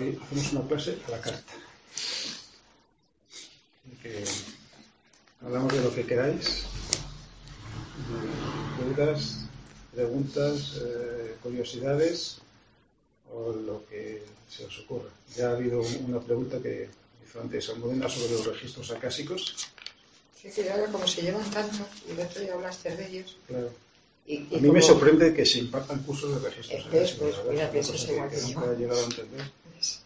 Hoy hacemos una clase a la carta. Que hablamos de lo que queráis, dudas, preguntas, eh, curiosidades o lo que se os ocurra. Ya ha habido una pregunta que hizo antes Almudena sobre los registros acásicos. Sí, que ahora como se llevan tanto, y otro día hablaste de ellos. Claro. Y, y A mí me sorprende que se impartan cursos de registros pues, es igual que, que que yo. nunca he llegado a entender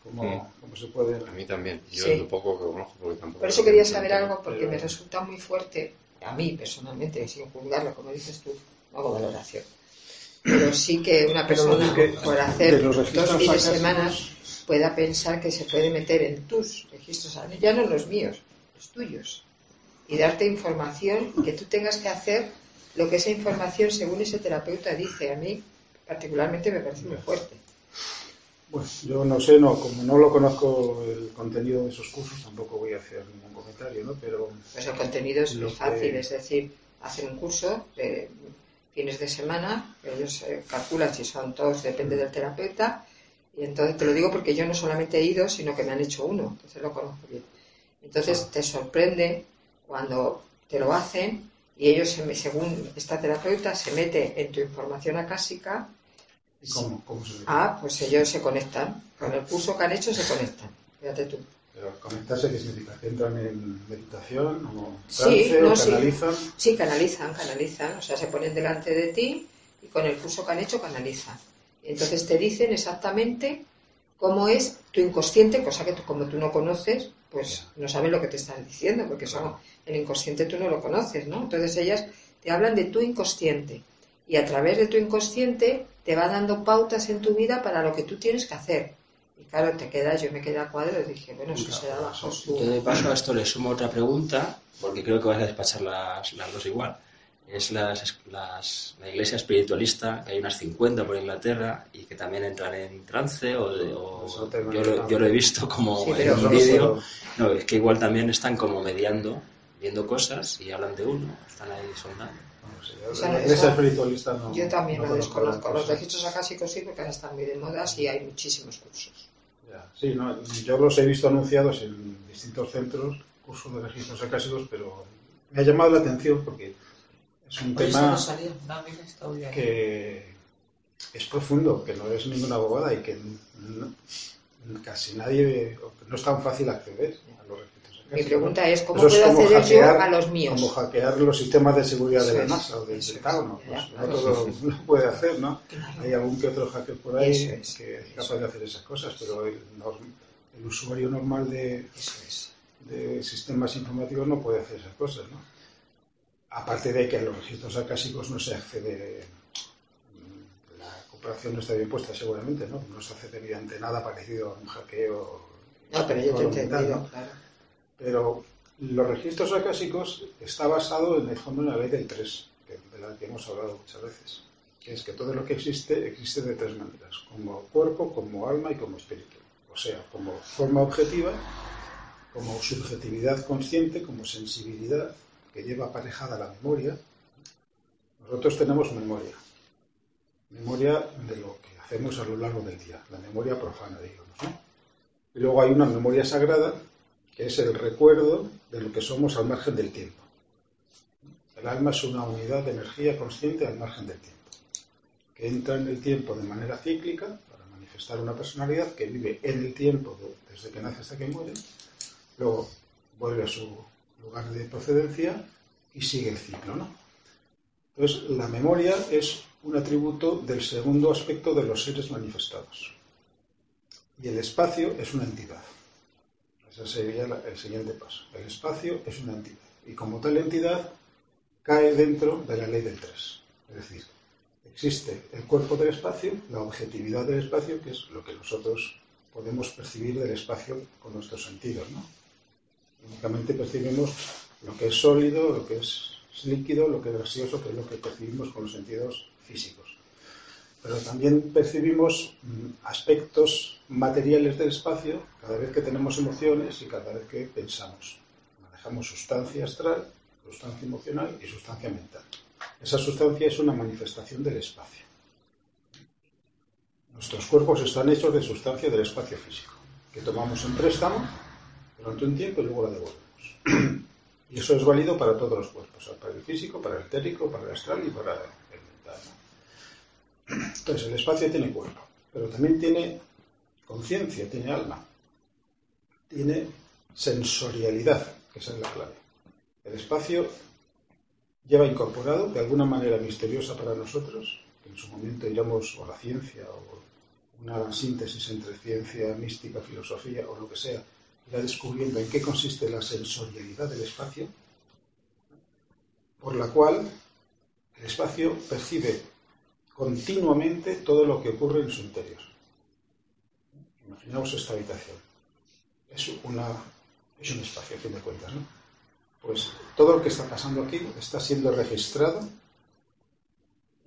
cómo, cómo se puede... A mí también. Yo Sí. es lo poco que conozco porque tampoco... Por eso quería saber algo, porque Pero- me resulta muy fuerte, a mí personalmente, sin juzgarlo, como dices tú, no hago valoración. Pero sí que una persona, que por hacer los dos fines de semana, pueda pensar que se puede meter en tus registros, ya no los míos, los tuyos, y darte información que tú tengas que hacer lo que esa información, según ese terapeuta, dice. A mí, particularmente, me parece muy fuerte. Bueno, yo no sé, no, como no lo conozco el contenido de esos cursos, tampoco voy a hacer ningún comentario, ¿no? Pero Pues el contenido es muy fácil, que- es decir, hacen un curso de fines de semana, ellos eh, calculan si son todos, depende del terapeuta, y entonces te lo digo porque yo no solamente he ido, sino que me han hecho uno, entonces lo conozco bien. Entonces te sorprende cuando te lo hacen y ellos, se según esta terapeuta, se mete en tu información acásica, ¿y cómo, cómo se ah, pues ellos se conectan, con el curso que han hecho se conectan, fíjate tú. Pero conectarse, ¿qué significa? ¿Que entran en meditación o Sí, no, o sí. canalizan? Sí, canalizan, canalizan. O sea, se ponen delante de ti y con el curso que han hecho canalizan. Entonces te dicen exactamente cómo es tu inconsciente, cosa que tú, como tú no conoces, pues no sabes lo que te están diciendo, porque son, el inconsciente tú no lo conoces, ¿no? Entonces ellas te hablan de tu inconsciente y a través de tu inconsciente te va dando pautas en tu vida para lo que tú tienes que hacer. Y claro, te quedas, yo me quedé a cuadro y dije, bueno, es que será bajo su... Yo de paso a esto le sumo otra pregunta, porque creo que vas a despachar las, las dos igual. Es las, las- la iglesia espiritualista, que hay unas 50 por Inglaterra y que también entran en trance, o, yo, lo, yo lo he visto como Sí, en un vídeo. No, es que igual también están como mediando, viendo cosas y hablan de uno, están ahí sé, O sea, la eso- iglesia espiritualista no. Yo también no lo conozco desconozco. Los registros acásicos sí, porque ahora están muy de moda y hay muchísimos cursos. Ya, Sí, no, yo los he visto anunciados en distintos centros, cursos de registros acásicos, pero me ha llamado la atención porque es un tema que es profundo, que no es ninguna bobada y que no- casi nadie, no es tan fácil acceder a los registros. Mi pregunta es, ¿cómo es puedo acceder yo a los míos? Como hackear los sistemas de seguridad de la NASA o es, Pentágono. ya, Pues no todo lo puede hacer, ¿no? Claro. Hay algún que otro hacker por ahí es, que es capaz de hacer esas cosas, pero el, el usuario normal de, de sistemas informáticos no puede hacer esas cosas, ¿no? Aparte de que a los registros acásicos no se accede, la cooperación no está bien puesta seguramente, ¿no? No se accede mediante nada parecido a un hackeo. No, pero yo te he entendido, claro. Pero los registros acásicos está basado en el fondo en la ley del 3, que- de la que hemos hablado muchas veces, que es que todo lo que existe existe de tres maneras, como cuerpo, como alma y como espíritu. O sea, como forma objetiva, como subjetividad consciente, como sensibilidad que lleva aparejada la memoria. Nosotros tenemos memoria, memoria de lo que hacemos a lo largo del día, la memoria profana, digamos. ¿no? Y luego hay una memoria sagrada que es el recuerdo de lo que somos al margen del tiempo. El alma es una unidad de energía consciente al margen del tiempo, que entra en el tiempo de manera cíclica para manifestar una personalidad que vive en el tiempo de- desde que nace hasta que muere, luego vuelve a su lugar de procedencia y sigue el ciclo. ¿no? Entonces, la memoria es un atributo del segundo aspecto de los seres manifestados. Y el espacio es una entidad. Ese sería el siguiente paso. El espacio es una entidad. Y como tal entidad, cae dentro de la ley del 3. Es decir, existe el cuerpo del espacio, la objetividad del espacio, que es lo que nosotros podemos percibir del espacio con nuestros sentidos. ¿no? Únicamente percibimos lo que es sólido, lo que es líquido, lo que es gaseoso, que es lo que percibimos con los sentidos físicos pero también percibimos mm, aspectos materiales del espacio cada vez que tenemos emociones y cada vez que pensamos. Manejamos sustancia astral, sustancia emocional y sustancia mental. Esa sustancia es una manifestación del espacio. Nuestros cuerpos están hechos de sustancia del espacio físico, que tomamos en préstamo durante un tiempo y luego la devolvemos. Y eso es válido para todos los cuerpos, para el físico, para el etérico, para el astral y para el mental. Entonces, el espacio tiene cuerpo, pero también tiene conciencia, tiene alma, tiene sensorialidad, que esa es la clave. El espacio lleva incorporado, de alguna manera misteriosa para nosotros, que en su momento diríamos o la ciencia o una síntesis entre ciencia, mística, filosofía o lo que sea, irá descubriendo en qué consiste la sensorialidad del espacio, por la cual el espacio percibe continuamente todo lo que ocurre en su interior. Imaginaos esta habitación. Es, un espacio, a fin de cuentas, ¿no? Pues todo lo que está pasando aquí está siendo registrado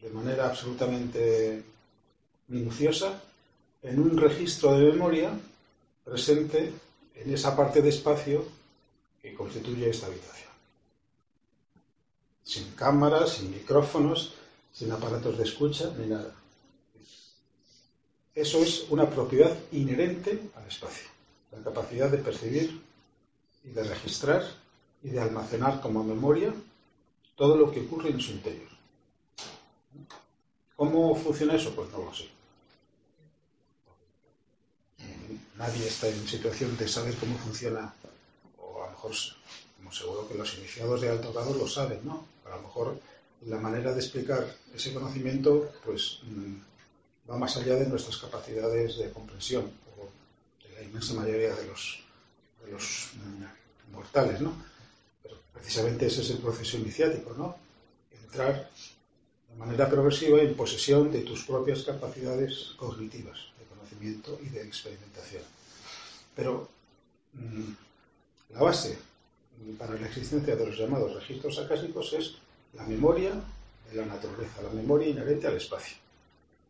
de manera absolutamente minuciosa en un registro de memoria presente en esa parte de espacio que constituye esta habitación. Sin cámaras, sin micrófonos, sin aparatos de escucha, ni nada. Eso es una propiedad inherente al espacio, la capacidad de percibir y de registrar y de almacenar como memoria todo lo que ocurre en su interior. ¿Cómo funciona eso? Pues no lo sé. Nadie está en situación de saber cómo funciona, o a lo mejor, como seguro que los iniciados de alto grado lo saben, ¿no? A lo mejor la manera de explicar ese conocimiento, pues mm, va más allá de nuestras capacidades de comprensión, o de la inmensa mayoría de los, de los mm, mortales, ¿no? Pero precisamente ese es el proceso iniciático, ¿no? Entrar de manera progresiva en posesión de tus propias capacidades cognitivas y de experimentación. Pero mm, la base para la existencia de los llamados registros acásicos es la memoria de la naturaleza, la memoria inherente al espacio,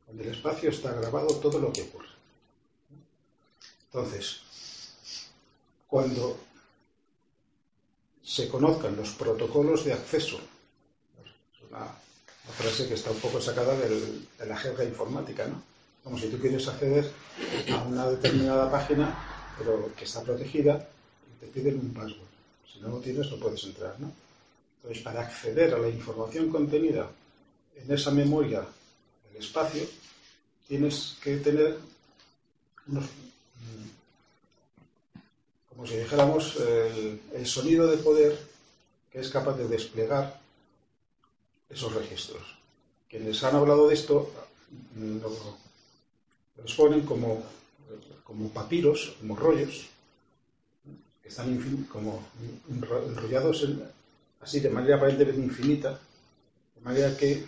donde el espacio está grabado todo lo que ocurre. Entonces, cuando se conozcan los protocolos de acceso, es una, frase que está un poco sacada de la jerga informática, ¿no? Como si tú quieres acceder a una determinada página, pero que está protegida, y te piden un password. Si no lo tienes, no puedes entrar, ¿no? Entonces, para acceder a la información contenida en esa memoria del espacio, tienes que tener unos, mm, como si dijéramos, el, el sonido de poder que es capaz de desplegar esos registros. Quienes han hablado de esto mm, lo, los ponen como, como papiros, como rollos, que están como enrollados así de manera aparentemente infinita, de manera que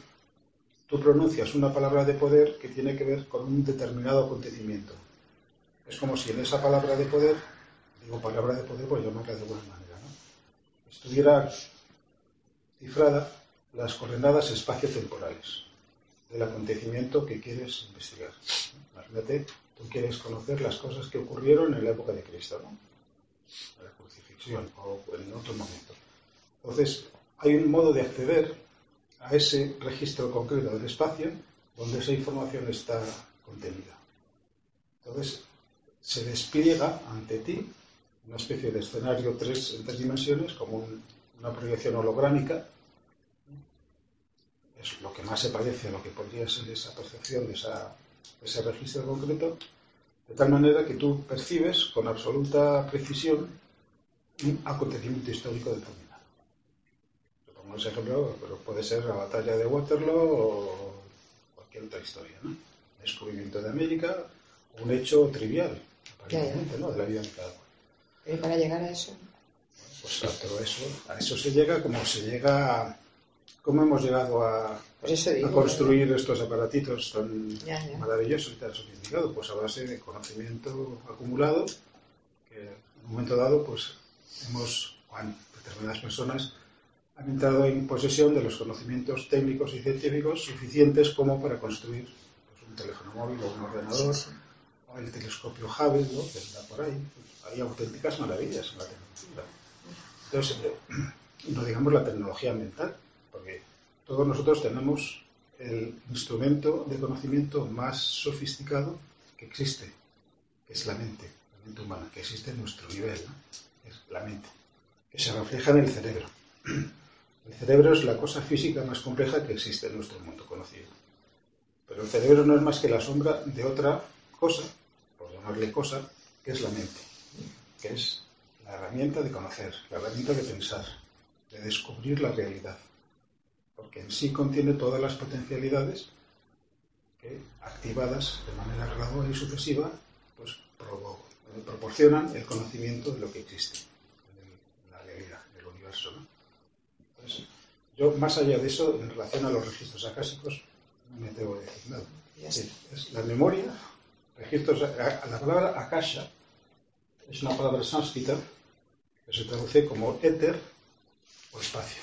tú pronuncias una palabra de poder que tiene que ver con un determinado acontecimiento. Es como si en esa palabra de poder, digo palabra de poder, pues llamarla de alguna manera, ¿no? estuviera cifrada las coordenadas espacio-temporales del acontecimiento que quieres investigar. Imagínate, tú quieres conocer las cosas que ocurrieron en la época de Cristo, ¿no? La crucifixión o en otro momento. Entonces, hay un modo de acceder a ese registro concreto del espacio donde esa información está contenida. Entonces, se despliega ante ti una especie de escenario tres, en tres dimensiones, como una proyección holográmica, es lo que más se parece a lo que podría ser esa percepción de ese registro concreto, de tal manera que tú percibes con absoluta precisión un acontecimiento histórico determinado. Te pongo ese ejemplo, pero puede ser la batalla de Waterloo o cualquier otra historia, ¿no? Descubrimiento de América, un hecho trivial, aparentemente, ¿no? De la vida de cada uno. Pero para llegar a eso. Pues a todo eso, a eso se llega como se llega a cómo hemos llegado a, construir estos aparatitos tan maravillosos y tan sofisticados, pues a base de conocimiento acumulado, que en un momento dado, pues hemos, bueno, determinadas personas han entrado en posesión de los conocimientos técnicos y científicos suficientes como para construir pues, un teléfono móvil o un ordenador, o el telescopio Hubble, ¿no? que está por ahí. Hay auténticas maravillas en la tecnología. Entonces, no digamos la tecnología mental, porque todos nosotros tenemos el instrumento de conocimiento más sofisticado que existe, que es la mente, la mente humana, que existe en nuestro nivel, es la mente, que se refleja en el cerebro. El cerebro es la cosa física más compleja que existe en nuestro mundo conocido. Pero el cerebro no es más que la sombra de otra cosa, por llamarle cosa, que es la mente, que es la herramienta de conocer, la herramienta de pensar, de descubrir la realidad porque en sí contiene todas las potencialidades que, activadas de manera gradual y sucesiva, pues proporcionan el conocimiento de lo que existe en la realidad, del universo. Entonces, yo, más allá de eso, en relación a los registros acásicos, no me a decir nada. es la memoria, registros, la palabra akasha es una palabra sánscrita que se traduce como éter o espacio.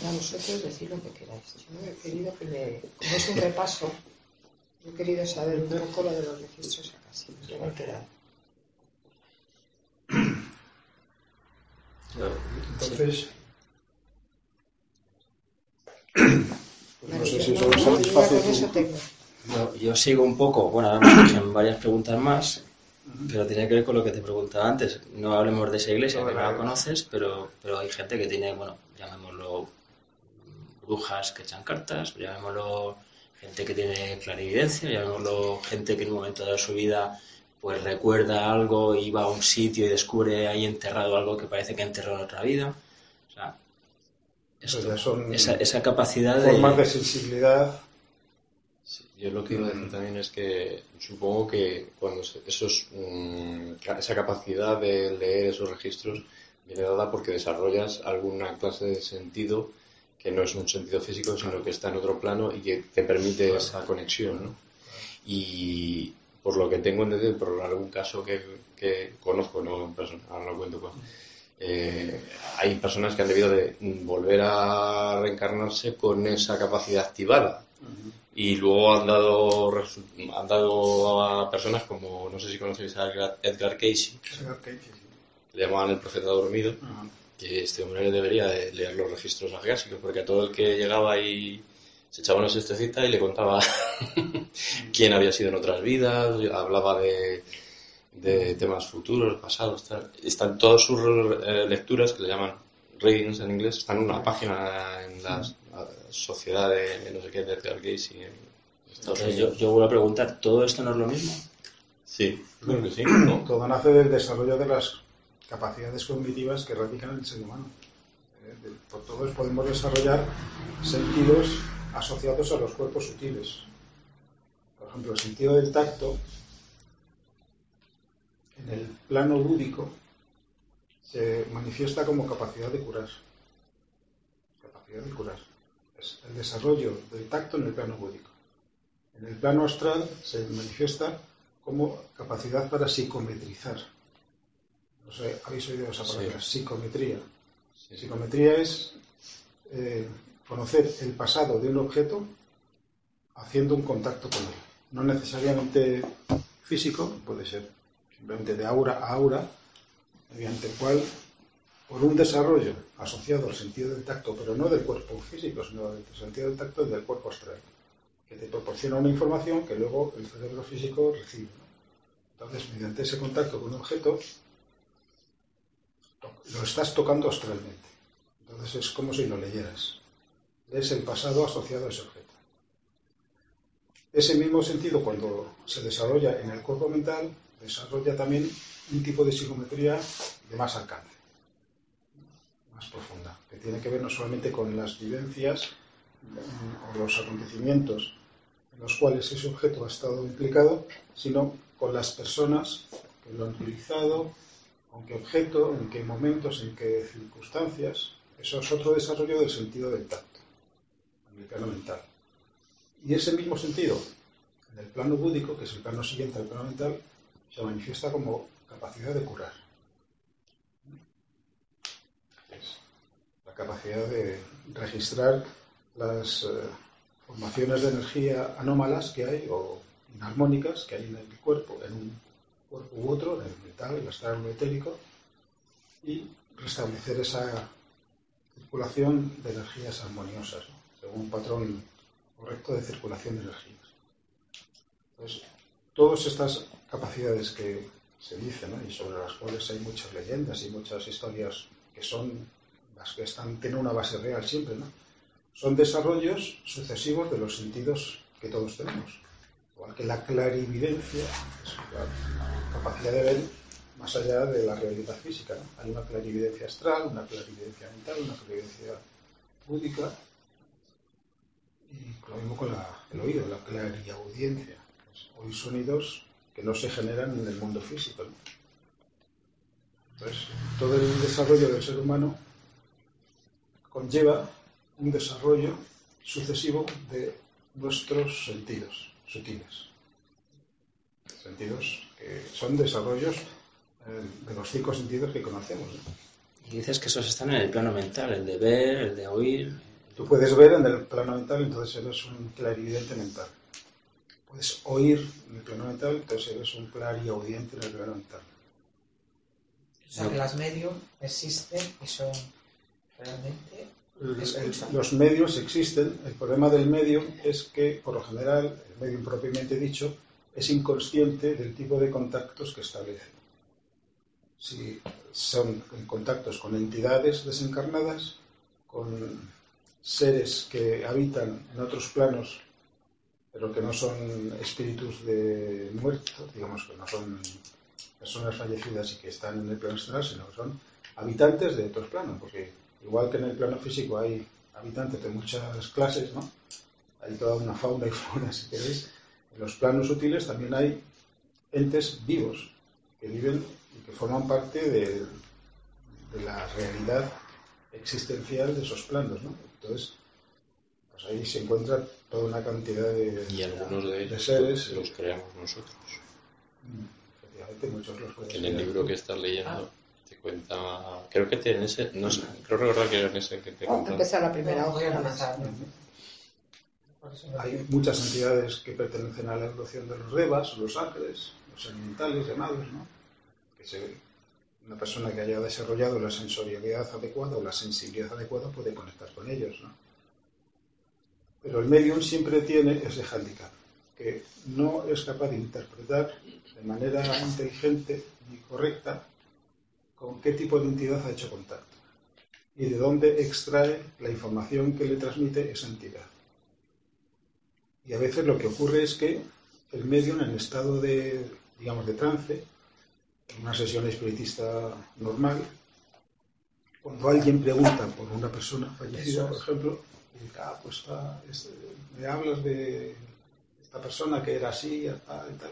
Para vosotros decir lo que queráis. Yo he querido que me. Como es un repaso, he querido saber un poco lo de los registros acásicos. Ya me he quedado. Entonces. Pues no sé si eso. Yo, yo sigo un poco, bueno, ahora me surgen varias preguntas más, pero tiene que ver con lo que te preguntaba antes. No hablemos de esa iglesia, que no la conoces, pero, pero hay gente que tiene, bueno, llamémoslo brujas que echan cartas, llamémoslo gente que tiene clarividencia, llamémoslo gente que en un momento de su vida pues recuerda algo y va a un sitio y descubre ahí enterrado algo que parece que ha enterrado en otra vida. O sea, esa, esa, capacidad formas de... sensibilidad. yo lo que iba a decir también es que supongo que cuando esos, mm, esa capacidad de leer esos registros viene dada porque desarrollas alguna clase de sentido que no es un sentido físico, sino que está en otro plano y que te permite esa conexión, ¿no? Y por lo que tengo entendido, por algún caso que, que conozco, no en persona, ahora lo cuento con, eh, hay personas que han debido de volver a reencarnarse con esa capacidad activada. Y luego han dado, han dado a personas como, no sé si conocéis a Edgar Casey, le llamaban el profeta dormido, que este hombre debería de leer los registros agásicos, porque a todo el que llegaba y se echaba una siestecita y le contaba quién había sido en otras vidas, hablaba de, de temas futuros, pasados, Están todas sus eh, lecturas, que le llaman readings en inglés, están en una página en la sociedad de no sé qué, de Edgar Casey. Entonces yo, yo vuelvo a preguntar, ¿todo esto no es lo mismo? Sí, creo que sí. Todo nace del desarrollo de las capacidades cognitivas que radican en el ser humano. Eh, por todos podemos desarrollar sentidos asociados a los cuerpos sutiles. Por ejemplo, el sentido del tacto en el plano lúdico se manifiesta como capacidad de curar. Capacidad de curar. Es el desarrollo del tacto en el plano lúdico. En el plano astral se manifiesta como capacidad para psicometrizar habéis oído esa palabra, psicometría. Psicometría es eh, conocer el pasado de un objeto haciendo un contacto con él. No necesariamente físico, puede ser simplemente de aura a aura, mediante el cual, por un desarrollo asociado al sentido del tacto, pero no del cuerpo físico, sino del sentido del tacto del cuerpo astral, que te proporciona una información que luego el cerebro físico recibe. Entonces, mediante ese contacto con un objeto, lo estás tocando astralmente. Entonces es como si lo leyeras. Es el pasado asociado a ese objeto. Ese mismo sentido, cuando se desarrolla en el cuerpo mental, desarrolla también un tipo de psicometría de más alcance, más profunda, que tiene que ver no solamente con las vivencias o los acontecimientos en los cuales ese objeto ha estado implicado, sino con las personas que lo han utilizado, con qué objeto, en qué momentos, en qué circunstancias. Eso es otro desarrollo del sentido del tacto, en el plano mental. Y ese mismo sentido, en el plano búdico, que es el plano siguiente al plano mental, se manifiesta como capacidad de curar. la capacidad de registrar las eh, formaciones de energía anómalas que hay o inarmónicas que hay en el cuerpo, en un cuerpo u otro, en el metal, el astral o etérico, y restablecer esa, circulación de energías armoniosas, según un patrón correcto de circulación de energías. Entonces, todas estas capacidades que se dicen y sobre las cuales hay muchas leyendas y muchas historias que son las que están, tienen una base real siempre, ¿no? son desarrollos sucesivos de los sentidos que todos tenemos. Igual que la clarividencia es la capacidad de ver más allá de la realidad física. Hay una clarividencia astral, una clarividencia mental, una clarividencia búdica, y lo mismo con el oído, la clariaudiencia. Pues, oír sonidos que no se generan en el mundo físico. Entonces, todo el desarrollo del ser humano conlleva un desarrollo sucesivo de nuestros sentidos sutiles. Sentidos que son desarrollos eh, de los cinco sentidos que conocemos. Y dices que esos están en el plano mental, el de ver, el de oír. Tú puedes ver en el plano mental, entonces eres un clarividente mental. Puedes oír en el plano mental, entonces eres un clariaudiente en el plano mental. O sea, que las medios existen y son realmente los medios existen. El problema del medio es que, por lo general, el medio propiamente dicho es inconsciente del tipo de contactos que establece. Si son contactos con entidades desencarnadas, con seres que habitan en otros planos, pero que no son espíritus de muertos, digamos que no son personas fallecidas y que están en el plano astral, sino que son habitantes de otros planos, porque igual que en el plano físico hay habitantes de muchas clases, ¿no? Hay toda una fauna y fauna, si queréis. En los planos sutiles también hay entes vivos que viven y que forman parte de, la realidad existencial de esos planos, ¿no? Entonces, pues ahí se encuentra toda una cantidad de, y algunos de, ellos seres. Los creamos nosotros. Mm, efectivamente, muchos los En el libro que estás leyendo. Ah te cuenta, creo que tiene ese, no sé, creo recordar que era ese que te cuenta. empezar la primera hoja. Hay muchas entidades que pertenecen a la evolución de los devas, los ángeles, los elementales llamados, ¿no? Que se, una persona que haya desarrollado la sensorialidad adecuada o la sensibilidad adecuada puede conectar con ellos, ¿no? Pero el medium siempre tiene ese hándicap, que no es capaz de interpretar de manera inteligente ni correcta con qué tipo de entidad ha hecho contacto y de dónde extrae la información que le transmite esa entidad. Y a veces lo que ocurre es que el medium en estado de, digamos, de trance, en una sesión espiritista normal, cuando alguien pregunta por una persona fallecida, por ejemplo, y dice, ah, pues me hablas de esta persona que era así,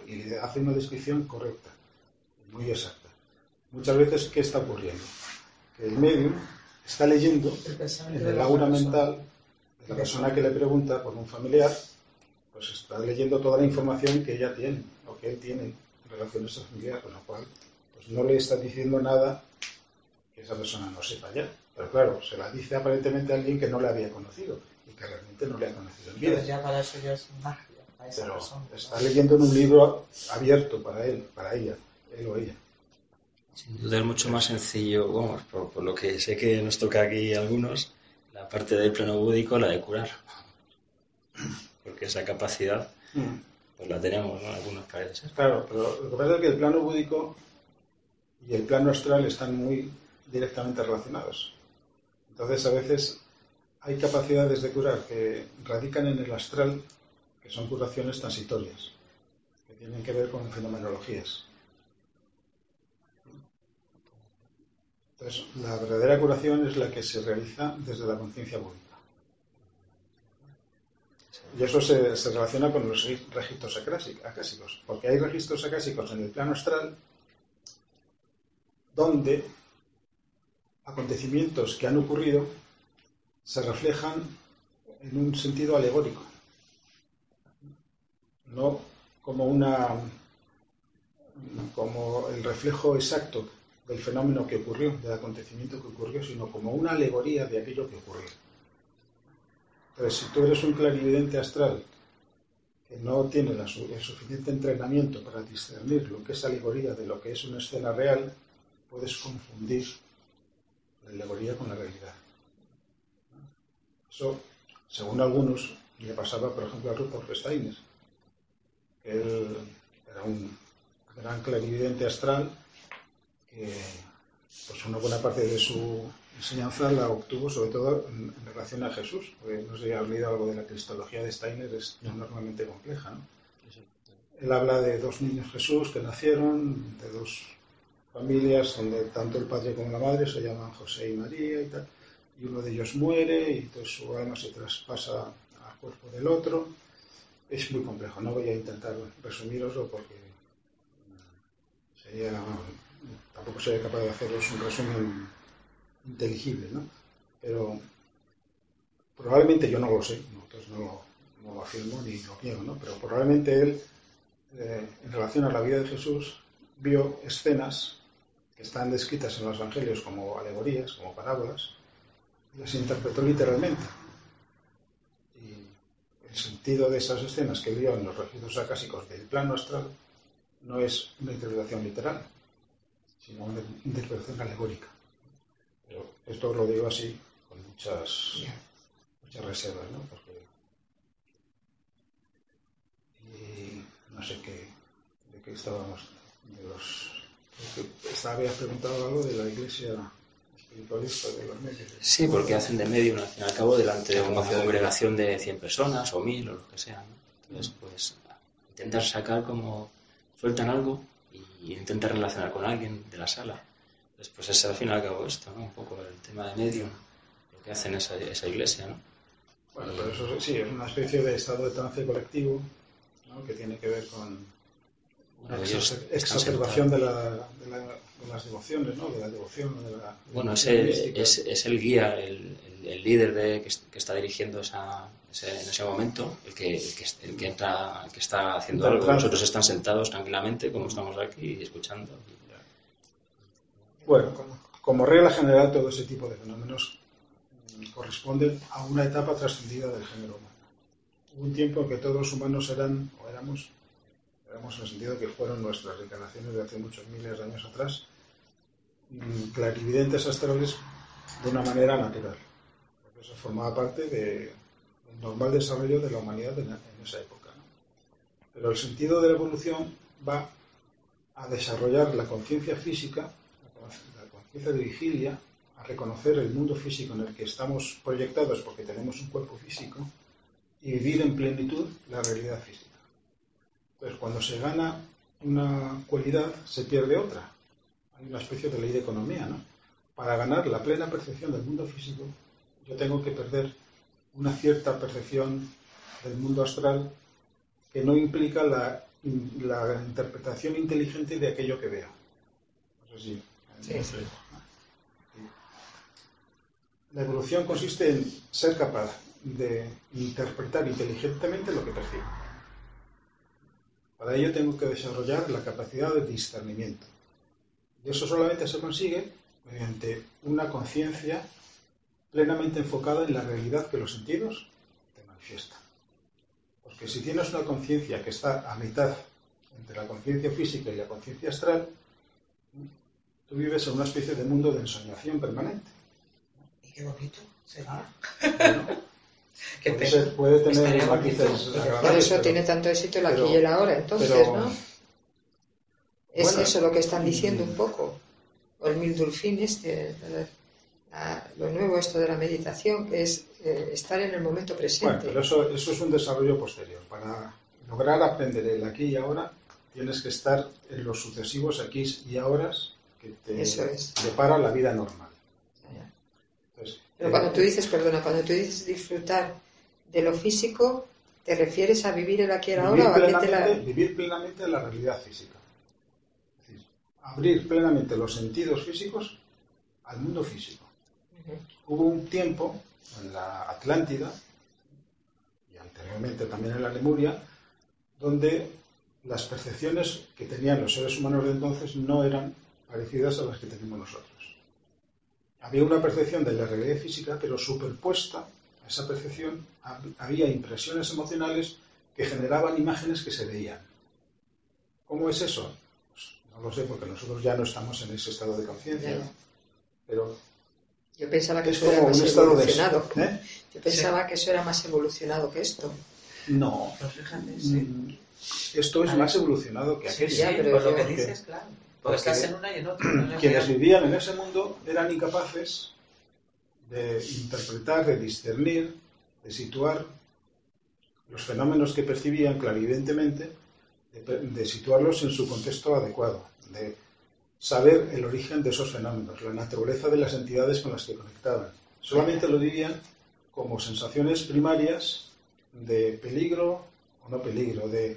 y, y le hace una descripción correcta, muy exacta. Muchas veces, ¿qué está ocurriendo? Que el medium está leyendo en el aura mental de la persona que le pregunta por un familiar, pues está leyendo toda la información que ella tiene o que él tiene en relación a esa familiar, con lo cual pues no le está diciendo nada que esa persona no sepa ya. Pero claro, se la dice aparentemente a alguien que no le había conocido y que realmente no le ha conocido en vida. ya para eso ya es magia. Pero está leyendo en un libro abierto para él, para ella, él o ella. Sin duda es mucho más sencillo, vamos, por, lo que sé que nos toca aquí a algunos, la parte del plano búdico, la de curar. Porque esa capacidad, mm. pues la tenemos, ¿no? Algunos parece Claro, pero lo que pasa es que el plano búdico y el plano astral están muy directamente relacionados. Entonces, a veces hay capacidades de curar que radican en el astral, que son curaciones transitorias, que tienen que ver con fenomenologías. Entonces, la verdadera curación es la que se realiza desde la conciencia búdica. Y eso se, relaciona con los registros acásicos, porque hay registros acásicos en el plano astral donde acontecimientos que han ocurrido se reflejan en un sentido alegórico, no como una como el reflejo exacto del fenómeno que ocurrió, del acontecimiento que ocurrió, sino como una alegoría de aquello que ocurrió. Entonces, si tú eres un clarividente astral que no tiene el suficiente entrenamiento para discernir lo que es alegoría de lo que es una escena real, puedes confundir la alegoría con la realidad. Eso, según algunos, le pasaba, por ejemplo, a Rupert Steiner, él era un gran clarividente astral que pues una buena parte de su enseñanza la obtuvo sobre todo en, relación a Jesús. Porque no sé si ha olvidado algo de la cristología de Steiner, es normalmente compleja. ¿no? Él habla de dos niños Jesús que nacieron, de dos familias donde tanto el padre como la madre se llaman José y María y tal, y uno de ellos muere y entonces su alma se traspasa al cuerpo del otro. Es muy complejo, no voy a intentar resumiroslo porque sería, tampoco sería capaz de haceros un resumen inteligible, ¿no? Pero probablemente yo no lo sé, entonces no lo, no lo afirmo ni lo niego, ¿no? Pero probablemente él eh, en relación a la vida de Jesús, vio escenas que están descritas en los evangelios como alegorías, como parábolas, y las interpretó literalmente. Y el sentido de esas escenas que vio en los registros acásicos del plano astral no es una interpretación literal, sino una interpretación alegórica. Pero esto lo digo así, con muchas, muchas reservas, ¿no? Porque no sé qué, de qué estábamos, de los, habías preguntado algo de la iglesia espiritualista de los medios. Sí, porque hacen de medio, al fin y al cabo, delante de una congregación de 100 personas o 1000 o lo que sea. Entonces, pues, intentar sacar como, sueltan algo y intentar relacionar con alguien de la sala. Entonces, pues es al fin y al cabo esto, ¿no? Un poco el tema de medio, lo que hacen esa, esa iglesia, ¿no? Bueno, pero eso sí, es una especie de estado de trance colectivo que tiene que ver con la exacerbación de, la, de, la, de, las devociones, ¿no? de la devoción. De la, bueno, es el, es, es el, guía, el, el líder de, que, está dirigiendo esa, ese, en ese momento, el que, el que, entra, el que está haciendo algo. Nosotros están sentados tranquilamente, como estamos aquí, escuchando. Bueno, como regla general, todo ese tipo de fenómenos corresponden a una etapa trascendida del género humano. Hubo un tiempo en que todos los humanos eran, o éramos, en el sentido que fueron nuestras reencarnaciones de hace muchos miles de años atrás, clarividentes astrales de una manera natural. Porque eso formaba parte del normal desarrollo de la humanidad en, esa época. Pero el sentido de la evolución va a desarrollar la conciencia física, la conciencia de vigilia, a reconocer el mundo físico en el que estamos proyectados porque tenemos un cuerpo físico y vivir en plenitud la realidad física. Entonces, cuando se gana una cualidad, se pierde otra. Hay una especie de ley de economía, ¿no? Para ganar la plena percepción del mundo físico, yo tengo que perder una cierta percepción del mundo astral que no implica la, la interpretación inteligente de aquello que veo. No sé si. Sí, sí. La evolución consiste en ser capaz de interpretar inteligentemente lo que percibo. Para ello tengo que desarrollar la capacidad de discernimiento. Y eso solamente se consigue mediante una conciencia plenamente enfocada en la realidad que los sentidos te manifiestan. Porque si tienes una conciencia que está a mitad entre la conciencia física y la conciencia astral, tú vives en una especie de mundo de ensoñación permanente. Y qué bonito sería. Que puede, tener matices Por eso tiene tanto éxito el aquí y el ahora, entonces, ¿no? Es eso lo que están diciendo un poco. O el Mildulfín este, lo nuevo esto de la meditación, que es eh, estar en el momento presente. Bueno, pero eso, eso es un desarrollo posterior. Para lograr aprender el aquí y ahora, tienes que estar en los sucesivos aquí y ahora que te prepara la vida normal. Pero cuando tú dices, perdona, cuando tú dices disfrutar de lo físico, ¿te refieres a vivir el aquí y el ahora? Vivir, plenamente, la... vivir plenamente la realidad física. Es decir, abrir plenamente los sentidos físicos al mundo físico. Hubo un tiempo en la Atlántida y anteriormente también en la Lemuria, donde las percepciones que tenían los seres humanos de entonces no eran parecidas a las que tenemos nosotros había una percepción de la realidad física, pero superpuesta a esa percepción había impresiones emocionales que generaban imágenes que se veían. ¿Cómo es eso? Pues no lo sé, porque nosotros ya no estamos en ese estado de conciencia, pero Yo pensaba que Es eso era como más un estado de... evolucionado. ¿eh? Yo pensaba que eso era más evolucionado que esto. No. Pues fíjate, sí. Mm, Esto es Vale. más evolucionado que Sí, aquello. sí, Ya, pero por lo que dices, claro. Porque porque estás en una y en otra. no es Quienes vivían en ese mundo eran incapaces de interpretar, de discernir, de situar los fenómenos que percibían clarividentemente, de, de situarlos en su contexto adecuado, de saber el origen de esos fenómenos, la naturaleza de las entidades con las que conectaban. Solamente lo dirían como sensaciones primarias de peligro o no peligro, de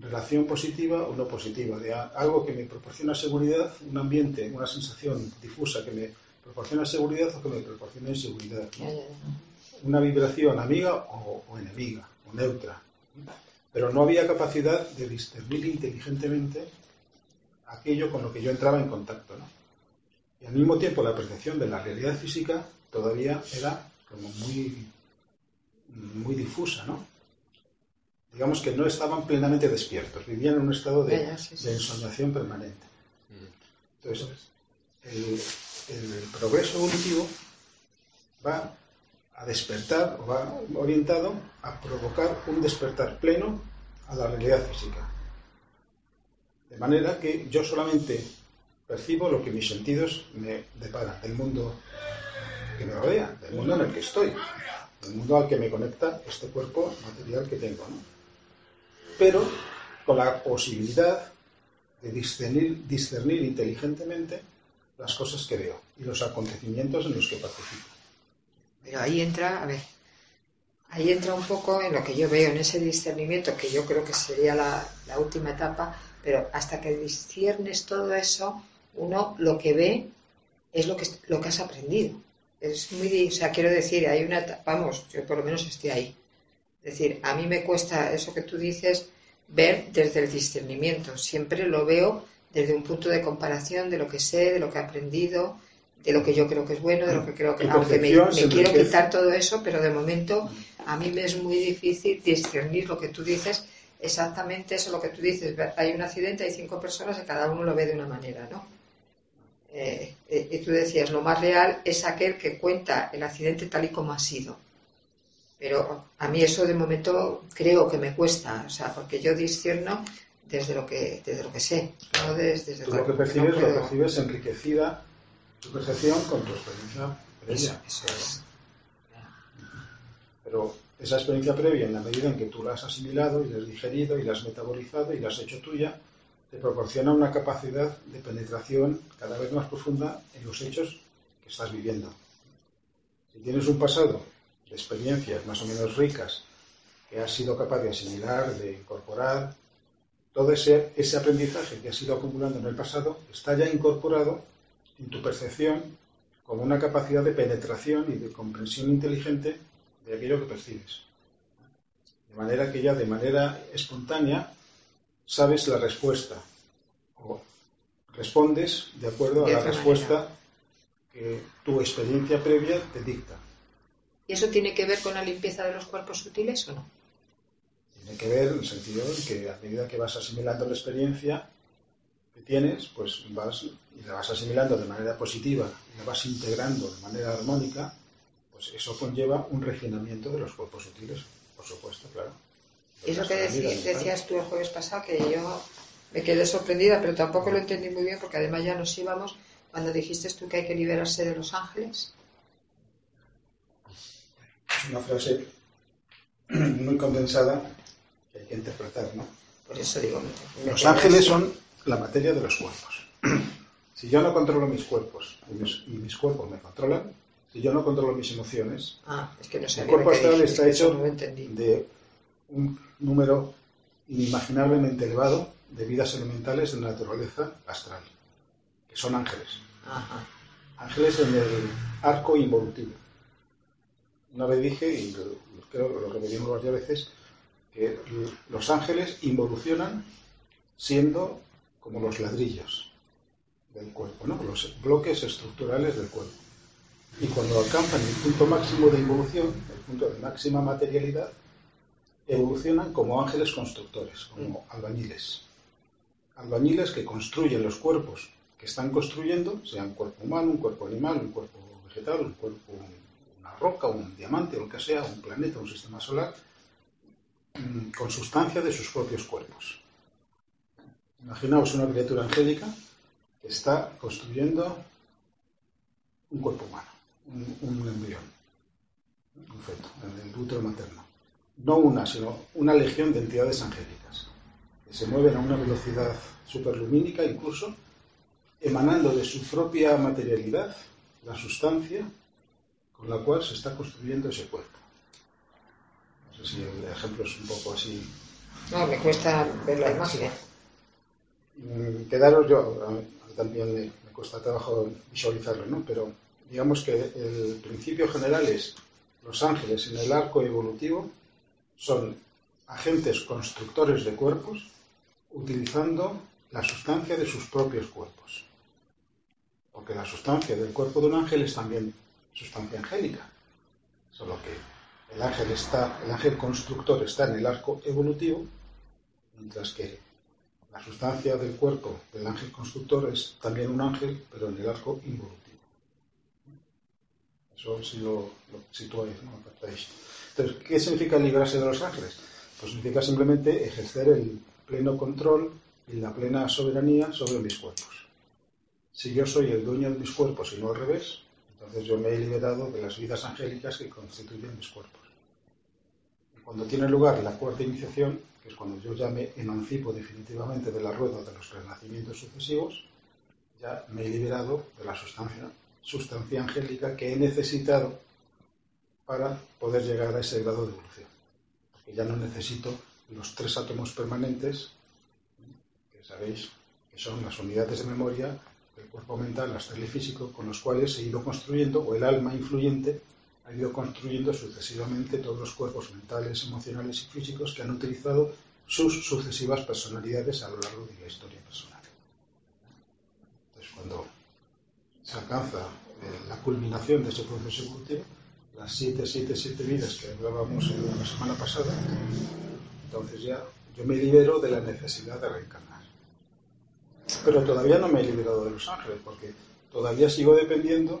relación positiva o no positiva, de algo que me proporciona seguridad, un ambiente, una sensación difusa que me proporciona seguridad o que me proporciona inseguridad. Una vibración amiga o, o enemiga, o neutra. Pero no había capacidad de discernir inteligentemente aquello con lo que yo entraba en contacto. ¿no? Y al mismo tiempo la percepción de la realidad física todavía era como muy, muy difusa, ¿no? Digamos que no estaban plenamente despiertos, vivían en un estado de, de ensoñación permanente. Mm. Entonces, el, el progreso evolutivo va a despertar o va orientado a provocar un despertar pleno a la realidad física. De manera que yo solamente percibo lo que mis sentidos me deparan del mundo que me rodea, del mundo en el que estoy, del mundo al que me conecta este cuerpo material que tengo. ¿no? Pero con la posibilidad de discernir, discernir inteligentemente las cosas que veo y los acontecimientos en los que participo. Pero ahí entra, a ver, ahí entra un poco en lo que yo veo, en ese discernimiento, que yo creo que sería la, última etapa, pero hasta que disciernes todo eso, uno lo que ve es lo que, lo que has aprendido. Es muy, o sea, quiero decir, hay una, vamos, yo por lo menos estoy ahí. Es decir, a mí me cuesta eso que tú dices ver desde el discernimiento. Siempre lo veo desde un punto de comparación de lo que sé, de lo que he aprendido, de lo que yo creo que es bueno, de lo que creo que... Aunque me, quiero quitar todo eso, pero de momento a mí me es muy difícil discernir lo que tú dices, exactamente eso lo que tú dices. Hay un accidente, hay cinco personas y cada uno lo ve de una manera, ¿no? Eh, eh, y tú decías, lo más real es aquel que cuenta el accidente tal y como ha sido. Pero a mí eso de momento creo que me cuesta, o sea, porque yo discierno desde lo que, desde lo que sé, no desde, desde lo que no percibes, lo puedo- percibes enriquecida tu percepción con tu experiencia Eso, previa. eso es. Pero esa experiencia previa, en la medida en que tú la has asimilado y la has digerido y la has metabolizado y la has hecho tuya, te proporciona una capacidad de penetración cada vez más profunda en los hechos que estás viviendo. Si tienes un pasado de experiencias más o menos ricas que has sido capaz de asimilar, de incorporar, todo ese, ese aprendizaje que has ido acumulando en el pasado está ya incorporado en tu percepción como una capacidad de penetración y de comprensión inteligente de aquello que percibes. De manera que ya de manera espontánea sabes la respuesta o respondes de acuerdo a la respuesta que tu experiencia previa te dicta. ¿Y eso tiene que ver con la limpieza de los cuerpos sutiles o no? Tiene que ver en el sentido en que a medida que vas asimilando la experiencia que tienes, pues vas y la vas asimilando de manera positiva y la vas integrando de manera armónica, pues eso conlleva un refinamiento de los cuerpos sutiles, por supuesto, claro. Eso que decías tú el jueves pasado, que yo me quedé sorprendida, pero tampoco lo entendí muy bien, porque además ya nos íbamos cuando dijiste tú que hay que liberarse de los ángeles. Una frase muy condensada que hay que interpretar, ¿no? Por eso digo, Los ángeles son la materia de los cuerpos. Si yo no controlo mis cuerpos y mis, y mis cuerpos me controlan, si yo no controlo mis emociones, Ah, es que no el cuerpo astral está hecho no de un número inimaginablemente elevado de vidas elementales de naturaleza astral, que son ángeles. Ajá. Ángeles en el arco involutivo. Una vez dije, y creo que lo repetimos varias veces, que los ángeles involucionan siendo como los ladrillos del cuerpo, ¿no? los bloques estructurales del cuerpo. Y cuando alcanzan el punto máximo de involución, el punto de máxima materialidad, evolucionan como ángeles constructores, como albañiles. Albañiles que construyen los cuerpos que están construyendo, sea un cuerpo humano, un cuerpo animal, un cuerpo vegetal, un cuerpo, roca, un diamante, o lo que sea, un planeta, un sistema solar, mm, con sustancia de sus propios cuerpos. Imaginaos una criatura angélica que está construyendo un cuerpo humano, un, embrión, un feto, el útero materno. No una, sino una legión de entidades angélicas, que se mueven a una velocidad superlumínica incluso, emanando de su propia materialidad la sustancia con la cual se está construyendo ese cuerpo. No sé si el ejemplo es un poco así. No, me cuesta ver la imagen. Mm, Quedaros yo, a mí también me, me cuesta trabajo visualizarlo, ¿no? Pero digamos que el principio general es los ángeles en el arco evolutivo son agentes constructores de cuerpos utilizando la sustancia de sus propios cuerpos. Porque la sustancia del cuerpo de un ángel es también sustancia angélica. Solo que el ángel está, el ángel constructor está en el arco evolutivo, mientras que la sustancia del cuerpo del ángel constructor es también un ángel, pero en el arco involutivo. Eso si lo, lo ¿no? Entonces, ¿qué significa librarse de los ángeles? Pues significa simplemente ejercer el pleno control y la plena soberanía sobre mis cuerpos. Si yo soy el dueño de mis cuerpos y no al revés, entonces yo me he liberado de las vidas angélicas que constituyen mis cuerpos. Y cuando tiene lugar la cuarta iniciación, que es cuando yo ya me emancipo definitivamente de la rueda de los renacimientos sucesivos, ya me he liberado de la sustancia, sustancia angélica que he necesitado para poder llegar a ese grado de evolución. Porque ya no necesito los tres átomos permanentes, que sabéis que son las unidades de memoria cuerpo mental, astral y físico, con los cuales he ido construyendo, o el alma influyente ha ido construyendo sucesivamente todos los cuerpos mentales, emocionales y físicos que han utilizado sus sucesivas personalidades a lo largo de la historia personal. Entonces, cuando se alcanza eh, la culminación de ese proceso evolutivo, las 7, 7, 7 vidas que hablábamos en la semana pasada, entonces ya yo me libero de la necesidad de reencarnar. Pero todavía no me he liberado de los ángeles, porque todavía sigo dependiendo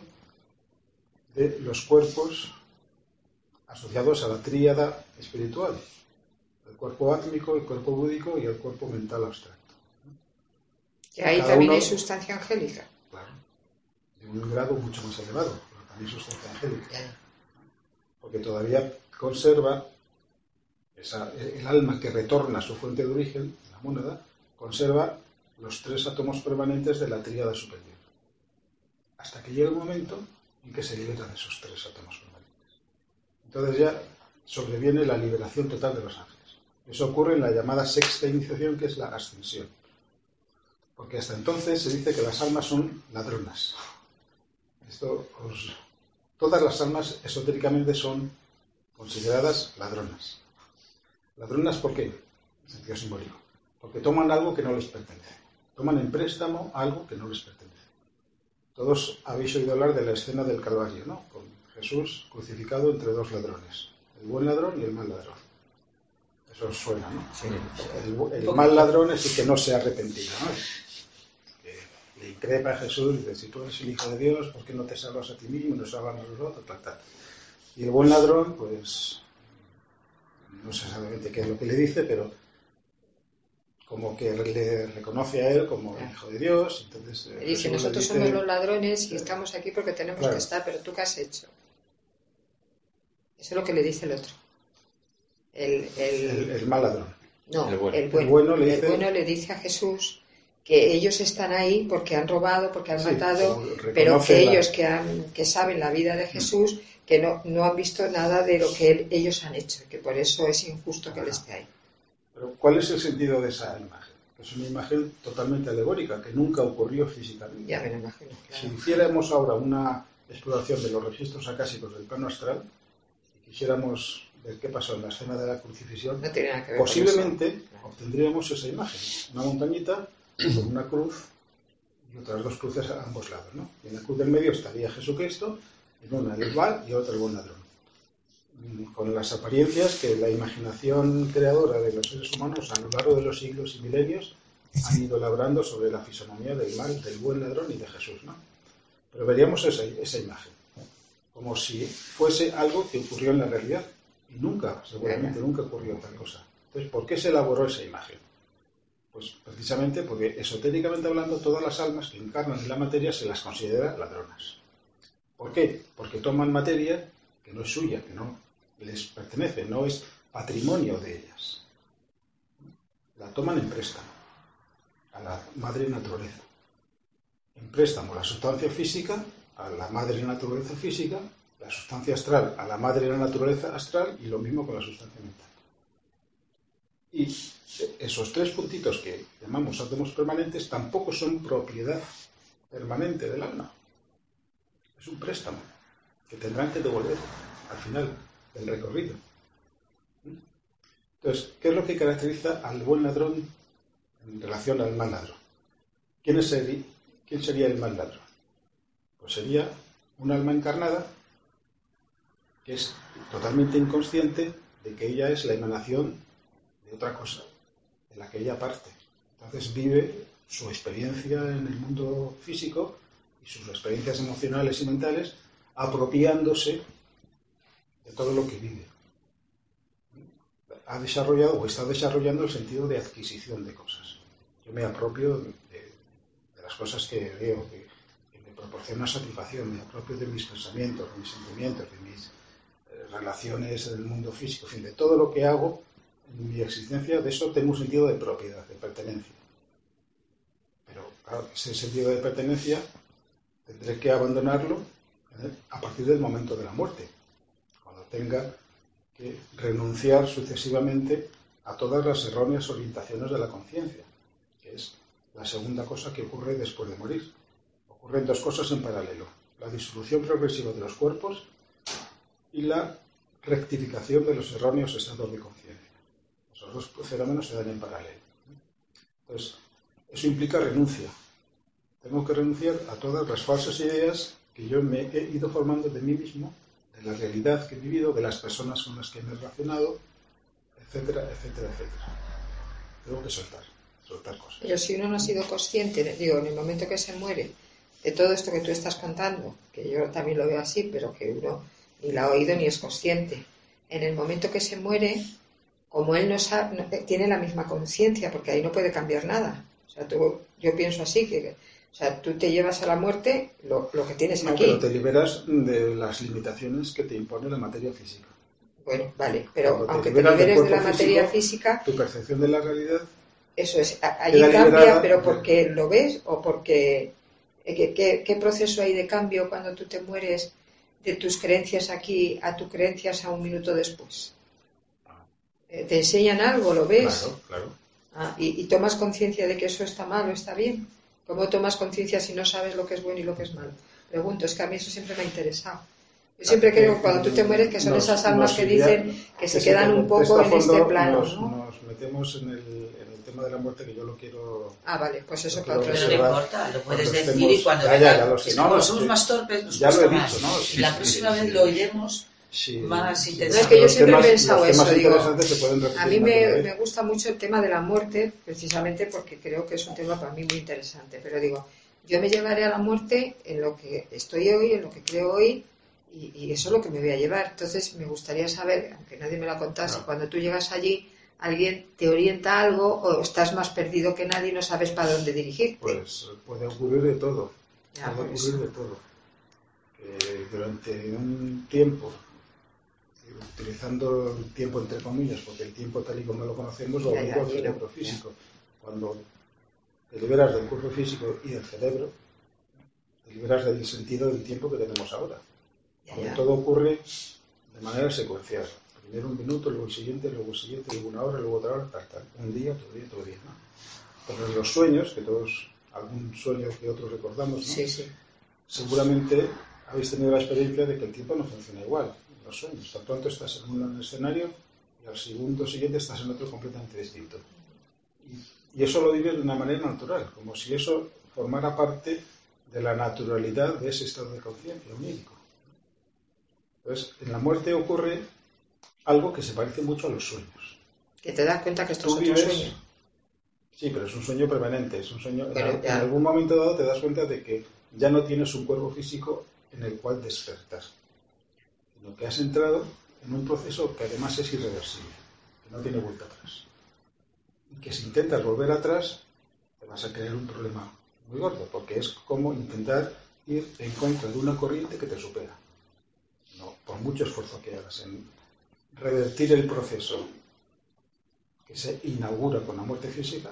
de los cuerpos asociados a la tríada espiritual, el cuerpo átmico, el cuerpo búdico y el cuerpo mental abstracto. Que ahí Cada también uno- hay sustancia angélica. Claro, de un grado mucho más elevado, pero también sustancia angélica. porque todavía conserva esa- el alma que retorna a su fuente de origen, la mónada, conserva los tres átomos permanentes de la tríada superior. Hasta que llega un momento en que se libera de esos tres átomos permanentes. Entonces ya sobreviene la liberación total de los ángeles. Eso ocurre en la llamada sexta iniciación, que es la ascensión. Porque hasta entonces se dice que las almas son ladronas. Esto os, todas las almas esotéricamente son consideradas ladronas. ¿Ladronas por qué? En sentido simbólico. Porque toman algo que no les pertenece. Toman en préstamo algo que no les pertenece. Todos habéis oído hablar de la escena del Calvario, ¿no? Con Jesús crucificado entre dos ladrones. El buen ladrón y el mal ladrón. Eso os suena, ¿no? El, bu- el mal ladrón es el que no se ha arrepentido, ¿no? Que le increpa a Jesús y dice, si tú eres el Hijo de Dios, ¿por qué no te salvas a ti mismo y no salvas a los otros? Tal, tal. Y el buen ladrón, pues, no sé exactamente qué es lo que le dice, pero como que le reconoce a él como el Hijo de Dios. Entonces, eh, Y dice, nosotros dice- somos los ladrones y estamos aquí porque tenemos Claro. que estar, pero tú qué has hecho. Eso es lo que le dice el otro. El, el- el, el mal ladrón. no, el el bueno. bueno. El bueno le El dice- bueno le dice a Jesús que ellos están ahí porque han robado, porque han Sí, matado, pero que la- ellos que, han, que saben la vida de Jesús, que no, no han visto nada de lo que él- ellos han hecho, que por eso es injusto que él esté ahí. Pero ¿cuál es el sentido de esa imagen? Es una imagen totalmente alegórica, que nunca ocurrió físicamente. Ya me lo imagino, Si hiciéramos ahora una exploración de los registros acásicos del plano astral y quisiéramos ver qué pasó en la escena de la crucifixión, No tiene nada que ver con posiblemente. Claro. obtendríamos esa imagen. Una montañita con una cruz y otras dos cruces a ambos lados. ¿no? Y en la cruz del medio estaría Jesucristo, en una el mal y otra el buen ladrón. Con las apariencias que la imaginación creadora de los seres humanos a lo largo de los siglos y milenios han ido labrando sobre la fisonomía del mal, del buen ladrón y de Jesús. ¿no? Pero veríamos esa, esa imagen. como si fuese algo que ocurrió en la realidad. Y nunca, seguramente nunca ocurrió tal cosa. Entonces, ¿por qué se elaboró esa imagen? Pues precisamente porque esotéricamente hablando, todas las almas que encarnan en la materia se las considera ladronas. ¿Por qué? Porque toman materia que no es suya, que no les pertenece, no es patrimonio de ellas. La toman en préstamo a la madre naturaleza. En préstamo la sustancia física a la madre naturaleza física, la sustancia astral a la madre naturaleza astral y lo mismo con la sustancia mental. Y esos tres puntitos que llamamos átomos permanentes tampoco son propiedad permanente del alma. Es un préstamo que tendrán que devolver al final del recorrido. Entonces, ¿qué es lo que caracteriza al buen ladrón en relación al mal ladrón? ¿Quién, es el- quién sería el mal ladrón? Pues sería un alma encarnada que es totalmente inconsciente de que ella es la emanación de otra cosa, de la que ella parte. Entonces vive su experiencia en el mundo físico y sus experiencias emocionales y mentales apropiándose de todo lo que vive. Ha desarrollado o está desarrollando el sentido de adquisición de cosas. Yo me apropio de, las cosas que veo, que, me proporcionan satisfacción, me apropio de mis pensamientos, de mis sentimientos, de mis eh, relaciones en el mundo físico, en fin, de todo lo que hago en mi existencia, de eso tengo un sentido de propiedad, de pertenencia. Pero, claro, ese sentido de pertenencia tendré que abandonarlo ¿eh? a partir del momento de la muerte, tenga que renunciar sucesivamente a todas las erróneas orientaciones de la conciencia, que es la segunda cosa que ocurre después de morir. Ocurren dos cosas en paralelo, la disolución progresiva de los cuerpos y la rectificación de los erróneos estados de conciencia. Esos dos fenómenos se dan en paralelo. Entonces, eso implica renuncia. Tengo que renunciar a todas las falsas ideas que yo me he ido formando de mí mismo, de la realidad que he vivido, de las personas con las que me he relacionado, etcétera, etcétera, etcétera. Tengo que soltar, soltar cosas. Pero si uno no ha sido consciente, digo, en el momento que se muere, de todo esto que tú estás contando, que yo también lo veo así, pero que uno ni la ha oído ni es consciente, en el momento que se muere, como él no, sabe, no tiene la misma conciencia, porque ahí no puede cambiar nada. O sea, tú, yo pienso así, que o sea, tú te llevas a la muerte lo, lo que tienes No, aquí. pero te liberas de las limitaciones que te impone la materia física. Bueno, vale, pero Cuando aunque te liberes de la materia físico, física, Tu percepción de la realidad eso es, allí cambia, liberada. pero porque lo ves o porque... eh, ¿Qué, qué, qué proceso hay de cambio cuando tú te mueres de tus creencias aquí a tus creencias a un minuto después? Eh, ¿Te enseñan algo? ¿Lo ves? Claro, claro. Ah, y, y tomas conciencia de que eso está mal o está bien. ¿Cómo tomas conciencia si no sabes lo que es bueno y lo que es malo? Pregunto, es que a mí eso siempre me ha interesado. Yo siempre creo que cuando tú te mueres que son Nos- esas almas que dicen que se quedan un poco en este plano, nos, ¿no? nos metemos en el, en el tema de la muerte que yo lo quiero... Ah, vale, pues eso Lo para otro Pero no importa, lo puedes Cuando decir y cuando Ya, ya, lo sé. No, somos más torpes, nos ya lo he cuesta dicho, más. ¿no? y Sí, la sí, próxima sí, vez sí. lo oiremos Sí, más interesante. No, es que yo siempre he pensado los temas eso, digo, se pueden A mí me, me gusta mucho el tema de la muerte, precisamente porque creo que es un tema para mí muy interesante. Pero digo, yo me llevaré a la muerte en lo que estoy hoy, en lo que creo hoy, y, y eso es lo que me voy a llevar. Entonces, me gustaría saber, aunque nadie me lo ha contado, si No. cuando tú llegas allí, alguien te orienta algo o estás más perdido que nadie y no sabes para dónde dirigirte. Pues puede ocurrir de todo. Ya, puede por ocurrir eso. de todo. Que durante un tiempo, utilizando el tiempo entre comillas, porque el tiempo tal y como lo conocemos lo obliga al cerebro físico. Cuando te liberas del cuerpo físico y del cerebro, te liberas del sentido del tiempo que tenemos ahora. Porque todo ocurre de manera secuencial. Primero un minuto, luego el siguiente, luego el siguiente, luego una hora, luego otra hora, tal, tal. Un día, otro día, otro día. ¿no? Pero en los sueños, que todos, algún sueño que otros recordamos, ¿no? Sí, sí. seguramente habéis tenido la experiencia de que el tiempo no funciona igual los sueños. Tan pronto estás en un escenario y al segundo siguiente estás en otro completamente distinto. Y, y eso lo vives de una manera natural, como si eso formara parte de la naturalidad de ese estado de conciencia onírico. Entonces, en la muerte ocurre algo que se parece mucho a los sueños. Que te das cuenta que esto es otro sueño. Sí, pero es un sueño permanente, es un sueño... en. En algún momento dado te das cuenta de que ya no tienes un cuerpo físico en el cual despertar. Sino que has entrado en un proceso que además es irreversible, que no tiene vuelta atrás. Y que si intentas volver atrás, te vas a crear un problema muy gordo, porque es como intentar ir en contra de una corriente que te supera. No, por mucho esfuerzo que hagas en revertir el proceso que se inaugura con la muerte física,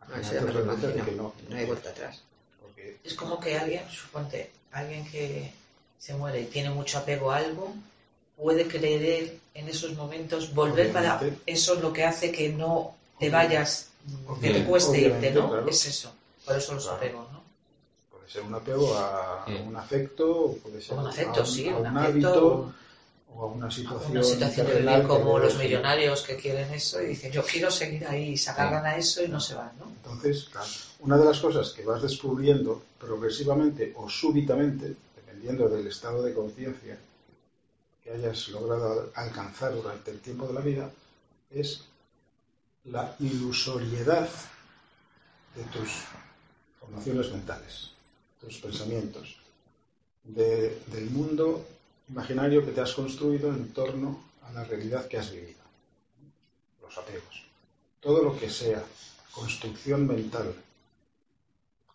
al No, lo que hay vuelta atrás. porque Es como que alguien, suponte, alguien que se muere y tiene mucho apego a algo, puede querer en esos momentos volver para... Eso es lo que hace que no te Obviamente. vayas, que te Obviamente, cueste irte, ¿no? claro. Es eso. Por eso los Claro. apegos, ¿no? puede ser un apego a, un afecto, puede ser Un a afecto, un, sí, a un un afecto, hábito o a una situación, una situación de vivir como los ser. millonarios que quieren eso y dicen, yo quiero seguir ahí, y se agarran a eso y no se van, ¿no? Entonces, claro, una de las cosas que vas descubriendo progresivamente o súbitamente, dependiendo del estado de conciencia que hayas logrado al- alcanzar durante el tiempo de la vida, es la ilusoriedad de tus formaciones mentales, tus pensamientos, de- del mundo imaginario que te has construido en torno a la realidad que has vivido, los apegos. Todo lo que sea construcción mental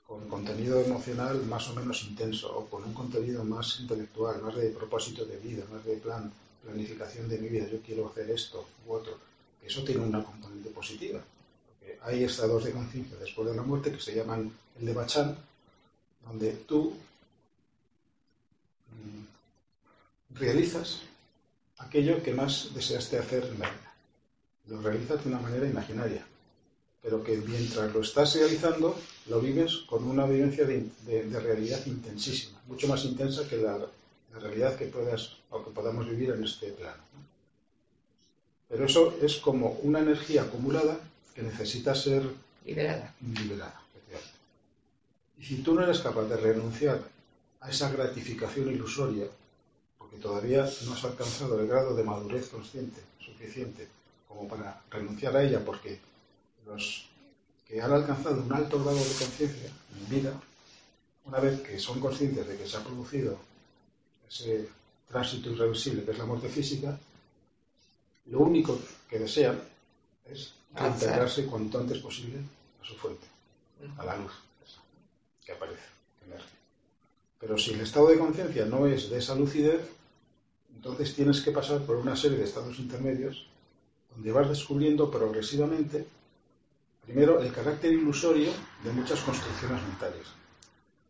con contenido emocional más o menos intenso o con un contenido más intelectual, más de propósito de vida, más de plan, planificación de mi vida, yo quiero hacer esto u otro, eso tiene una componente positiva. Porque hay estados de conciencia después de la muerte que se llaman el de Bachán, donde tú mm, realizas aquello que más deseaste hacer en la vida. Lo realizas de una manera imaginaria, pero que mientras lo estás realizando, lo vives con una vivencia de, de- de realidad intensísima, mucho más intensa que la, la realidad que puedas o que podamos vivir en este plano. ¿no? Pero eso es como una energía acumulada que necesita ser Liberada. liberada. Y si tú no eres capaz de renunciar a esa gratificación ilusoria, porque todavía no has alcanzado el grado de madurez consciente suficiente como para renunciar a ella, porque los que han alcanzado un alto grado de conciencia en vida, una vez que son conscientes de que se ha producido ese tránsito irreversible que es la muerte física, lo único que desean es integrarse cuanto antes posible a su fuente, a la luz esa, que aparece, que emerge. Pero si el estado de conciencia no es de esa lucidez, entonces tienes que pasar por una serie de estados intermedios donde vas descubriendo progresivamente, primero, el carácter ilusorio de muchas construcciones mentales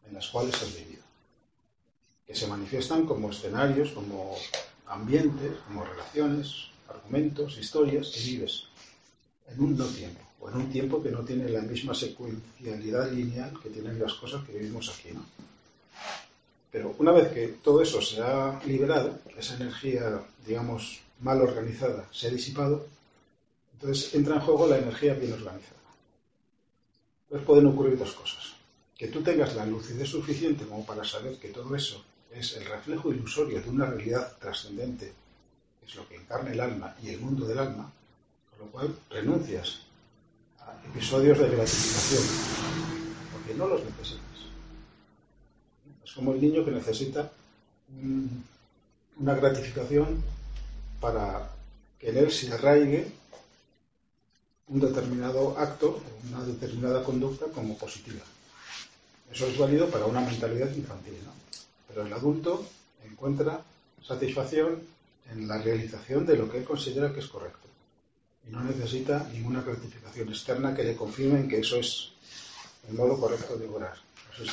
en las cuales has vivido, que se manifiestan como escenarios, como ambientes, como relaciones, argumentos, historias que vives en un no tiempo, o en un tiempo que no tiene la misma secuencialidad lineal que tienen las cosas que vivimos aquí, ¿no? Pero una vez que todo eso se ha liberado, esa energía, digamos, mal organizada se ha disipado, entonces entra en juego la energía bien organizada. Entonces pueden ocurrir dos cosas. Que tú tengas la lucidez suficiente como para saber que todo eso es el reflejo ilusorio de una realidad trascendente, que es lo que encarna el alma y el mundo del alma, con lo cual renuncias a episodios de gratificación, porque no los necesitas. Es como el niño que necesita un- una gratificación para que en él se arraigue un determinado acto, una determinada conducta como positiva. Eso es válido para una mentalidad infantil, ¿no? Pero el adulto encuentra satisfacción en la realización de lo que él considera que es correcto. Y no necesita ninguna gratificación externa que le confirme en que eso es el modo correcto de orar. Sí,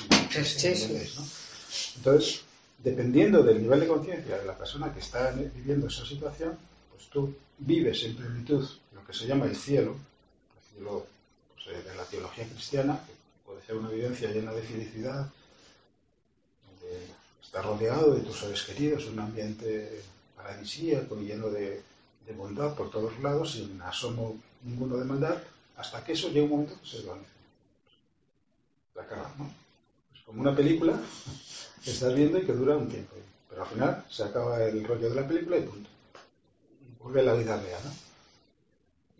sí, sí. entendéis, ¿no? Entonces, dependiendo del nivel de conciencia de la persona que está viviendo esa situación, pues tú vives en plenitud lo que se llama el cielo, el cielo pues, eh, de la teología cristiana, que puede ser una vivencia llena de felicidad, donde estás rodeado de tus seres queridos, un ambiente paradisíaco y lleno de, bondad por todos lados, sin asomo ninguno de maldad, hasta que eso llega un momento que se desvanece. La acaba, ¿no? Es como una película que estás viendo y que dura un tiempo. Pero al final se acaba el rollo de la película y punto. Vuelve a la vida real. ¿no?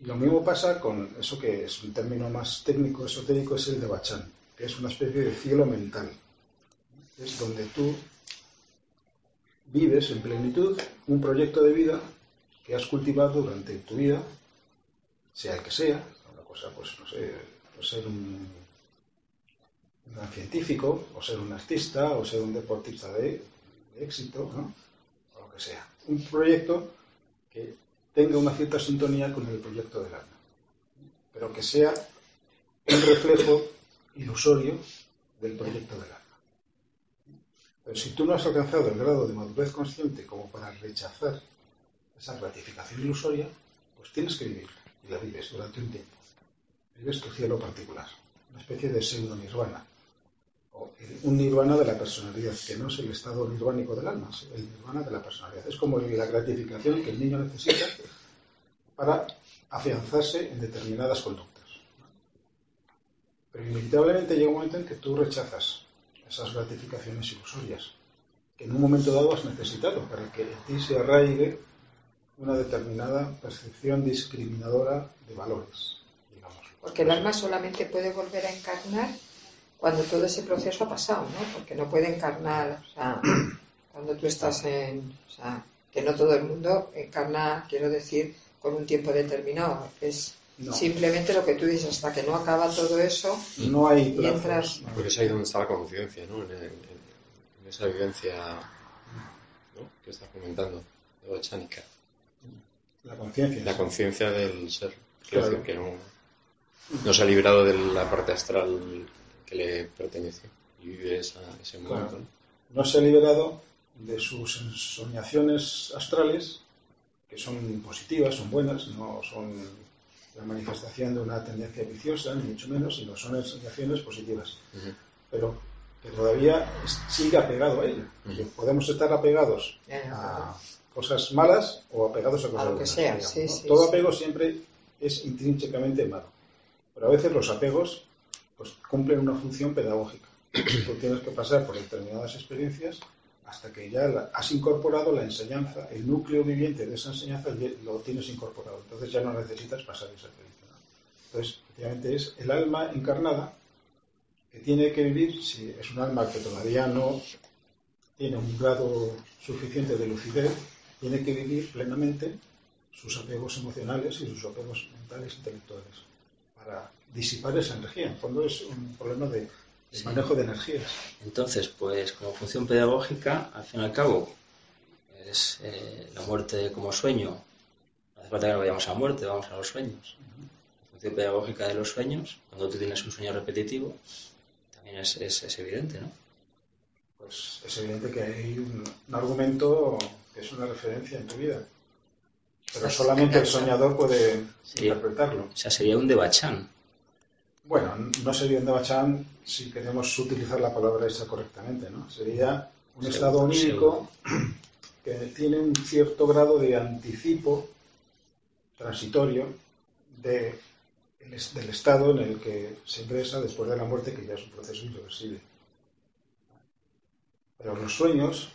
Y lo mismo pasa con eso que es un término más técnico, esotérico, es el de Bachán, que es una especie de cielo mental. Es donde tú vives en plenitud un proyecto de vida que has cultivado durante tu vida, sea el que sea, una cosa, pues no sé, pues ser un, un científico, o ser un artista, o ser un deportista de, de éxito, ¿no? o lo que sea. Un proyecto que tenga una cierta sintonía con el proyecto del alma, pero que sea un reflejo ilusorio del proyecto del alma. Pero si tú no has alcanzado el grado de madurez consciente como para rechazar esa gratificación ilusoria, pues tienes que vivirla y la vives durante un tiempo. Vives tu cielo particular, una especie de pseudo nirvana, un nirvana de la personalidad, que no es el estado nirvánico del alma, es el nirvana de la personalidad. Es como la gratificación que el niño necesita para afianzarse en determinadas conductas. Pero inevitablemente llega un momento en que tú rechazas esas gratificaciones ilusorias que en un momento dado has necesitado para que en ti se arraigue una determinada percepción discriminadora de valores, digamos. Porque el alma solamente puede volver a encarnar cuando todo ese proceso ha pasado, ¿no? Porque no puede encarnar, o sea, cuando tú estás en, o sea, que no todo el mundo encarna, quiero decir, con un tiempo determinado. Es No, simplemente lo que tú dices, hasta que no acaba todo eso, no hay Y entras- plazos. no. Porque es ahí donde está la conciencia, ¿no? En, en- en esa vivencia ¿no? que estás comentando, de Chánica. La conciencia. La conciencia del ser. Quiero Claro. decir que no, no se ha librado de la parte astral que le pertenece y vive esa, ese momento. Claro. ¿no? no se ha liberado de sus ensoñaciones astrales, que son positivas, son buenas, no son la manifestación de una tendencia viciosa, ni mucho menos, sino son ensoñaciones positivas. Ujú. Pero que todavía sigue apegado a ello. Ujú. Que podemos estar apegados ya, a cosas malas o apegados a cosas A lo que buenas, sea, digamos, sí, ¿no? sí, Todo sí. apego siempre es intrínsecamente malo. Pero a veces los apegos pues, cumplen una función pedagógica. Tú tienes que pasar por determinadas experiencias hasta que ya has incorporado la enseñanza, el núcleo viviente de esa enseñanza lo tienes incorporado. Entonces ya no necesitas pasar esa experiencia. Entonces, efectivamente, es el alma encarnada que tiene que vivir, si es un alma que todavía no tiene un grado suficiente de lucidez, tiene que vivir plenamente sus apegos emocionales y sus apegos mentales intelectuales para disipar esa energía. En fondo es un problema de, de Sí. manejo de energías. Entonces, pues como función pedagógica, al fin y al cabo, es eh, la muerte como sueño. No hace falta que no vayamos a muerte, vamos a los sueños. La función pedagógica de los sueños, cuando tú tienes un sueño repetitivo, también es, es- es evidente, ¿no? Pues es evidente que hay un, un argumento que es una referencia en tu vida. Pero Estás solamente el soñador puede Sí. interpretarlo. O sea, sería un debachán. Bueno, no sería un Devachan si queremos utilizar la palabra esa correctamente, ¿no? Sería un estado onírico que tiene un cierto grado de anticipo transitorio de- del estado en el que se ingresa después de la muerte, que ya es un proceso irreversible. Pero los sueños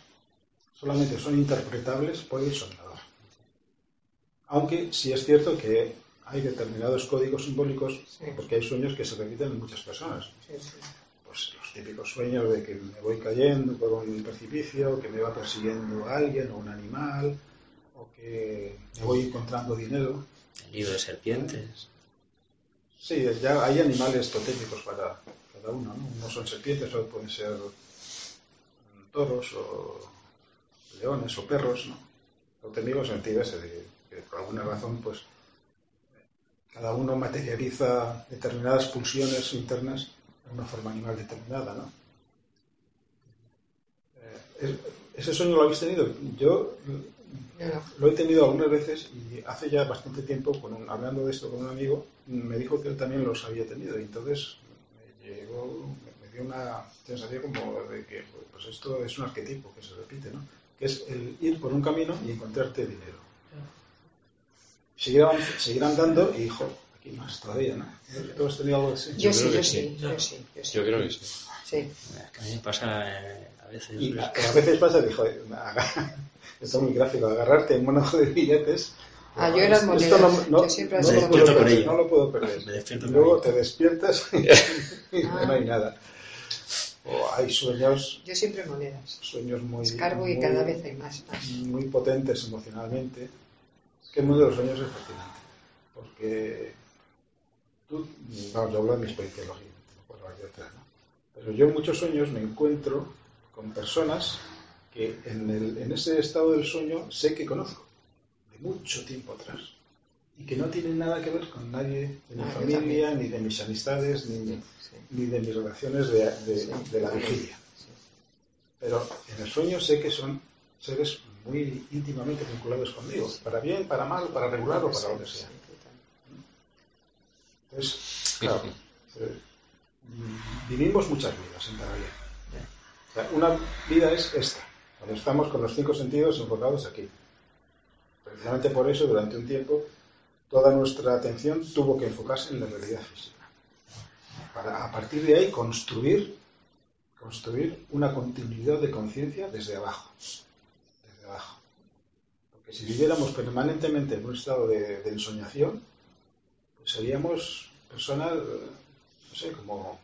solamente son interpretables por el soñador. Aunque sí es cierto que hay determinados códigos simbólicos, Sí. porque hay sueños que se repiten en muchas personas. Sí, sí. Pues los típicos sueños de que me voy cayendo por un precipicio, que me va persiguiendo alguien o un animal, o que me voy encontrando dinero. El nido de serpientes. Sí, ya hay animales totémicos para cada uno, ¿no? Unos son serpientes, otros pueden ser mm, toros o leones o perros, ¿no? Totémicos en ese de que por alguna razón, pues, cada uno materializa determinadas pulsiones internas en una forma animal determinada, ¿no? Eh, es- ¿Ese sueño lo habéis tenido? Yo lo he tenido algunas veces y hace ya bastante tiempo, hablando de esto con un amigo, me dijo que él también los había tenido y entonces me, llegó, me, dio una sensación como de que pues esto es un arquetipo que se repite, ¿no? que es el ir por un camino y encontrarte dinero. Seguir, avanz- seguir andando y, jo, aquí más todavía, ¿no? ¿Tú has tenido algo así? Yo Yo sí, yo sí, sí. yo sí, yo sí. Yo creo que sí. Sí. A mí me pasa eh, a veces. Y a, a veces pasa, dijo, esto es muy gráfico, agarrarte en un manojo de billetes. Ah, yo era Esto moneda. no, no- Yo siempre no lo puedo perder, no lo puedo perder. Me despierto Y luego te despiertas y Ah. no hay nada. O hay sueños, Yo siempre monedas. sueños muy, Escarbo y muy- cada vez hay más. más. muy potentes emocionalmente. Que el mundo de los sueños es fascinante. Porque tú, vamos, yo hablo de mi experiencia, lógicamente, no. Pero yo en muchos sueños me encuentro con personas que en, el- en ese estado del sueño sé que conozco, de mucho tiempo atrás. Y que no tienen nada que ver con nadie de mi Ah, familia, ni de mis amistades, ni, Sí. ni de mis relaciones de, de- Sí. de la vigilia. Pero en el sueño sé que son seres muy íntimamente vinculados conmigo, para bien, para mal, para regular o para lo que sea. Entonces, claro, eh, vivimos muchas vidas en paralelo. O sea, una vida es esta, cuando estamos con los cinco sentidos enfocados aquí. Precisamente por eso, durante un tiempo, toda nuestra atención tuvo que enfocarse en la realidad física. Para a partir de ahí construir, construir una continuidad de conciencia desde abajo. Porque si viviéramos permanentemente en un estado de, de ensoñación, pues seríamos personas, no sé, como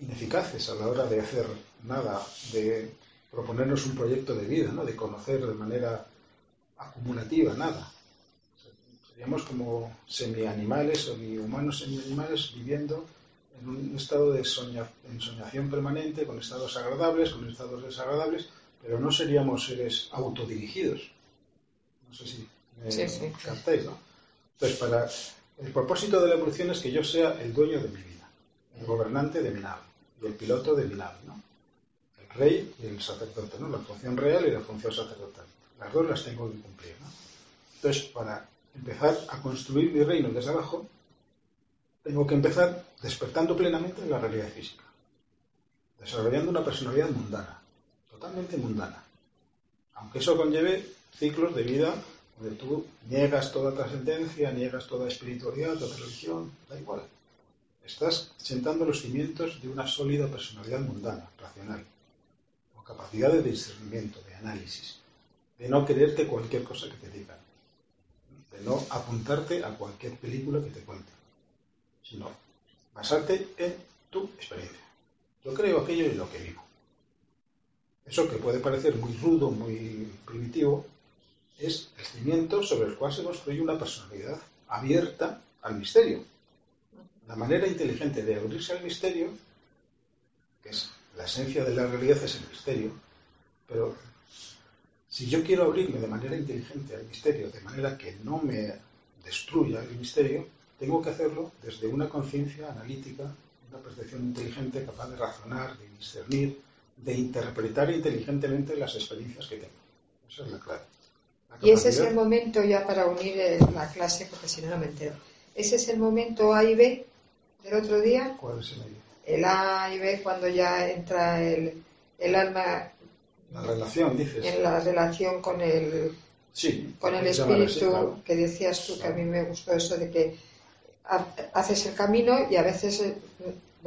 ineficaces a la hora de hacer nada, de proponernos un proyecto de vida, ¿no? de conocer de manera acumulativa nada. Seríamos como semi-animales o humanos semi-animales viviendo en un estado de soña- ensoñación permanente, con estados agradables, con estados desagradables, pero no seríamos seres autodirigidos. No sé si me Sí, sí. captáis, ¿no? Entonces, para el propósito de la evolución es que yo sea el dueño de mi vida, el gobernante de mi nave y el piloto de mi nave, ¿no? El rey y el sacerdote, ¿no? La función real y la función sacerdotal. Las dos las tengo que cumplir, ¿no? Entonces, para empezar a construir mi reino desde abajo, tengo que empezar despertando plenamente en la realidad física, desarrollando una personalidad mundana, totalmente mundana. Aunque eso conlleve ciclos de vida donde tú niegas toda trascendencia, niegas toda espiritualidad, toda religión, da igual. Estás sentando los cimientos de una sólida personalidad mundana, racional, con capacidad de discernimiento, de análisis, de no creerte cualquier cosa que te digan, de no apuntarte a cualquier película que te cuenten, sino basarte en tu experiencia. Yo creo aquello en lo que vivo. Eso que puede parecer muy rudo, muy primitivo, es el cimiento sobre el cual se construye una personalidad abierta al misterio. La manera inteligente de abrirse al misterio, que es la esencia de la realidad, es el misterio, pero si yo quiero abrirme de manera inteligente al misterio, de manera que no me destruya el misterio, tengo que hacerlo desde una conciencia analítica, una percepción inteligente capaz de razonar, de discernir, de interpretar inteligentemente las experiencias que tengo. Esa es la clave. La Y ese es el momento ya para unir eh, la clase, porque si no, no me entero. Ese es el momento A y B del otro día. ¿Cuál es el medio? El A y B cuando ya entra el, el alma La relación, dices. en la relación con el, Sí. con el así, espíritu, claro. que decías tú, que a mí me gustó eso de que ha- haces el camino y a veces, eh,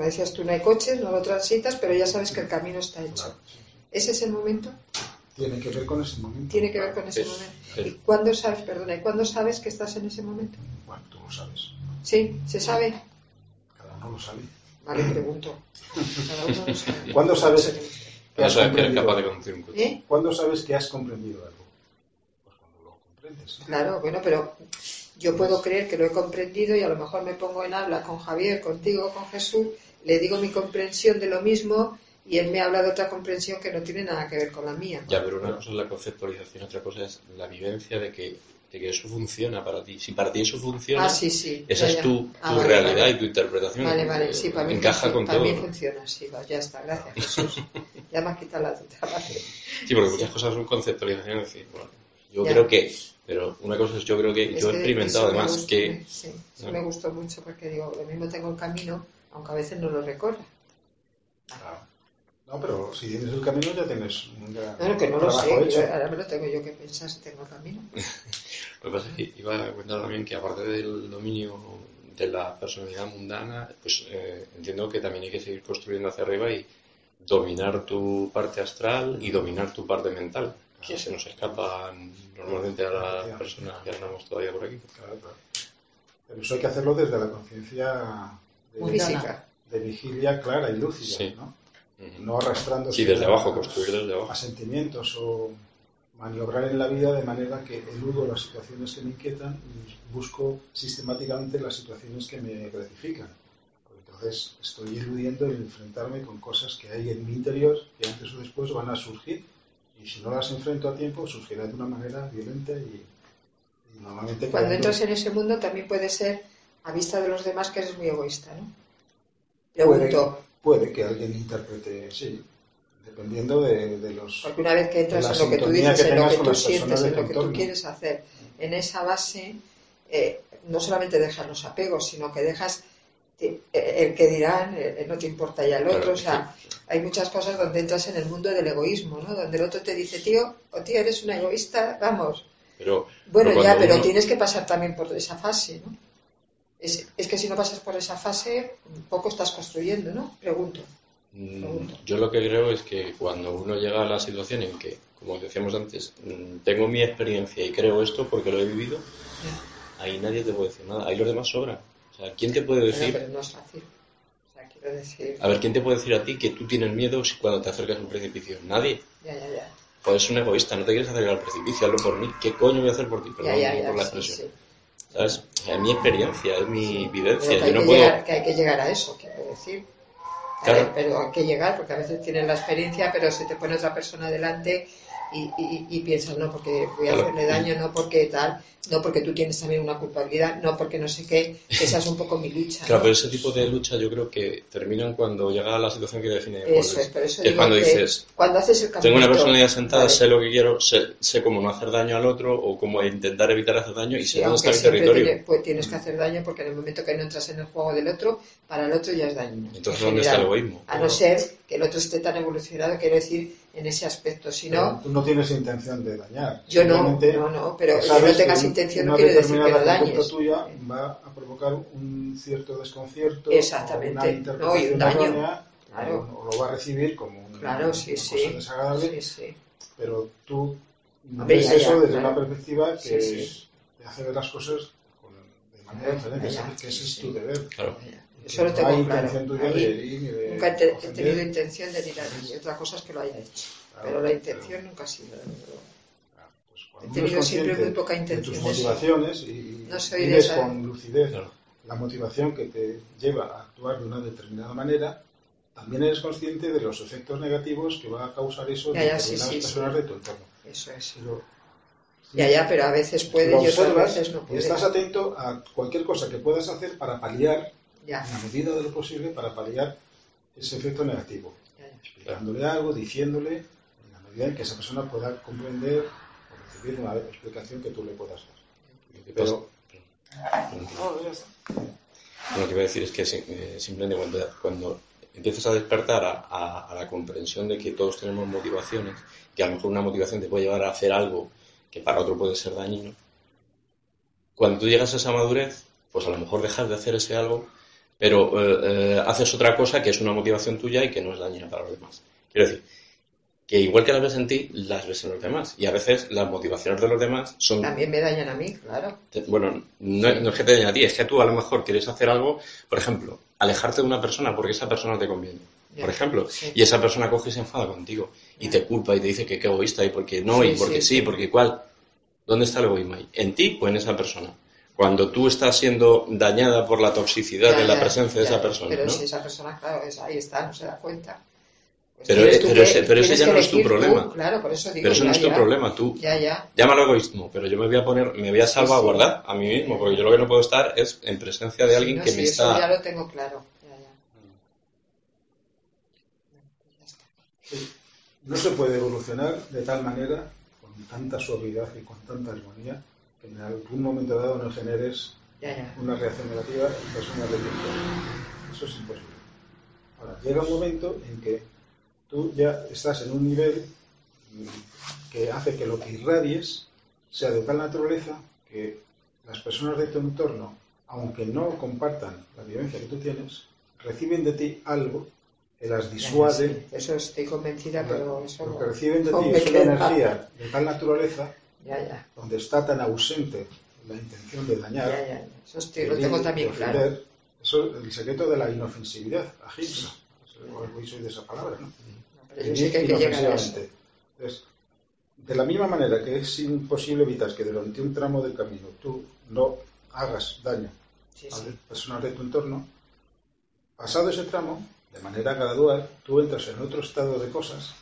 decías tú, no hay coches, no lo transitas, pero ya sabes que el camino está hecho. ¿Ese es el momento? Tiene que ver con ese momento. Tiene que ver con ese Es- momento. es- ¿Y cuándo sabes, perdona, ¿y cuándo sabes que estás en ese momento? Bueno, tú lo sabes. Sí, se sabe. Cada uno lo sabe. Vale, pregunto. Cada uno lo sabe. ¿Cuándo sabes que has Eso es que eres comprendido? capaz de conducir un coche. ¿Eh? ¿Cuándo sabes que has comprendido algo? Pues cuando lo comprendes. ¿no? Claro, bueno, pero yo puedo creer que lo he comprendido y a lo mejor me pongo en habla con Javier, contigo, con Jesús, le digo mi comprensión de lo mismo y él me habla de otra comprensión que no tiene nada que ver con la mía. Ya, pero una cosa es la conceptualización, otra cosa es la vivencia de que, de que eso funciona para ti. Si para ti eso funciona, Ah, sí, sí. esa ya, es tu, Ah, tu vale, realidad vale. y tu interpretación. Vale, vale, sí, para mí, Encaja con para todo. mí funciona, sí, va, ya está, gracias Jesús. Ya me has quitado la duda. Sí, porque muchas cosas son conceptualizaciones. Es decir, bueno, yo Ya. creo que, pero una cosa es yo creo que Es yo he experimentado además gustó, que me- sí, eso No. me gustó mucho porque digo, lo mismo tengo el camino, aunque a veces no lo recorra. Claro. No, pero si tienes el camino ya tienes un gran no, que no lo trabajo sé, hecho. yo- ahora me lo tengo yo que pensar si tengo camino. Lo que pasa es que iba a comentar también que aparte del dominio de la personalidad mundana, pues eh, entiendo que también hay que seguir construyendo hacia arriba y dominar tu parte astral y dominar tu parte mental, que se nos escapa normalmente a las personas que andamos todavía por aquí. Claro, claro. Pero eso hay que hacerlo desde la conciencia de- Física. de vigilia clara y lúcida, Sí. ¿no? No arrastrándose Sí, desde a- abajo, construir desde a abajo. sentimientos o maniobrar en la vida de manera que eludo las situaciones que me inquietan y busco sistemáticamente las situaciones que me gratifican. Entonces estoy eludiendo el enfrentarme con cosas que hay en mi interior que antes o después van a surgir y si no las enfrento a tiempo surgirá de una manera violenta y, y normalmente Cuando entras en ese mundo también puede ser a vista de los demás que eres muy egoísta, ¿no? puede, Pregunto, puede que alguien interprete, sí, dependiendo de, de los... porque una vez que entras en lo que tú dices, que en lo que tú sientes, en lo que tú quieres hacer, en esa base, eh, no solamente dejas los apegos, sino que dejas el que dirán, eh, no te importa ya el otro, Claro, o sea, sí, hay muchas cosas donde entras en el mundo del egoísmo, ¿no? Donde el otro te dice, tío, o tía, eres una egoísta, vamos. Pero, Bueno, Pero ya, pero uno- tienes que pasar también por esa fase, ¿no? Es, es que si no pasas por esa fase, poco estás construyendo, ¿no? Pregunto. mm, Pregunto. yo lo que creo es que cuando uno llega a la situación en que, como decíamos antes, mm, tengo mi experiencia y creo esto porque lo he vivido, ahí nadie te puede decir nada. Ahí los demás sobran. O sea, ¿quién te puede Bueno, decir? pero no es fácil. O sea, quiero decir, A ver, ¿quién te puede decir a ti que tú tienes miedo si cuando te acercas a un precipicio? Nadie. ya, ya, ya. Pues es un egoísta, no te quieres acercar al precipicio, hazlo por mí. ¿Qué coño voy a hacer por ti? Perdón ya, ya, por la sí, expresión. sí. Es mi experiencia, es mi Pero vivencia. Yo no que puedo. llegar, que hay que llegar a eso, quiero decir. A Claro. ver, pero hay que llegar, porque a veces tienes la experiencia, pero se te pone otra persona delante y, y- y piensas, no, porque voy a hacerle daño, no porque tal, no porque tú tienes también una culpabilidad, no porque no sé qué. Esa es un poco mi lucha. Claro, pero ese tipo de lucha yo creo que terminan cuando llega la situación que define Eso es, por eso es cuando dices, cuando haces el tengo una personalidad sentada, vale, sé lo que quiero, sé, sé cómo no hacer daño al otro o cómo intentar evitar hacer daño y sí, sé dónde está mi territorio. tiene- pues tienes que hacer daño porque en el momento que no entras en el juego del otro, para el otro ya es daño. Entonces, en ¿dónde está el egoísmo? A no ser que el otro esté tan evolucionado, quiero decir, en ese aspecto. Si no, tú no tienes intención de dañar. yo no, no, no, pero que no tengas que intención no quiere decir que conducta dañes. tuya va a provocar un cierto desconcierto Exactamente. o una No, y un daño. errónea, Claro. o, o lo va a recibir como un- Claro, sí, una sí. cosa desagradable, Sí, sí. pero tú ves ya, eso desde claro. una perspectiva que Sí, sí. te hace ver las cosas con- de manera diferente, que ese sí, es sí. tu deber. Claro. Y Eso que lo no tengo hay claro. tuya de de Nunca he, he tenido intención de ir a nadie. Otra cosa es que lo haya hecho. Claro, Pero la pero- intención nunca ha sido. Claro, pues cuando He tenido siempre muy poca de intención tus de eso. motivaciones y No soy de vives esa- con lucidez Claro. la motivación que te lleva a actuar de una determinada manera, también eres consciente de los efectos negativos que va a causar eso en ya, sí, determinadas sí, personas sí. de tu entorno. Eso es. Pero, Ya, ya, pero a veces puede lo y otras observas veces no y puede. estás atento a cualquier cosa que puedas hacer para paliar, Ya, en la medida de lo posible, para paliar ese efecto negativo. ya, ya. Explicándole algo, diciéndole, en la medida en que esa persona pueda comprender o recibir una explicación que tú le puedas dar. Lo que Pero, Lo que iba a decir es que eh, simplemente cuando, cuando empiezas a despertar a, a- a la comprensión de que todos tenemos motivaciones, que a lo mejor una motivación te puede llevar a hacer algo que para otro puede ser dañino, cuando tú llegas a esa madurez, pues a lo mejor dejas de hacer ese algo, pero eh, eh, haces otra cosa que es una motivación tuya y que no es dañina para los demás. Quiero decir, que igual que las ves en ti, las ves en los demás. Y a veces las motivaciones de los demás son También me dañan a mí, claro. Bueno, no, no es que te dañe a ti, es que tú a lo mejor quieres hacer algo, por ejemplo, alejarte de una persona porque esa persona te conviene, Ya, por ejemplo, sí. y esa persona coge y se enfada contigo y te culpa y te dice que qué egoísta y porque no, Sí, y porque sí, sí, sí. porque cuál. ¿Dónde está el egoísmo ahí? ¿En ti o en esa persona? Cuando tú estás siendo dañada por la toxicidad Ya, de la ya, presencia de esa persona, Pero ¿no? si esa persona, claro, es, ahí está, no se da cuenta. Pues Pero, eh, tú pero que- ese- pero ese ya no es tu tú, problema. claro, por eso digo. Pero eso no es tu ya. problema, tú Ya, ya. Llámalo egoísmo, pero yo me voy a poner, me voy a Sí, salvaguardar a mí mismo, porque yo lo que no puedo estar es en presencia de alguien No, que sí, me eso está... ya lo tengo claro. Ya, ya. Ya está. No se puede evolucionar de tal manera, con tanta suavidad y con tanta armonía, en algún momento dado no generes Ya, ya. una reacción negativa en personas de tu entorno. Eso es imposible. Ahora, llega un momento en que tú ya estás en un nivel que hace que lo que irradies sea de tal naturaleza que las personas de tu entorno, aunque no compartan la vivencia que tú tienes, reciben de ti algo que las disuade. Eso estoy convencida, pero eso lo que reciben de ti es una energía de tal naturaleza Ya, ya. donde está tan ausente la intención de dañar, Ya, ya. Eso estoy, lo tengo también claro. Eso es el secreto de la inofensividad, agilidad. Hoy soy de esa palabra, ¿no? Pero yo sé que hay que llegar a eso. Entonces, de la misma manera que es imposible evitar que durante un tramo del camino tú no hagas daño Sí, al sí. personal de tu entorno, pasado ese tramo, de manera gradual, tú entras en otro estado de cosas,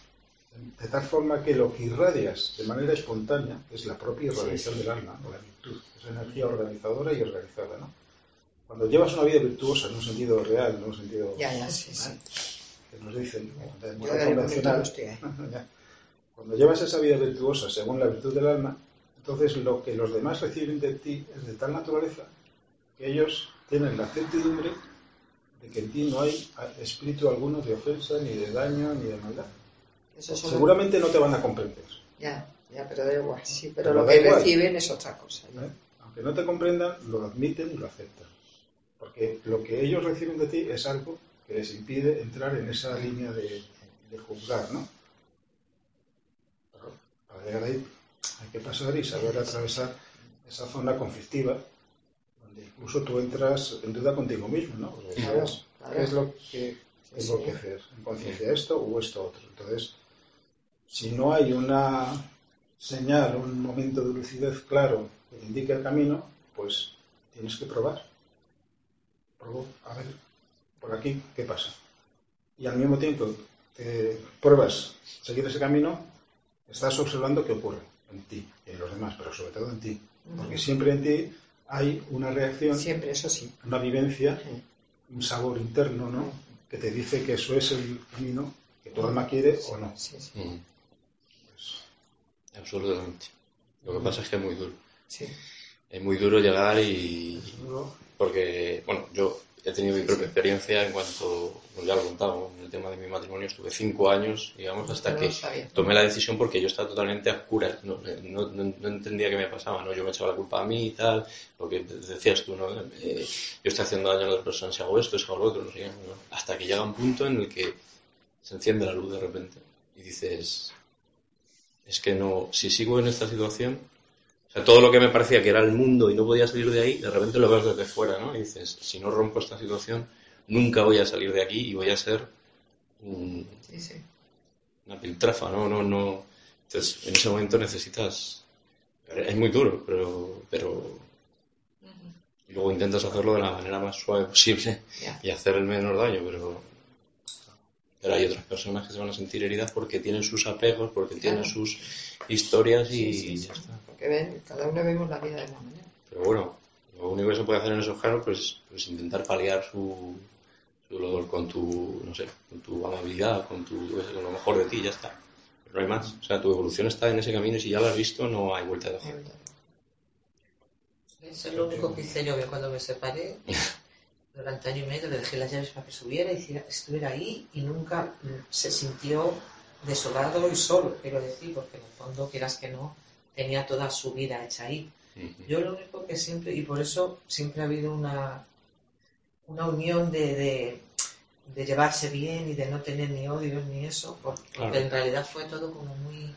de tal forma que lo que irradias de manera espontánea es la propia irradiación del alma, o la virtud, esa energía organizadora y organizada. ¿no? Cuando llevas una vida virtuosa en un sentido real, en un sentido Ya, ya, sí. ¿eh? que nos dicen, de convencional. Cuando llevas esa vida virtuosa según la virtud del alma, entonces lo que los demás reciben de ti es de tal naturaleza que ellos tienen la certidumbre de que en ti no hay espíritu alguno de ofensa, ni de daño, ni de maldad. Eso Seguramente no te van a comprender. Ya, ya, pero da igual. Sí, pero, Pero lo que igual. reciben es otra cosa. ¿eh? Aunque no te comprendan, lo admiten y lo aceptan. Porque lo que ellos reciben de ti es algo que les impide entrar en esa línea de, de juzgar, ¿no? Pero para llegar ahí hay que pasar y saber atravesar esa zona conflictiva, donde incluso tú entras en duda contigo mismo, ¿no? Porque Claro, dices, claro. ¿Qué es lo que tengo que hacer? ¿En conciencia esto o esto otro? Entonces, si no hay una señal, un momento de lucidez claro que te indique el camino, pues tienes que probar. Probo, a ver, por aquí, ¿qué pasa? Y al mismo tiempo que pruebas seguir ese camino, estás observando qué ocurre en ti y en los demás, pero sobre todo en ti. Porque siempre en ti hay una reacción, Siempre, eso sí. una vivencia, un sabor interno, ¿no? Que te dice que eso es el camino que tu alma quiere o no. Sí, sí. Absolutamente. Lo que pasa es que es muy duro. sí. Es muy duro llegar y... luego, Porque, bueno, yo he tenido mi propia experiencia en cuanto, ya lo he contado, en el tema de mi matrimonio estuve cinco años, digamos, hasta que tomé la decisión porque yo estaba totalmente a oscuras, no, no, no- no entendía qué me pasaba, ¿no? Yo me echaba la culpa a mí y tal, lo que decías tú, ¿no? Eh, yo estoy haciendo daño a la otra persona si hago esto, si hago lo otro, no sé. Hasta que llega un punto en el que se enciende la luz de repente y dices, es que no, si sigo en esta situación, o sea, todo lo que me parecía que era el mundo y no podía salir de ahí, de repente lo ves desde fuera, ¿no? Y dices, si no rompo esta situación, nunca voy a salir de aquí y voy a ser un- Sí, sí. una piltrafa, ¿no? no, no. Entonces, en ese momento necesitas... Es muy duro, pero, pero... Y luego intentas hacerlo de la manera más suave posible y hacer el menor daño, pero... Pero hay otras personas que se van a sentir heridas porque tienen sus apegos, porque tienen sus historias y Sí, sí, sí. ya está. Porque ven, cada uno vemos la vida de una manera. Pero bueno, lo único que se puede hacer en esos casos pues, pues intentar paliar su, su dolor con tu, no sé, con tu amabilidad, con, tu, con lo mejor de ti, ya está. Pero no hay más. O sea, tu evolución está en ese camino y si ya lo has visto, no hay vuelta de hoja. Eso es lo único que hice yo cuando me separé. Durante año y medio le dejé las llaves para que subiera y hiciera- estuviera ahí y nunca mm, se sintió desolado y solo, quiero decir, porque en el fondo, quieras que no, tenía toda su vida hecha ahí. Yo lo único que siempre, y por eso siempre ha habido una, una unión de, de, de llevarse bien y de no tener ni odios ni eso, porque, en realidad fue todo como muy...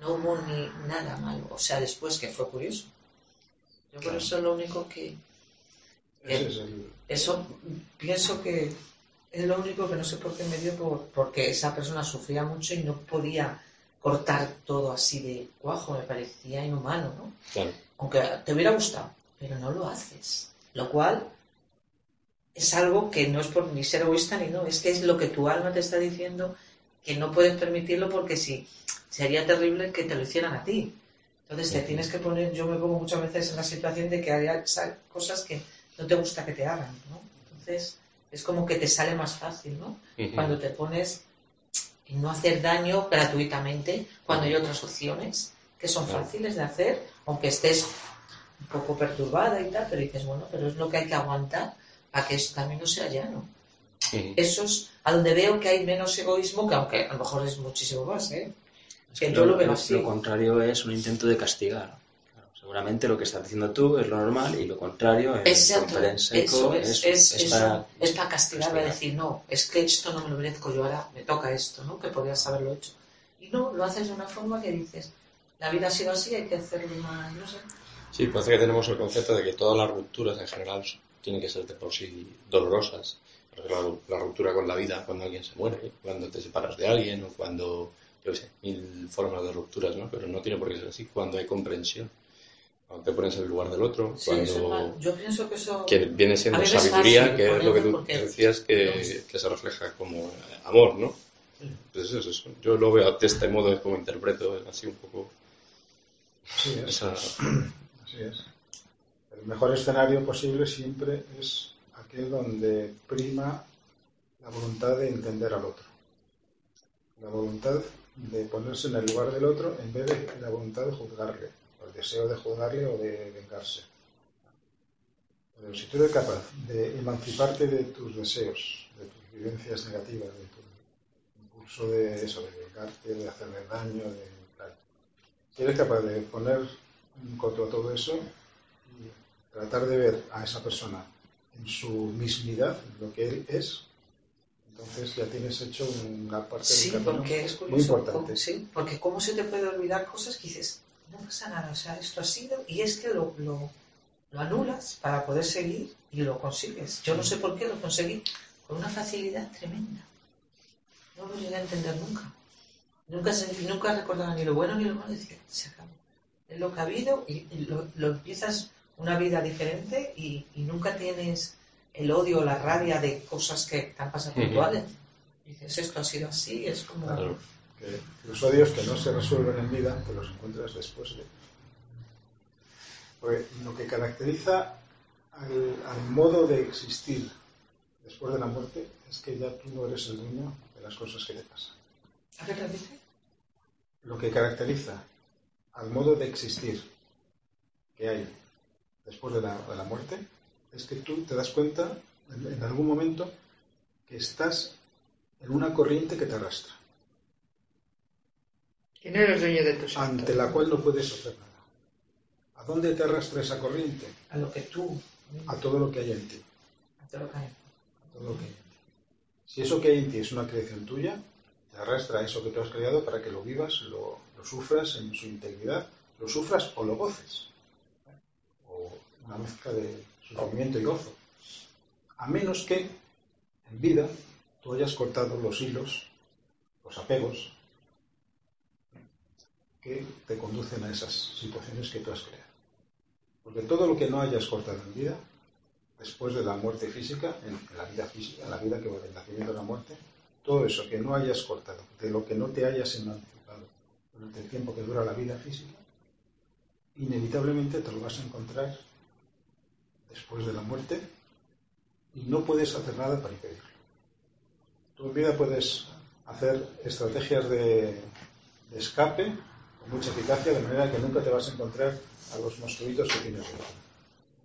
No hubo ni nada malo, o sea, después que fue curioso. Yo por eso lo único que... es Eso pienso que es lo único que no sé por qué me dio, por, porque esa persona sufría mucho y no podía cortar todo así de cuajo, me parecía inhumano, ¿no? Claro. aunque te hubiera gustado, pero no lo haces. Lo cual es algo que no es por ni ser egoísta ni no, es que es lo que tu alma te está diciendo que no puedes permitirlo porque sí, sería terrible que te lo hicieran a ti. Entonces te Ujú. tienes que poner, yo me pongo muchas veces en la situación de que haya sa- cosas que no te gusta que te hagan, ¿no? Entonces es como que te sale más fácil, ¿no? Ujú. Cuando te pones en no hacer daño gratuitamente, cuando hay otras opciones que son Claro. fáciles de hacer, aunque estés un poco perturbada y tal, pero dices, bueno, pero es lo que hay que aguantar para que eso también no sea llano. Eso es a donde veo que hay menos egoísmo, que aunque a lo mejor es muchísimo más, ¿eh? Es Que que yo lo veo así. Lo contrario es un intento de castigar. Seguramente lo que estás diciendo tú es lo normal y lo contrario es Exacto, romper en seco, eso es, es, es es para- es para castigar, para decir, no, es que esto no me lo merezco yo, ahora me toca esto, ¿no? Que podrías haberlo hecho. Y no, lo haces de una forma que dices, la vida ha sido así, hay que hacerlo más, no sé. Sí, parece que tenemos el concepto de que todas las rupturas en general tienen que ser de por sí dolorosas. La, la ruptura con la vida, cuando alguien se muere, cuando te separas de alguien o cuando, yo sé, mil formas de rupturas, ¿no? Pero no tiene por qué ser así cuando hay comprensión. Cuando te pones en el lugar del otro, Sí, cuando. Yo pienso que eso... que viene siendo sabiduría, fácil que es lo que tú decías que, que se refleja como eh, amor, ¿no? Pues eso es eso. Yo lo veo de este modo, es como interpreto así un poco Así es. esa... Así es. El mejor escenario posible siempre es aquel donde prima la voluntad de entender al otro. La voluntad de ponerse en el lugar del otro en vez de la voluntad de juzgarle, el deseo de juzgarle o de vengarse. Pero si tú eres capaz de emanciparte de tus deseos, de tus vivencias negativas, de tu impulso de eso, de vengarte, de hacerle daño, de tal, si eres capaz de poner un coto a todo eso y tratar de ver a esa persona en su mismidad, lo que él es, entonces ya tienes hecho una parte Sí, del camino porque es muy curioso. importante. ¿cómo- sí, porque cómo se te puede olvidar cosas que dices, no pasa nada, o sea, esto ha sido, y es que lo, lo, lo anulas para poder seguir y lo consigues. Yo no sé por qué lo conseguí con una facilidad tremenda. No lo llegué a entender nunca. Nunca, se- nunca recordaba ni lo bueno ni lo malo, decía, se acabó. Es lo que ha habido y lo, lo empiezas una vida diferente y, y nunca tienes el odio o la rabia de cosas que te han pasado puntuales. Dices, esto ha sido así, es como... Claro. Que los odios que no se resuelven en vida, te los encuentras después de. Porque lo que caracteriza al, al modo de existir después de la muerte es que ya tú no eres el dueño de las cosas que te pasan. A ver, repite. Lo que caracteriza al modo de existir que hay después de la, de la muerte es que tú te das cuenta en, en algún momento que estás en una corriente que te arrastra, Que no eres dueño de tus ante la cual no puedes hacer nada. ¿A dónde te arrastra esa corriente? A lo que tú... A todo lo que hay en ti. a todo lo que hay. a todo lo que hay en ti. Si eso que hay en ti es una creación tuya, te arrastra a eso que tú has creado para que lo vivas, lo, lo sufras en su integridad, lo sufras o lo goces. O una mezcla de sufrimiento y gozo. A menos que en vida tú hayas cortado los hilos, los apegos que te conducen a esas situaciones que tú has creado. Porque todo lo que no hayas cortado en vida, después de la muerte física, en la vida física, en la vida que va del nacimiento a la muerte, todo eso que no hayas cortado, de lo que no te hayas emancipado durante el tiempo que dura la vida física, inevitablemente te lo vas a encontrar después de la muerte y no puedes hacer nada para impedirlo. Tú en vida puedes hacer estrategias de, de escape con mucha eficacia, de manera que nunca te vas a encontrar a los monstruitos que tienes dentro.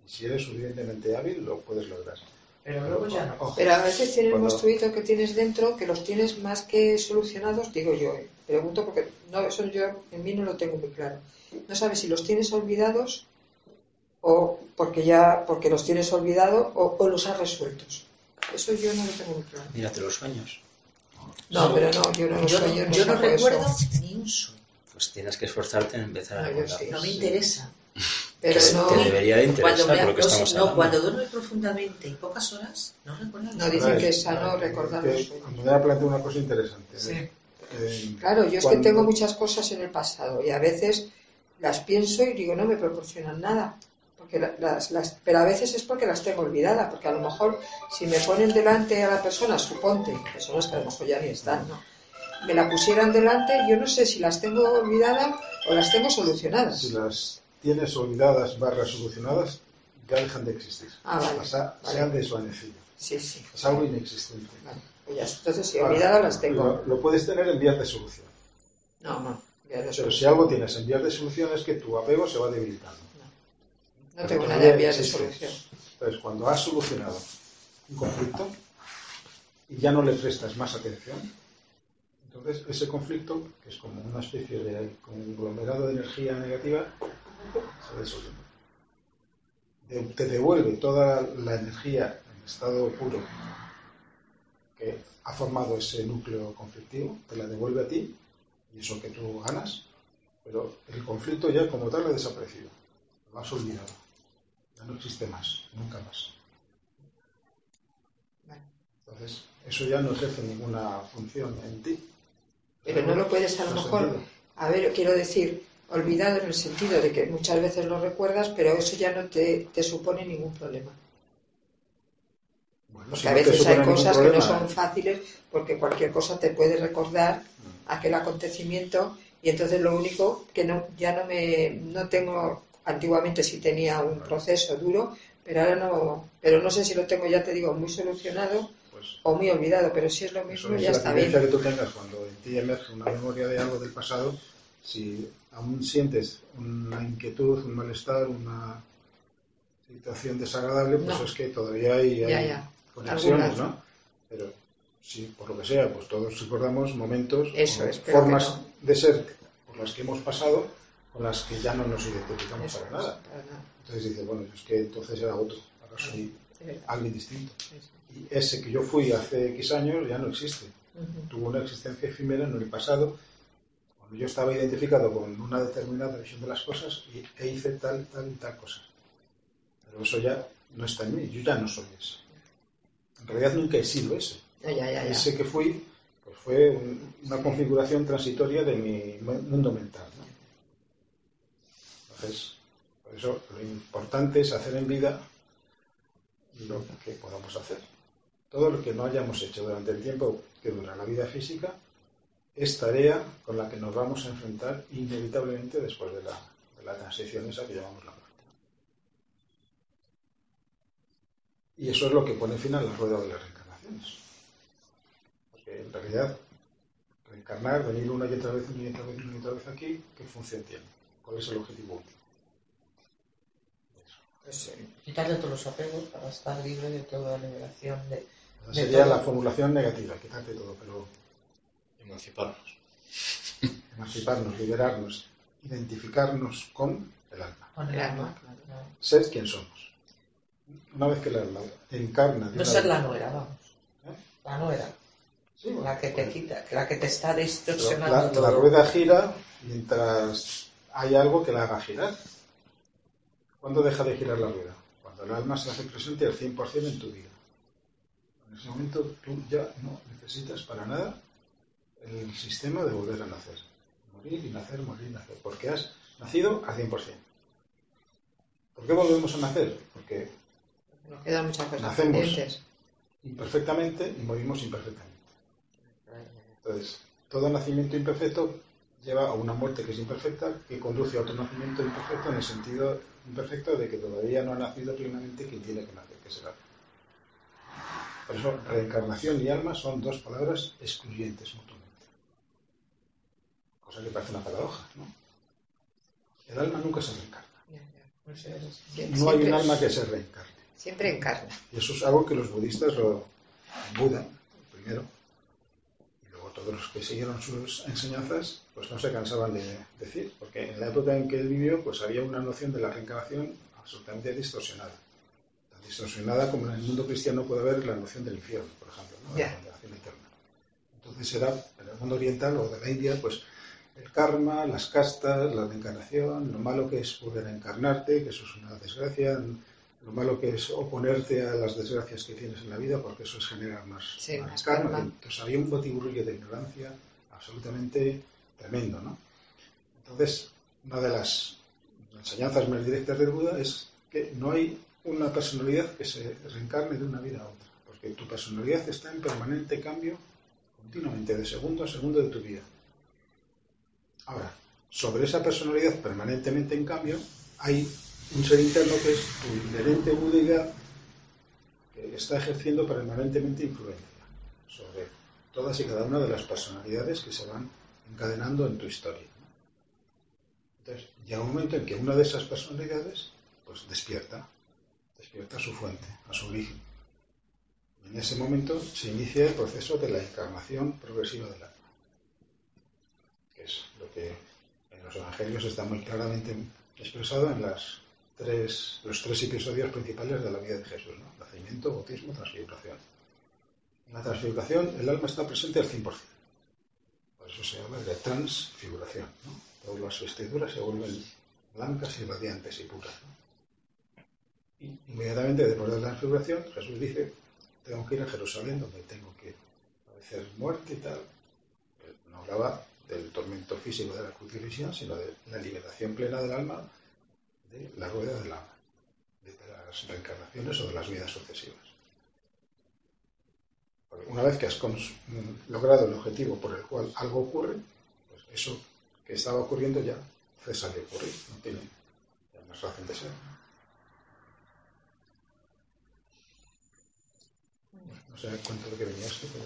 Y si eres suficientemente hábil, lo puedes lograr. Pero luego ya no. Ojo, Pero a veces tienes Cuando- monstruitos que tienes dentro que los tienes más que solucionados, digo yo. eh. Pregunto porque no, eso yo en mí no lo tengo muy claro. No sabes si los tienes olvidados o porque ya porque los tienes olvidados o, o los has resueltos. Eso yo no lo tengo muy claro. Mírate los sueños. No, pero no, yo no, Yo, sueño, no, yo no eso. recuerdo ni un sueño. Pues tienes que esforzarte en empezar a No, me interesa. Pero no, te debería de Cuando, interesar me- por lo que no, estamos no, hablando. cuando duerme profundamente y pocas horas, no recuerdo No nada. dice que es sano recordar que los sueños. Almudena plantea una cosa interesante. Sí. Eh, Claro, yo es cuando- que tengo muchas cosas en el pasado y a veces las pienso y digo, no me proporcionan nada. Porque la- las, las, pero a veces es porque las tengo olvidadas, porque a lo mejor si me ponen delante a la persona, suponte, personas que a lo mejor ya ni están, ¿no? Me la pusieran delante, yo no sé si las tengo olvidadas o las tengo solucionadas. Si las tienes olvidadas barras solucionadas, ya dejan de existir. Ah, vale, se han desvanecido. Sí, sí. Es algo inexistente. Vale, pues ya, entonces si olvidadas las tengo. Lo, lo puedes tener en vías de solución. No, no, sé. Pero si algo tienes en vías de solución es que tu apego se va debilitando. no tengo Pero nada en vías de solución. Entonces, cuando has solucionado un conflicto y ya no le prestas más atención, entonces ese conflicto, que es como una especie de conglomerado de energía negativa, se. De- Te devuelve toda la energía en estado puro que ha formado ese núcleo conflictivo, te la devuelve a ti y eso que tú ganas, pero el conflicto ya como tal ha desaparecido, lo has olvidado, ya no existe más, nunca más. Entonces, eso ya no ejerce ninguna función en ti. Pero no lo puedes a lo mejor, a ver, quiero decir, olvidado en el sentido de que muchas veces lo recuerdas, pero eso ya no te, te supone ningún problema. Bueno, Porque si a no veces hay cosas que no son fáciles porque cualquier cosa te puede recordar aquel acontecimiento y entonces lo único que no ya no me no tengo antiguamente sí tenía un proceso duro pero ahora no pero no sé si lo tengo ya te digo muy solucionado pues, o muy olvidado pero si es lo mismo es ya la está bien experiencia que tú tengas cuando en ti emerge una memoria de algo del pasado, si aún sientes una inquietud, un malestar, una situación desagradable, pues No. es que todavía hay, hay Ya, ya. conexiones, Algunas. ¿no? Pero si por lo que sea, pues todos recordamos momentos Eso formas no. de ser por las que hemos pasado con las que ya no nos identificamos Eso para nada. para nada. Entonces dices, bueno, es que entonces era otro, ahora soy alguien distinto. Eso. Y ese que yo fui hace X años ya no existe. Tuvo una existencia efímera en el pasado, cuando yo estaba identificado con una determinada visión de las cosas y, e hice tal, tal y tal cosa. Pero eso ya no está en mí, yo ya no soy ese. En realidad nunca he sido ese. Ya, ya, ya, ya. Ese que fui pues fue un- una configuración transitoria de mi mu- mundo mental. ¿no? Entonces, por eso lo importante es hacer en vida lo que podamos hacer. Todo lo que no hayamos hecho durante el tiempo que dura la vida física es tarea con la que nos vamos a enfrentar inevitablemente después de la, de la transición esa que llamamos la muerte. Y eso es lo que pone fin a la rueda de las reencarnaciones. Porque en realidad, reencarnar, venir una y otra vez, una y otra vez, una y otra vez aquí, ¿qué función tiene? ¿Cuál es el objetivo último? Pues, eh, Quitarle todos los apegos para estar libre de toda liberación de... Sería todo. la formulación negativa, quitarte todo, pero Emanciparnos. emanciparnos, liberarnos, identificarnos con el alma, con el alma. claro. Ser quien somos. Una vez que el alma encarna... No ser la nuera, vamos. ¿Eh? La nuera. Sí, bueno, La que te pues, quita, la que te está distorsionando la, todo. la rueda gira mientras hay algo que la haga girar. ¿Cuándo deja de girar la rueda? Cuando el alma se hace presente al 100% en tu vida. En ese momento tú ya no necesitas para nada el sistema de volver a nacer. Morir y nacer, morir y nacer. Porque has nacido al 100%. ¿Por qué volvemos a nacer? Porque nos quedan muchas cosas Nacemos. pendientes. imperfectamente y morimos imperfectamente. Entonces, todo nacimiento imperfecto lleva a una muerte que es imperfecta, que conduce a otro nacimiento imperfecto en el sentido imperfecto de que todavía no ha nacido plenamente quien tiene que nacer, que será. Por eso, reencarnación y alma son dos palabras excluyentes mutuamente. Cosa que parece una paradoja, ¿no? El alma nunca se reencarna. Ya, ya. Pues, No hay un alma que se reencarne. Siempre encarna. Y eso es algo que los budistas lo Buda primero y luego todos los que siguieron sus enseñanzas pues no se cansaban de decir porque en la época en que él vivió pues había una noción de la reencarnación absolutamente distorsionada distorsionada como en el mundo cristiano puede haber la noción del infierno por ejemplo ¿no? de la condenación eterna entonces era en el mundo oriental o de la India pues el karma, las castas, la reencarnación, lo malo que es poder encarnarte, que eso es una desgracia, lo malo que es oponerte a las desgracias que tienes en la vida, porque eso es generar más, Sí, más karma. Entonces había un batiburrillo de ignorancia absolutamente tremendo, ¿no? Entonces, una de las enseñanzas más directas del Buda es que no hay una personalidad que se reencarne de una vida a otra, porque tu personalidad está en permanente cambio continuamente, de segundo a segundo de tu vida. Ahora, sobre esa personalidad permanentemente en cambio, hay un ser interno que es tu inherente budeidad que está ejerciendo permanentemente influencia sobre todas y cada una de las personalidades que se van encadenando en tu historia. Entonces, llega un momento en que una de esas personalidades pues despierta, despierta a su fuente, a su origen. En ese momento se inicia el proceso de la encarnación progresiva del alma que es lo que en los evangelios está muy claramente expresado en los tres episodios principales de la vida de Jesús, ¿no? nacimiento, bautismo, transfiguración. En la transfiguración el alma está presente al 100%. Por eso se habla de transfiguración. Todas las vestiduras se vuelven blancas y radiantes y puras. Inmediatamente después de la transfiguración Jesús dice, tengo que ir a Jerusalén, donde tengo que padecer muerte y tal. No hablaba del tormento físico de la crucifixión, sino de la liberación plena del alma de la rueda del alma, de las reencarnaciones o de las vidas sucesivas. Una vez que has logrado el objetivo por el cual algo ocurre, pues eso que estaba ocurriendo ya cesa de ocurrir, no tiene más razón de ser. No sé cuánto de que venía esto, pero...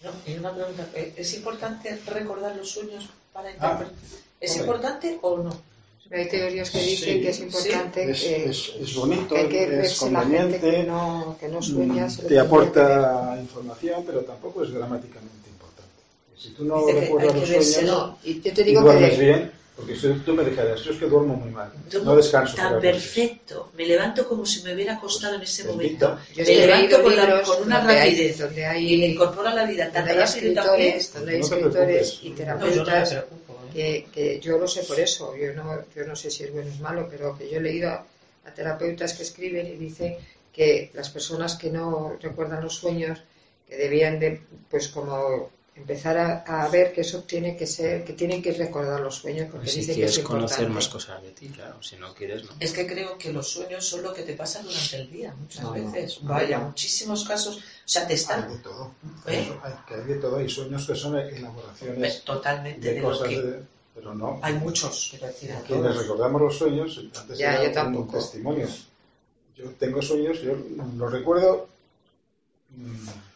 No, una pregunta. ¿Es importante recordar los sueños para ah, interpretar? ¿Es importante o no? Hay teorías que dicen que es importante, es, es, bonito, que que es conveniente, que no, que no sueña, mm, te aporta información, pero tampoco es dramáticamente importante. Si tú no recuerdas los sueños, no. y yo te digo duermes que... bien, porque si tú me dijeras, yo es que duermo muy mal, no descanso. Tan perfecto, me levanto como si me hubiera acostado en ese momento. me levanto con, la, con, una rapidez donde hay, y me incorporo a la vida tan rápido escritores, donde hay escritores y terapeutas. ¿eh? que, que, yo lo sé por eso, yo no, yo no sé si es bueno o es malo, pero que yo he leído a, a terapeutas que escriben y dicen que las personas que no recuerdan los sueños, que debían de, pues como empezar a, a, ver que eso tiene que ser, que tienen que recordar los sueños porque si dice quieres que es conocer más cosas de ti, claro, si no quieres no. Es que creo que los sueños son lo que te pasa durante el día, muchas no, veces. No, Vaya, no. muchísimos casos, o sea, te están... Hay de todo. ¿Eh? Hay, que hay de todo. Hay sueños que son elaboraciones Pues totalmente de, de, cosas, lo que... de, pero no. Hay muchos, decir, a Quienes recordamos los sueños, antes Ya, era yo un tampoco. testimonio. Yo tengo sueños, yo los recuerdo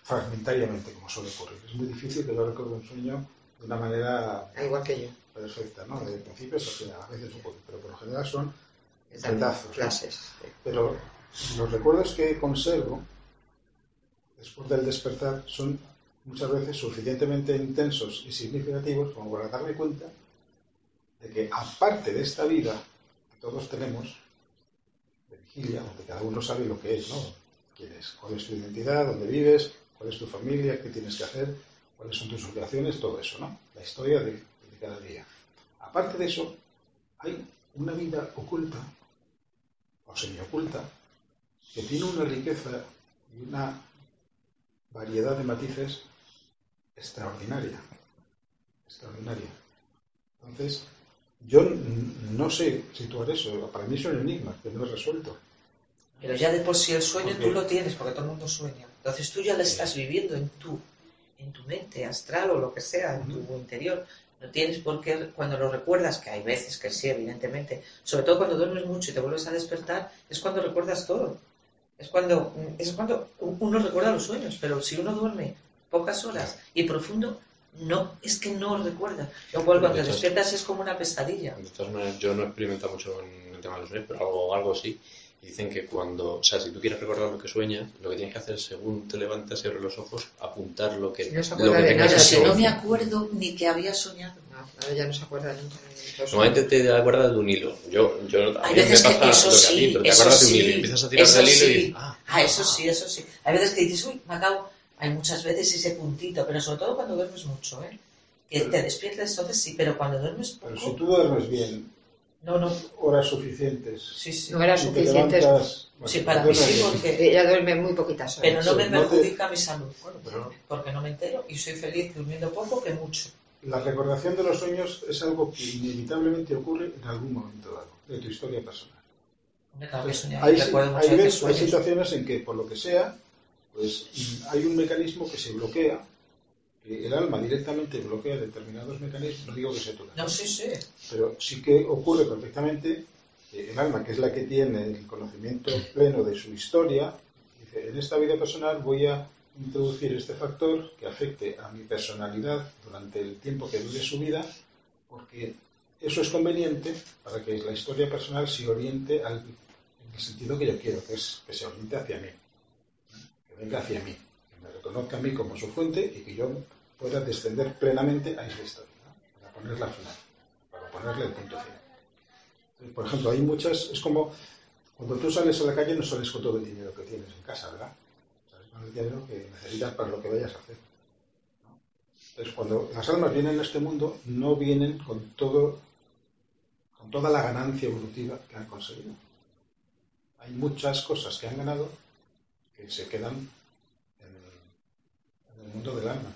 fragmentariamente, como suele ocurrir. Es muy difícil que yo recuerde un sueño de una manera Ah, igual que yo. perfecta, ¿no? De principio hasta final, a veces un poco, pero por lo general son clases. sí. Pero los recuerdos que conservo después del despertar son muchas veces suficientemente intensos y significativos como para darme cuenta de que aparte de esta vida que todos tenemos, de vigilia, donde cada uno sabe lo que es, ¿no? ¿Quién es? ¿Cuál es tu identidad? ¿Dónde vives? ¿Cuál es tu familia? ¿Qué tienes que hacer? ¿Cuáles son tus obligaciones? Todo eso, ¿no? La historia de, cada día. Aparte de eso, hay una vida oculta o semioculta que tiene una riqueza y una variedad de matices extraordinaria. Extraordinaria. Entonces, yo no sé situar eso. Para mí es un enigma que no es resuelto. Pero ya de por sí el sueño Porque- tú lo tienes, porque todo el mundo sueña. Entonces tú ya lo estás viviendo en tu, en tu mente astral o lo que sea, en tu interior. No tienes por qué, cuando lo recuerdas, que hay veces que sí, evidentemente, sobre todo cuando duermes mucho y te vuelves a despertar, es cuando recuerdas todo. Es cuando, es cuando uno recuerda los sueños, pero si uno duerme pocas horas y profundo, no, es que no recuerda. Lo cual cuando De despiertas es como una pesadilla. De todas maneras, yo no he experimentado mucho en el tema de los sueños, pero algo, algo sí. Y dicen que cuando, o sea, si tú quieres recordar lo que sueñas, lo que tienes que hacer según te levantas y abres los ojos, apuntar lo que, no se lo que tengas nada, tu- no me acuerdo ni que había soñado. No, ahora ya no se acuerda nunca. Normalmente te acuerdas de un hilo. Yo, yo, a Hay mí me veces que pasa eso lo que a sí, ti, pero te acuerdas de un sí, hilo y empiezas a tirar del hilo y sí. dices, ah, Ah, eso sí, eso sí. Hay veces que dices, uy, me acabo. Hay muchas veces ese puntito, pero sobre todo cuando duermes mucho, ¿eh? Que te despiertas, entonces sí, pero cuando duermes Pero si poco. tú duermes bien, No, no. horas suficientes, Sí, sí. No era y te suficiente. levantas... bueno, Sí, para mí sí, porque. Ella duerme muy poquitas horas. Pero no me Sí, no te- perjudica mi salud. Bueno, pero Porque no me entero y soy feliz durmiendo poco que mucho. la recordación de los sueños es algo que inevitablemente ocurre en algún momento dado de tu historia personal. Entonces, hay, hay situaciones en que, por lo que sea, pues hay un mecanismo que se bloquea, que el alma directamente bloquea determinados mecanismos, no digo que sea todo, No, sí, sí. pero sí que ocurre perfectamente que el alma, que es la que tiene el conocimiento pleno de su historia, dice, en esta vida personal voy a introducir este factor que afecte a mi personalidad durante el tiempo que dure su vida, porque eso es conveniente para que la historia personal se oriente al, en el sentido que yo quiero, que es que se oriente hacia mí, que venga hacia mí, reconozca a mí como su fuente y que yo pueda descender plenamente a esa historia, para ponerla final, para ponerle el punto final. Por ejemplo, hay muchas, es como cuando tú sales a la calle no sales con todo el dinero que tienes en casa, ¿verdad? Sales con el dinero que necesitas para lo que vayas a hacer. ¿no? Entonces, cuando las almas vienen a este mundo, no vienen con todo, con toda la ganancia evolutiva que han conseguido. Hay muchas cosas que han ganado que se quedan el mundo del alma.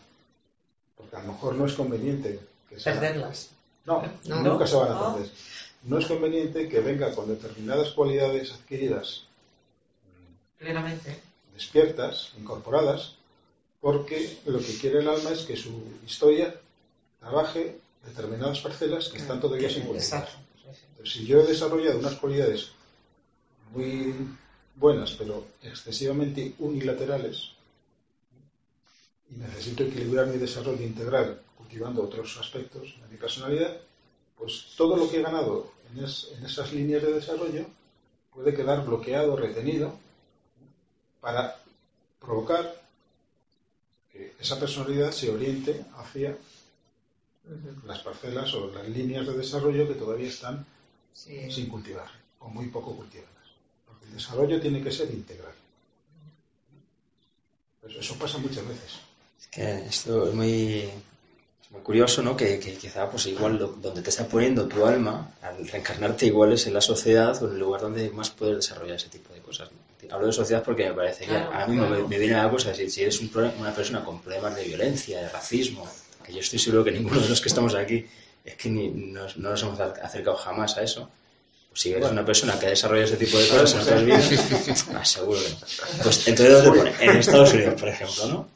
Porque a lo mejor no es conveniente que sea- Perderlas. No, No. nunca se van a perder. No es conveniente que venga con determinadas cualidades adquiridas Plenamente. despiertas, incorporadas, porque lo que quiere el alma es que su historia trabaje determinadas parcelas que están todavía sin. Entonces, si yo he desarrollado unas cualidades muy buenas, pero excesivamente unilaterales, y necesito equilibrar mi desarrollo integral cultivando otros aspectos de mi personalidad, pues todo lo que he ganado en, es- en esas líneas de desarrollo puede quedar bloqueado, retenido, para provocar que esa personalidad se oriente hacia las parcelas o las líneas de desarrollo que todavía están Sí. sin cultivar o muy poco cultivadas. Porque el desarrollo tiene que ser integral. Eso pasa muchas veces. Es que esto es muy, es muy curioso, ¿no? Que, que quizá, pues igual, lo- donde te está poniendo tu alma, al reencarnarte igual es en la sociedad o en el lugar donde más puedes desarrollar ese tipo de cosas. ¿no? Hablo de sociedad porque me parece que Claro, a mí me, claro. me viene a la cosa, si, si eres un pro- una persona con problemas de violencia, de racismo, que yo estoy seguro que ninguno de los que estamos aquí es que ni, nos- no nos hemos acercado jamás a eso. Pues si eres Bueno. una persona que ha desarrollado ese tipo de cosas en otras vidas, ah, seguro que no. Pues entonces, ¿dónde pone? En Estados Unidos, por ejemplo, ¿no?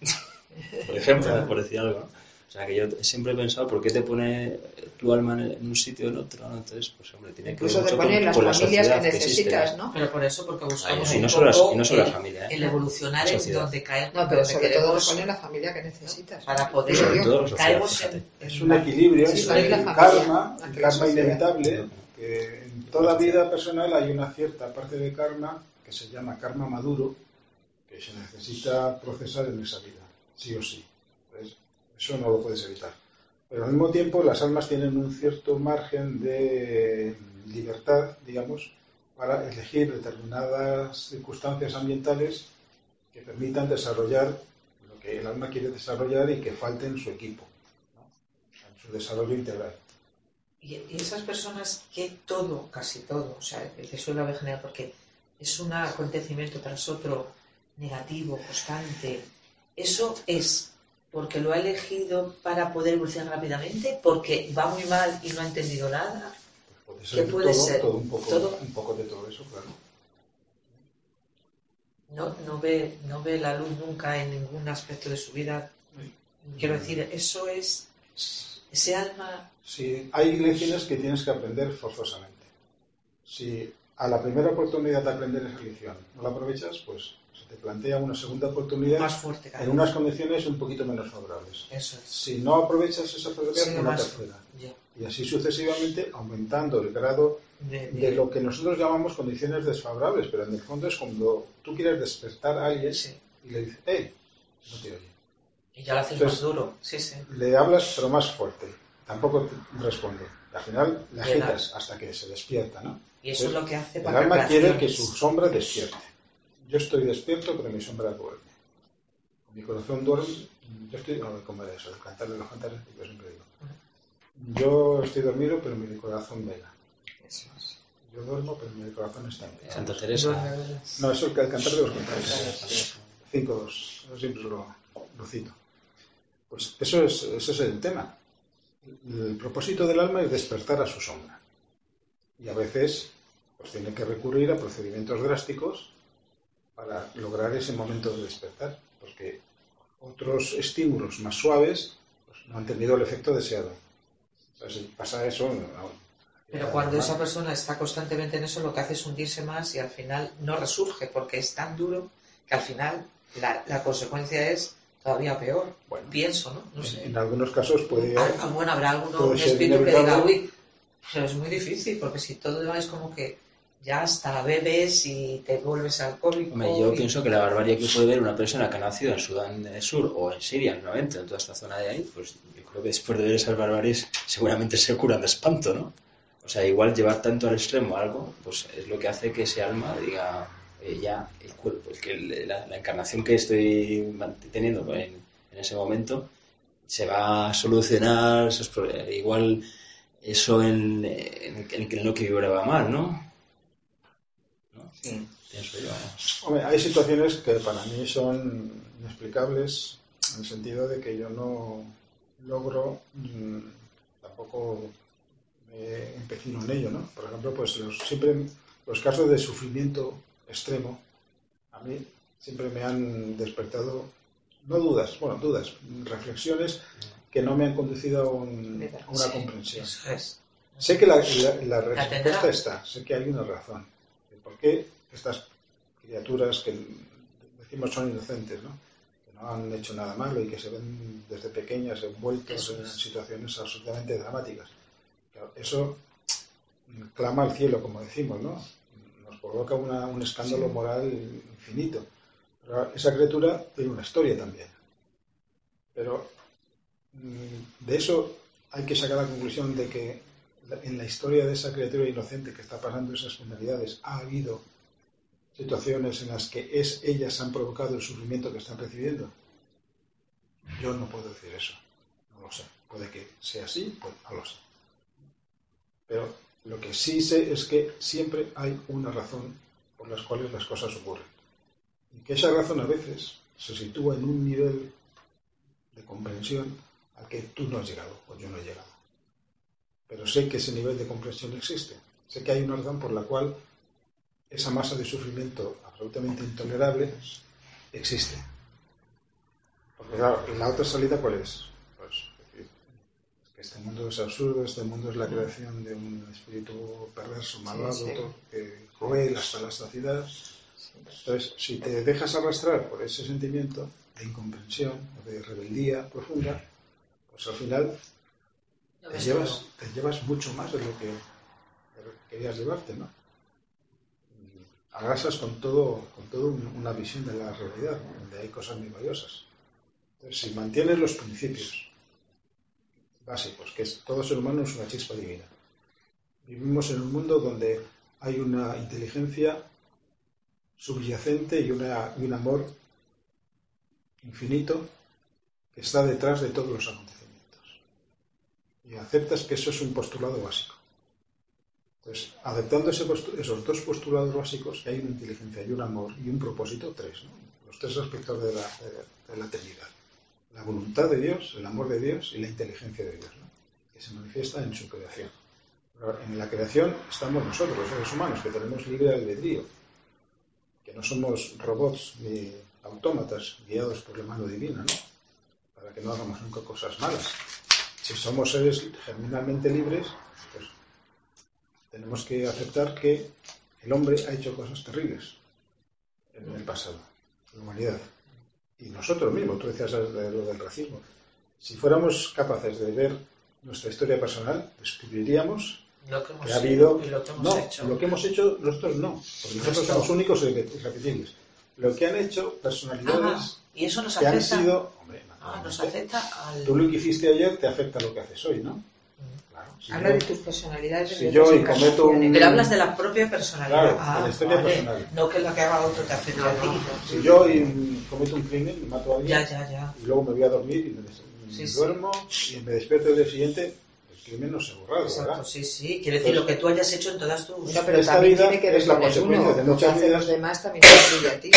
Por ejemplo, por decir algo. ¿no? O sea, que yo siempre he pensado, ¿por qué te pone tu alma en un sitio o en otro? ¿no? Entonces, pues hombre, tiene que ver mucho con, las con la familias que necesitas, ¿no? Pero por eso, porque buscamos y un no solo las- y no solo la el- familia, ¿eh? el evolucionar en donde caemos, No, pero sobre todo queremos ponen la familia que necesitas. para poder yo. Todo la sociedad, en, en Es un equilibrio Sí, entre la el karma, el karma inevitable, que en toda vida personal hay una cierta parte de karma que se llama karma maduro, que se necesita procesar en esa vida, sí o sí. Eso no lo puedes evitar. Pero al mismo tiempo las almas tienen un cierto margen de libertad, digamos, para elegir determinadas circunstancias ambientales que permitan desarrollar lo que el alma quiere desarrollar y que falte en su equipo, en su desarrollo integral. Y, esas personas que todo, casi todo, o sea, el Jesús la ve general, porque es un acontecimiento tras otro negativo, constante, eso es porque lo ha elegido para poder evolucionar rápidamente, porque va muy mal y no ha entendido nada. Pues puede ser ¿Qué puede todo, ser? todo un poco, Todo. un poco de todo eso, claro. No, no, ve, no ve la luz nunca en ningún aspecto de su vida. Quiero decir, eso es ese alma Sí, hay lecciones que tienes que aprender forzosamente. Si a la primera oportunidad de aprender esa lección no la aprovechas, pues te plantea una segunda oportunidad más fuerte cada en unas condiciones un poquito menos favorables. Eso es. Si no aprovechas esa oportunidad, Sí, una tercera. Y así sucesivamente, aumentando el grado de- de de- lo que nosotros llamamos condiciones desfavorables, pero en el fondo es cuando tú quieres despertar a alguien sí. y le dices, hey, no te oye. Y ya lo haces Entonces- más duro. Sí, sí. Le hablas, pero más fuerte. Tampoco te responde. Al final le agitas hasta que se despierta, ¿no? Y eso es lo que hace El para alma quiere que su sombra despierte. Yo estoy despierto, pero mi sombra duerme. Mi corazón duerme. Yo estoy. No, ¿cómo era eso? El cantar de los cantares, que yo siempre digo. Yo estoy dormido, pero mi corazón vela. Eso es. Yo duermo, pero mi corazón está en vela. Santa Teresa. No, eso es el cantar de los cantares. 5-2. Yo siempre lo, lo cito. Pues eso es, ese es el tema. El propósito del alma es despertar a su sombra. Y a veces pues tiene que recurrir a procedimientos drásticos para lograr ese momento de despertar, porque otros estímulos más suaves pues, no han tenido el efecto deseado. Si pasa eso, no- Pero cuando esa persona está constantemente en eso, lo que hace es hundirse más y al final no resurge porque es tan duro que al final la, la consecuencia es todavía peor. Bueno, Pienso, ¿no? No en, sé. en algunos casos puede Ah, ah, bueno, habrá ser espíritu que diga, uy, pero es muy difícil porque si todo es como que ya hasta bebes y te vuelves alcohólico. Hombre, yo y- pienso que la barbarie que puede ver una persona que ha nacido en Sudán del Sur o en Siria, nuevamente, en toda esta zona de ahí, pues yo creo que después de ver esas barbaries seguramente se curan de espanto, ¿no? O sea, igual llevar tanto al extremo algo, pues es lo que hace que ese alma diga, eh, ya, el cuerpo, el que, la, la encarnación que estoy teniendo en, en ese momento se va a solucionar esos problemas. Igual eso en, en, en lo que vibraba mal, ¿no? Pienso yo. Hombre, hay situaciones que para mí son inexplicables en el sentido de que yo no logro mm, tampoco me empecino en ello, ¿no? Por ejemplo, pues los, siempre los casos de sufrimiento extremo a mí siempre me han despertado no dudas, bueno, dudas, reflexiones que no me han conducido a, un- a una Sí, comprensión. Eso es. Sé que la, la- la respuesta está, sé que hay una razón. ¿Por qué estas criaturas que decimos son inocentes, ¿no? que no han hecho nada malo y que se ven desde pequeñas envueltos Eso en es. situaciones absolutamente dramáticas? Claro, eso clama al cielo, como decimos, ¿no? Nos provoca una- un escándalo moral infinito. Pero esa criatura tiene una historia también. Pero mm, de eso hay que sacar la conclusión de que en la historia de esa criatura inocente que está pasando esas penalidades ha habido situaciones en las que es ellas han provocado el sufrimiento que están recibiendo. Yo no puedo decir eso. No lo sé. Puede que sea así, pues no lo sé. Pero lo que sí sé es que siempre hay una razón por las cuales las cosas ocurren. Y que esa razón a veces se sitúa en un nivel de comprensión al que tú no has llegado o yo no he llegado. Pero sé que ese nivel de comprensión existe. Sé que hay una razón por la cual esa masa de sufrimiento absolutamente intolerable existe. Porque claro, la otra salida cuál es? Pues es que este mundo es absurdo, este mundo es la creación de un espíritu perverso, malvado, sí. torpe, cruel hasta la saciedad. Entonces, si te dejas arrastrar por ese sentimiento de incomprensión de rebeldía profunda, pues al final te llevas, te llevas mucho más de lo que querías llevarte, ¿no? Y Arrasas con todo, con todo un- una visión de la realidad, ¿no? donde hay cosas muy valiosas. Entonces, si mantienes los principios básicos, que es todo ser humano es una chispa divina. Vivimos en un mundo donde hay una inteligencia subyacente y, una, y un amor infinito que está detrás de todos los acontecimientos. Y aceptas que eso es un postulado básico. Entonces, aceptando esos dos postulados básicos, hay una inteligencia y un amor y un propósito, tres, ¿no? los tres aspectos de la, de- la Trinidad. La voluntad de Dios, el amor de Dios y la inteligencia de Dios, ¿no? que se manifiesta en su creación. En la creación estamos nosotros, los seres humanos, que tenemos libre albedrío, que no somos robots ni autómatas guiados por la mano divina, ¿no? para que no hagamos nunca cosas malas. Si somos seres germinalmente libres, pues tenemos que aceptar que el hombre ha hecho cosas terribles en el pasado, la humanidad. Y nosotros mismos, tú decías de lo del racismo, si fuéramos capaces de ver nuestra historia personal, descubriríamos Lo que hemos que ha habido... y lo que hemos no, hecho. lo que hemos hecho nosotros no, porque nosotros somos únicos y irrepetibles. Lo que han hecho personalidades Ah, y eso nos que han sido... Hombre, Ah, nos afecta al. Tú lo que hiciste ayer te afecta lo que haces hoy, ¿no? Claro. Si Habla yo- de tus personalidades. Si yo hoy cometo un- Pero hablas de la propia personalidad. Claro, ah, de la historia vale. personal. No que lo que haga otro te afecte a ti. Si yo mm, cometo un crimen y mato a alguien Ya, ya, ya. y luego me voy a dormir y me, des- Sí, sí. duermo y me despierto el día siguiente, el crimen no se ha borrado, Exacto, ¿verdad? sí, sí. Quiere decir lo que tú hayas hecho en todas tus. Bueno, pero Esta también vida tiene que ver es la con consecuencia uno. de muchas vidas. los demás también te a ti.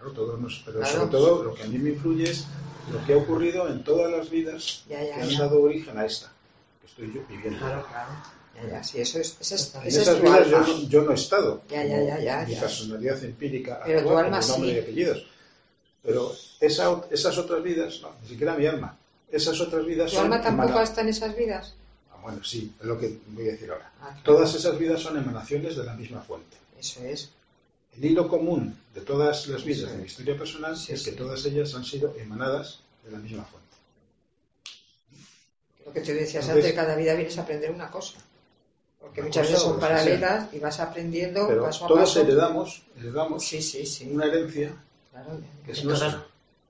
Claro, todo nos- pero Claro. sobre todo lo que a mí me influye es lo que ha ocurrido en todas las vidas Ya, que han ya. dado origen a esta que estoy yo viviendo. Claro, claro. Ya, ya, sí, eso es, ese es, En esas tu vidas yo alma. no, yo no he estado. Ya, ya, ya, ya, Mi ya. personalidad empírica Pero tu actual, alma con nombre sí. y apellidos. Pero esa, esas otras vidas, no, ni siquiera mi alma. Esas otras vidas ¿Tu son. alma tampoco emana- está en esas vidas? Ah, bueno, sí, es lo que voy a decir ahora. Ah, claro. Todas esas vidas son emanaciones de la misma fuente. Eso es. El hilo común de todas las vidas de mi historia personal Sí, es que sí. todas ellas han sido emanadas de la misma fuente. Lo que tú decías Entonces- antes, cada vida vienes a aprender una cosa. Porque muchas veces son sea. paralelas y vas aprendiendo Pero paso a todos paso. heredamos, heredamos Sí, sí, sí. una herencia Claro, que es nuestra.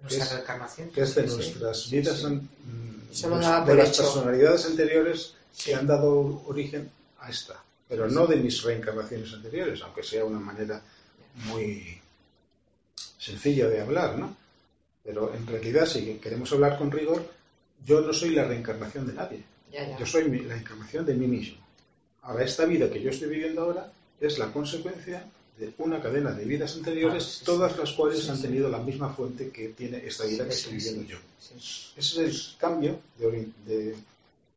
reencarnación. que es de nuestras vidas, an- mm, de las hecho. personalidades anteriores que han dado origen a esta, pero no de mis reencarnaciones anteriores, aunque sea una manera muy sencilla de hablar, ¿no? Pero en realidad, si queremos hablar con rigor, yo no soy la reencarnación de nadie. Ya, ya. Yo soy la encarnación de mí mismo. Ahora, esta vida que yo estoy viviendo ahora es la consecuencia de una cadena de vidas anteriores, Ah, sí, todas las cuales Sí, han sí. tenido la misma fuente que tiene esta vida que estoy viviendo yo. Ese es el cambio de, ori- de-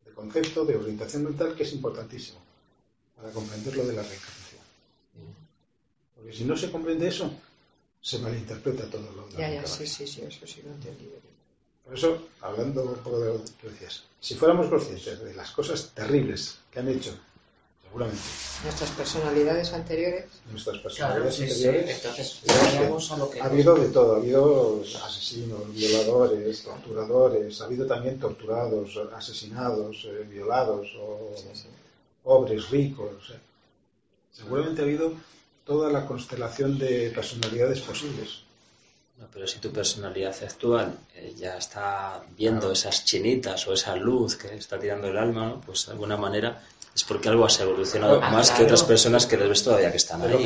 de concepto, de orientación mental, que es importantísimo para comprender lo de la reencarnación. Porque si no se comprende eso, se malinterpreta todo lo la Ya, ya, sí, sí, sí, eso sí lo he entendido. bien. Por eso, hablando un poco de lo que decías, si fuéramos conscientes de las cosas terribles que han hecho, seguramente, Nuestras personalidades anteriores, nuestras Claro, personalidades sí, sí. anteriores, Entonces, que vayamos a lo que ha habido de todo, ha habido asesinos, violadores, torturadores, ha habido también torturados, asesinados, eh, violados, o pobres, ricos. sea, seguramente ha habido toda la constelación de personalidades posibles. No, pero si tu personalidad actual eh, ya está viendo Claro. esas chinitas o esa luz que está tirando el alma, ¿no? pues de alguna manera es porque algo has evolucionado Ah, más que otras personas que les ves todavía que están lo ahí.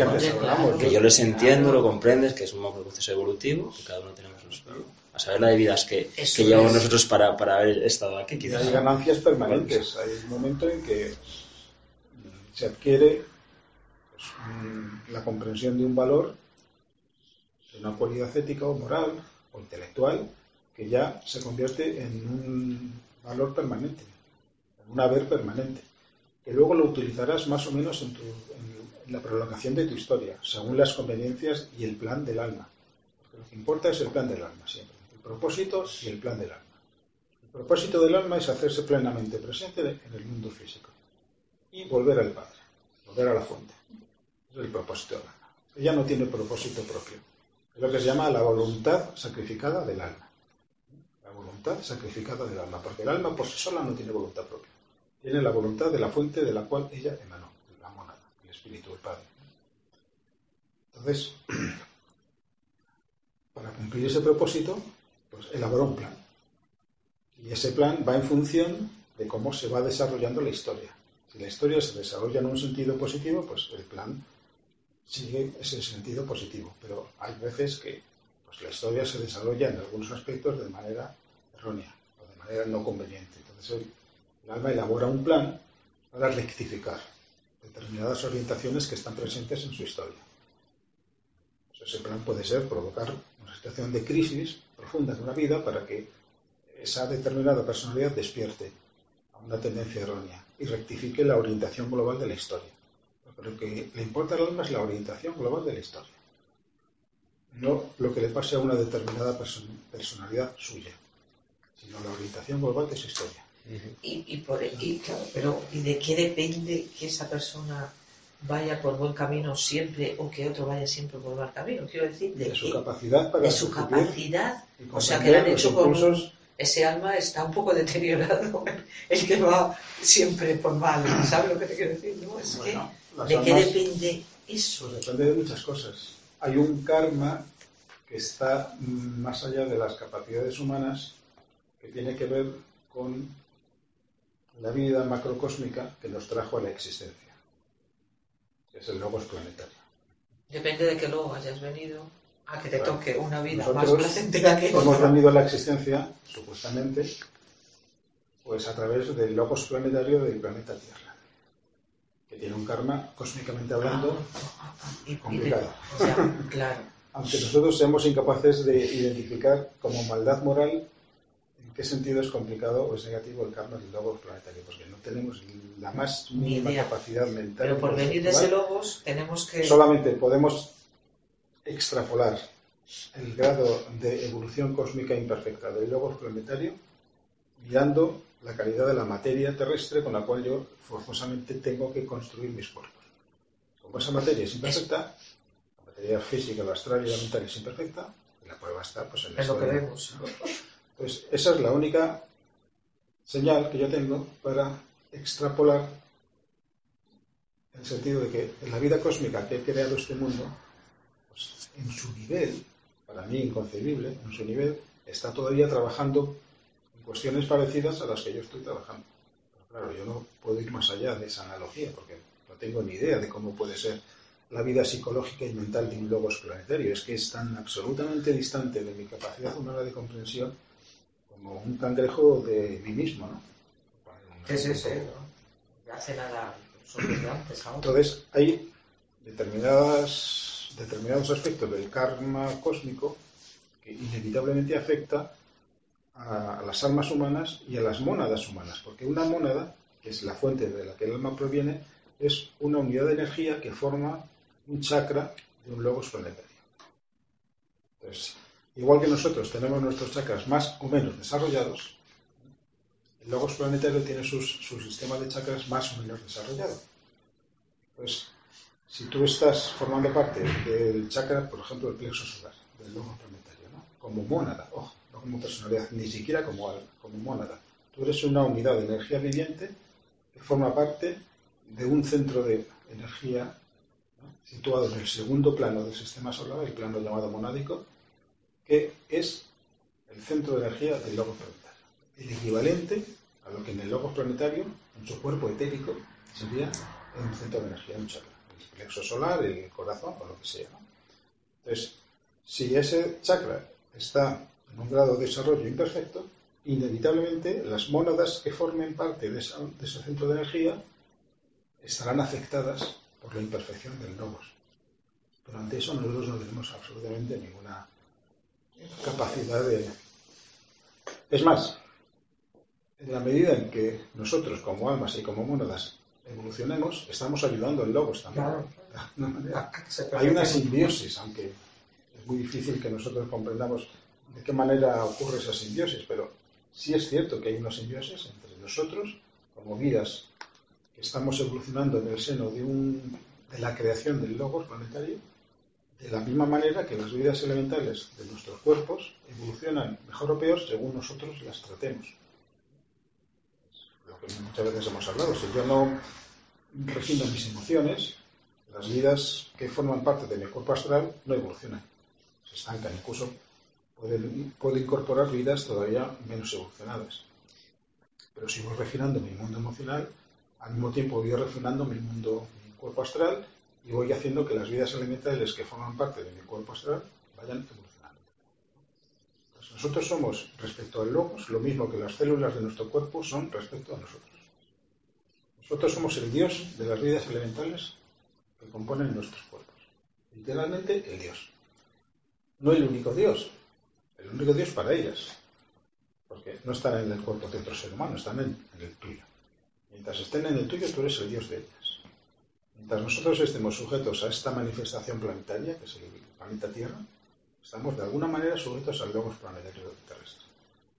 que. Que yo les entiendo, lo comprendes, que es un proceso evolutivo, que cada uno tenemos nuestro... A saber la de vidas que, Eso que llevamos es. nosotros para, para haber estado aquí, Y quizás. hay ganancias permanentes. Hay un momento en que se adquiere mm, la comprensión de un valor, de una cualidad ética o moral o intelectual, que ya se convierte en un valor permanente, en un haber permanente, que luego lo utilizarás más o menos en, tu- en la prolongación de tu historia, según las conveniencias y el plan del alma. Porque lo que importa es el plan del alma siempre, el propósito y el plan del alma. El propósito del alma es hacerse plenamente presente en el mundo físico y volver al Padre, volver a la fuente. El alma. Ella no tiene propósito propio. Es lo que se llama la voluntad sacrificada del alma. La voluntad sacrificada del alma, porque el alma por sí sola no tiene voluntad propia. Tiene la voluntad de la fuente de la cual ella emanó, la monada, el espíritu del Padre. Entonces, para cumplir ese propósito, pues elaboró un plan. Y ese plan va en función de cómo se va desarrollando la historia. Si la historia se desarrolla en un sentido positivo, pues el plan sigue ese sentido positivo. Pero hay veces que pues, la historia se desarrolla en algunos aspectos de manera errónea o de manera no conveniente. Entonces el, alma elabora un plan para rectificar determinadas orientaciones que están presentes en su historia. Pues ese plan puede ser provocar una situación de crisis profunda en una vida para que esa determinada personalidad despierte a una tendencia errónea y rectifique la orientación global de la historia. Pero lo que le importa al alma es la orientación global de la historia, no lo que le pase a una determinada person- personalidad suya, sino la orientación global de su historia. Y, y, por, y, claro, pero ¿y de qué depende que esa persona vaya por buen camino siempre o que otro vaya siempre por mal camino? Quiero decir, de, De su qué- capacidad para de su capacidad. O sea, que le han hecho con Ese alma está un poco deteriorado, el que va siempre por mal. ¿Sabes lo que te quiero decir? No? Es Bueno, que, ¿de qué depende eso? Pues depende de muchas cosas. Hay un karma que está más allá de las capacidades humanas, que tiene que ver con la vida macrocósmica que nos trajo a la existencia, que es el logos planetario. Depende de que luego hayas venido a que te Claro. toque una vida Nosotros más placentera que Hemos venido a la existencia, supuestamente, pues a través del logos planetario del planeta Tierra, que tiene un karma, cósmicamente hablando, Ah, ah, y- y de- complicado. o sea, claro. aunque nosotros seamos incapaces de identificar como maldad moral en qué sentido es complicado o es negativo el karma del logos planetario, porque no tenemos la más Ni mínima capacidad mental. Pero por ni venir de ese logos tenemos que... Solamente podemos extrapolar el grado de evolución cósmica imperfecta del logos planetario mirando la calidad de la materia terrestre con la cual yo forzosamente tengo que construir mis cuerpos. Como esa materia es imperfecta, la materia física, la astral y la mental es imperfecta, y la prueba está pues, en la Es lo que vemos. Pues esa es la única señal que yo tengo para extrapolar el sentido de que en la vida cósmica que ha creado este mundo, en su nivel, para mí inconcebible, en su nivel, está todavía trabajando en cuestiones parecidas a las que yo estoy trabajando. Pero claro, yo no puedo ir más allá de esa analogía, porque no tengo ni idea de cómo puede ser la vida psicológica y mental de un logos planetario. Es que es tan absolutamente distante de mi capacidad humana de comprensión como un cangrejo de mí mismo, ¿no? Sí, sí, sí. hace nada. Entonces, hay determinadas, determinados aspectos del karma cósmico que inevitablemente afecta a, las almas humanas y a las mónadas humanas, porque una mónada, que es la fuente de la que el alma proviene, es una unidad de energía que forma un chakra de un logos planetario. Igual que nosotros tenemos nuestros chakras más o menos desarrollados, el logos planetario tiene sus, su sistema de chakras más o menos desarrollado. Si tú estás formando parte del chakra, por ejemplo, del plexo solar, del logos planetario, ¿no? como mónada, ojo, no como personalidad, ni siquiera como, como mónada. Tú eres una unidad de energía viviente que forma parte de un centro de energía situado en el segundo plano del sistema solar, el plano llamado monádico, que es el centro de energía del logos planetario. El equivalente a lo que en el logos planetario, en su cuerpo etérico, sería un centro de energía, un chakra. Plexo solar, el corazón o lo que sea. Entonces, si ese chakra está en un grado de desarrollo imperfecto, inevitablemente las mónadas que formen parte de, esa, de ese centro de energía estarán afectadas por la imperfección del logos. Pero ante eso nosotros no tenemos absolutamente ninguna capacidad de... Es más, en la medida en que nosotros como almas y como mónadas evolucionemos, estamos ayudando al logos también. Claro. Hay una simbiosis, aunque es muy difícil que nosotros comprendamos de qué manera ocurre esa simbiosis, pero sí es cierto que hay una simbiosis entre nosotros, como vidas que estamos evolucionando en el seno de, un, de la creación del logos planetario, de la misma manera que las vidas elementales de nuestros cuerpos evolucionan mejor o peor según nosotros las tratemos. Muchas veces hemos hablado, si yo no refino mis emociones, las vidas que forman parte de mi cuerpo astral no evolucionan, se estancan, incluso pueden, puedo incorporar vidas todavía menos evolucionadas. Pero si voy refinando mi mundo emocional, al mismo tiempo voy refinando mi mundo, mi cuerpo astral, y voy haciendo que las vidas elementales que forman parte de mi cuerpo astral vayan evolucionando. Nosotros somos, respecto al logos, lo mismo que las células de nuestro cuerpo son respecto a nosotros. Nosotros somos el Dios de las vidas elementales que componen nuestros cuerpos. Literalmente el Dios. No el único Dios, el único Dios para ellas. Porque no están en el cuerpo de otro ser humano, están en, en el tuyo. Mientras estén en el tuyo, tú eres el Dios de ellas. Mientras nosotros estemos sujetos a esta manifestación planetaria, que es el planeta Tierra, estamos de alguna manera sujetos al logos planetario terrestre.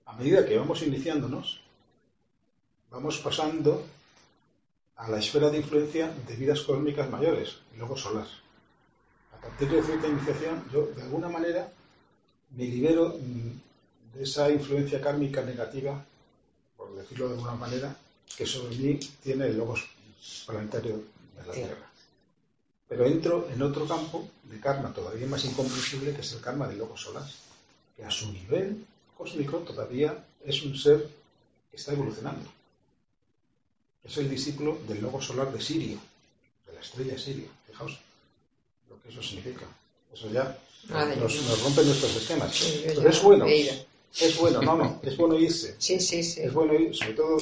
A medida que vamos iniciándonos, vamos pasando a la esfera de influencia de vidas cósmicas mayores, y luego solar. A partir de cierta iniciación, yo de alguna manera me libero mm, de esa influencia kármica negativa, por decirlo de alguna manera, que sobre mí tiene el logos planetario de la Tierra. Pero entro en otro campo de karma todavía más incomprensible, que es el karma del logos solar, que a su nivel cósmico todavía es un ser que está evolucionando. Es el discípulo del logo solar de Sirio, de la estrella Sirio. Fijaos lo que eso significa. Eso ya Madre nos, nos rompe nuestros esquemas. Sí, Pero es bueno, es bueno, no, no, es bueno irse. Sí, sí, sí. Es bueno ir, sobre todo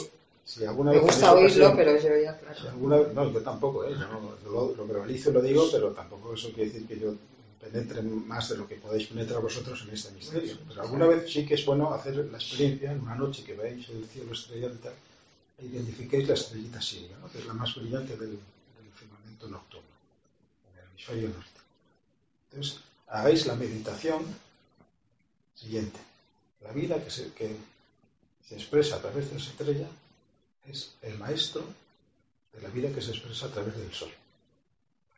si alguna Me vez gusta tenéis oírlo, ocasión- pero yo ya, claro. si alguna vez- no, yo tampoco, ¿eh? Yo no- lo, lo verbalizo y lo digo, pero tampoco eso quiere decir que yo penetre más de lo que podéis penetrar vosotros en este misterio. Pero alguna vez sí que es bueno hacer la experiencia en una noche que veáis el cielo tal, e identifiquéis la estrellita siria, ¿no? que es la más brillante del, del firmamento nocturno, en el hemisferio norte. Entonces, hagáis la meditación siguiente. La vida que se, que se expresa a través de esa estrella es el maestro de la vida que se expresa a través del sol.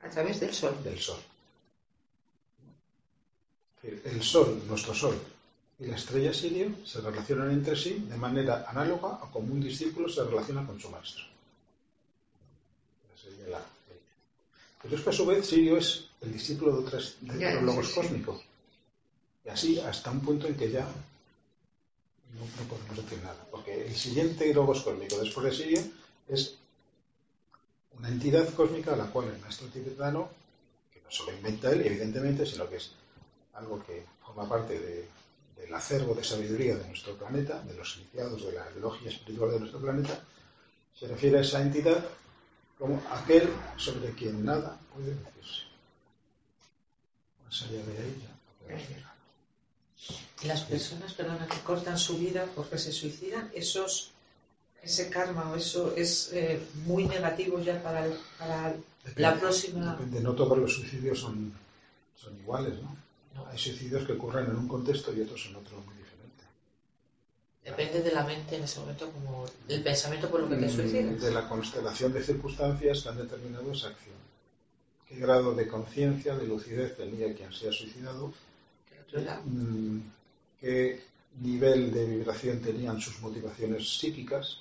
A través del sol. Del sol. El sol, nuestro sol, y la estrella sirio se relacionan entre sí de manera análoga a como un discípulo se relaciona con su maestro. Pero es que a su vez Sirio es el discípulo de, otras, de Ya, otros logos sí, sí. cósmicos. Y así hasta un punto en que ya no, no podemos decir nada. Porque el siguiente logos cósmico después de Sirio es una entidad cósmica a la cual el maestro tibetano, que no se lo inventa él, evidentemente, sino que es algo que forma parte de- del acervo de sabiduría de nuestro planeta, de los iniciados de la logia espiritual de nuestro planeta, se refiere a esa entidad como aquel sobre quien nada puede decirse. Más allá de ya no nada. Y las personas, perdona, que cortan su vida porque se suicidan, esos, ese karma o eso es eh, muy negativo ya para, el- para la Depende- próxima. Depende, no todos los suicidios son, son iguales, ¿no? No, Hay suicidios que ocurren en un contexto y otros en otro muy diferente. depende de la mente en ese momento, como el pensamiento por lo que te Mm, suicidas. De la constelación de circunstancias que han determinado esa acción. ¿Qué grado de conciencia, de lucidez tenía quien se ha suicidado? Mm, ¿Qué nivel de vibración tenían sus motivaciones psíquicas?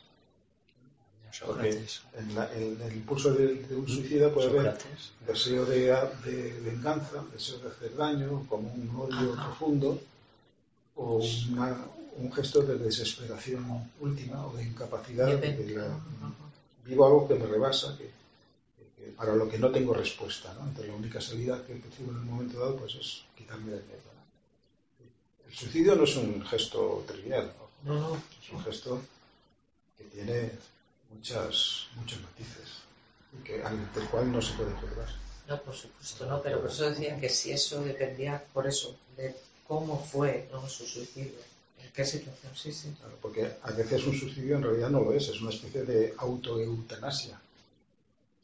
Porque en, la- en el impulso de, de un suicida puede haber deseo de, de venganza, deseo de hacer daño, como un odio Ajá. profundo, o una- un gesto de desesperación última o de incapacidad. de la- Ajá. vivo algo que me rebasa, que, que para lo que no tengo respuesta. ¿no? Entonces, la única salida que percibo en el momento dado pues, es quitarme del miedo. El suicidio no es un gesto trivial, ¿no? No, no. es un gesto que tiene muchas, muchos matices y que, ante el cual no se puede juzgar. No, por supuesto, no, pero por eso decía que si eso dependía, por eso, de cómo fue ¿no? su suicidio, en qué situación, sí, sí. Claro, porque a veces un suicidio en realidad no lo es, es una especie de autoeutanasia.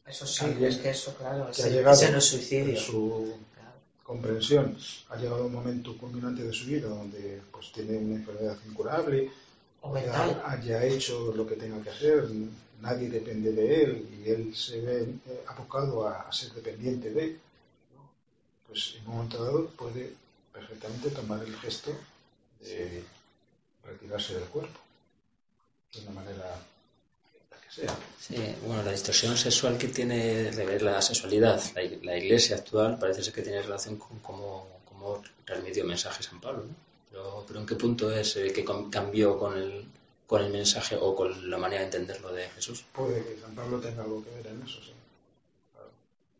Eso sí, es que eso, claro, que ese, ha llegado ese no es suicidio. En su Claro. Comprensión ha llegado un momento culminante de su vida donde pues tiene una enfermedad incurable, O haya hecho lo que tenga que hacer, nadie depende de él y él se ve eh, abocado a, a ser dependiente de, ¿no? pues en un momento dado puede perfectamente tomar el gesto de retirarse del cuerpo de una manera sea. Sí, bueno, la distorsión sexual que tiene la sexualidad, la, ig- la iglesia actual parece ser que tiene relación con cómo, cómo transmitió mensaje San Pablo, ¿no? Pero, pero ¿en qué punto es el que cambió con el, con el mensaje o con la manera de entenderlo de Jesús? Puede que San Pablo tenga algo que ver en eso, sí.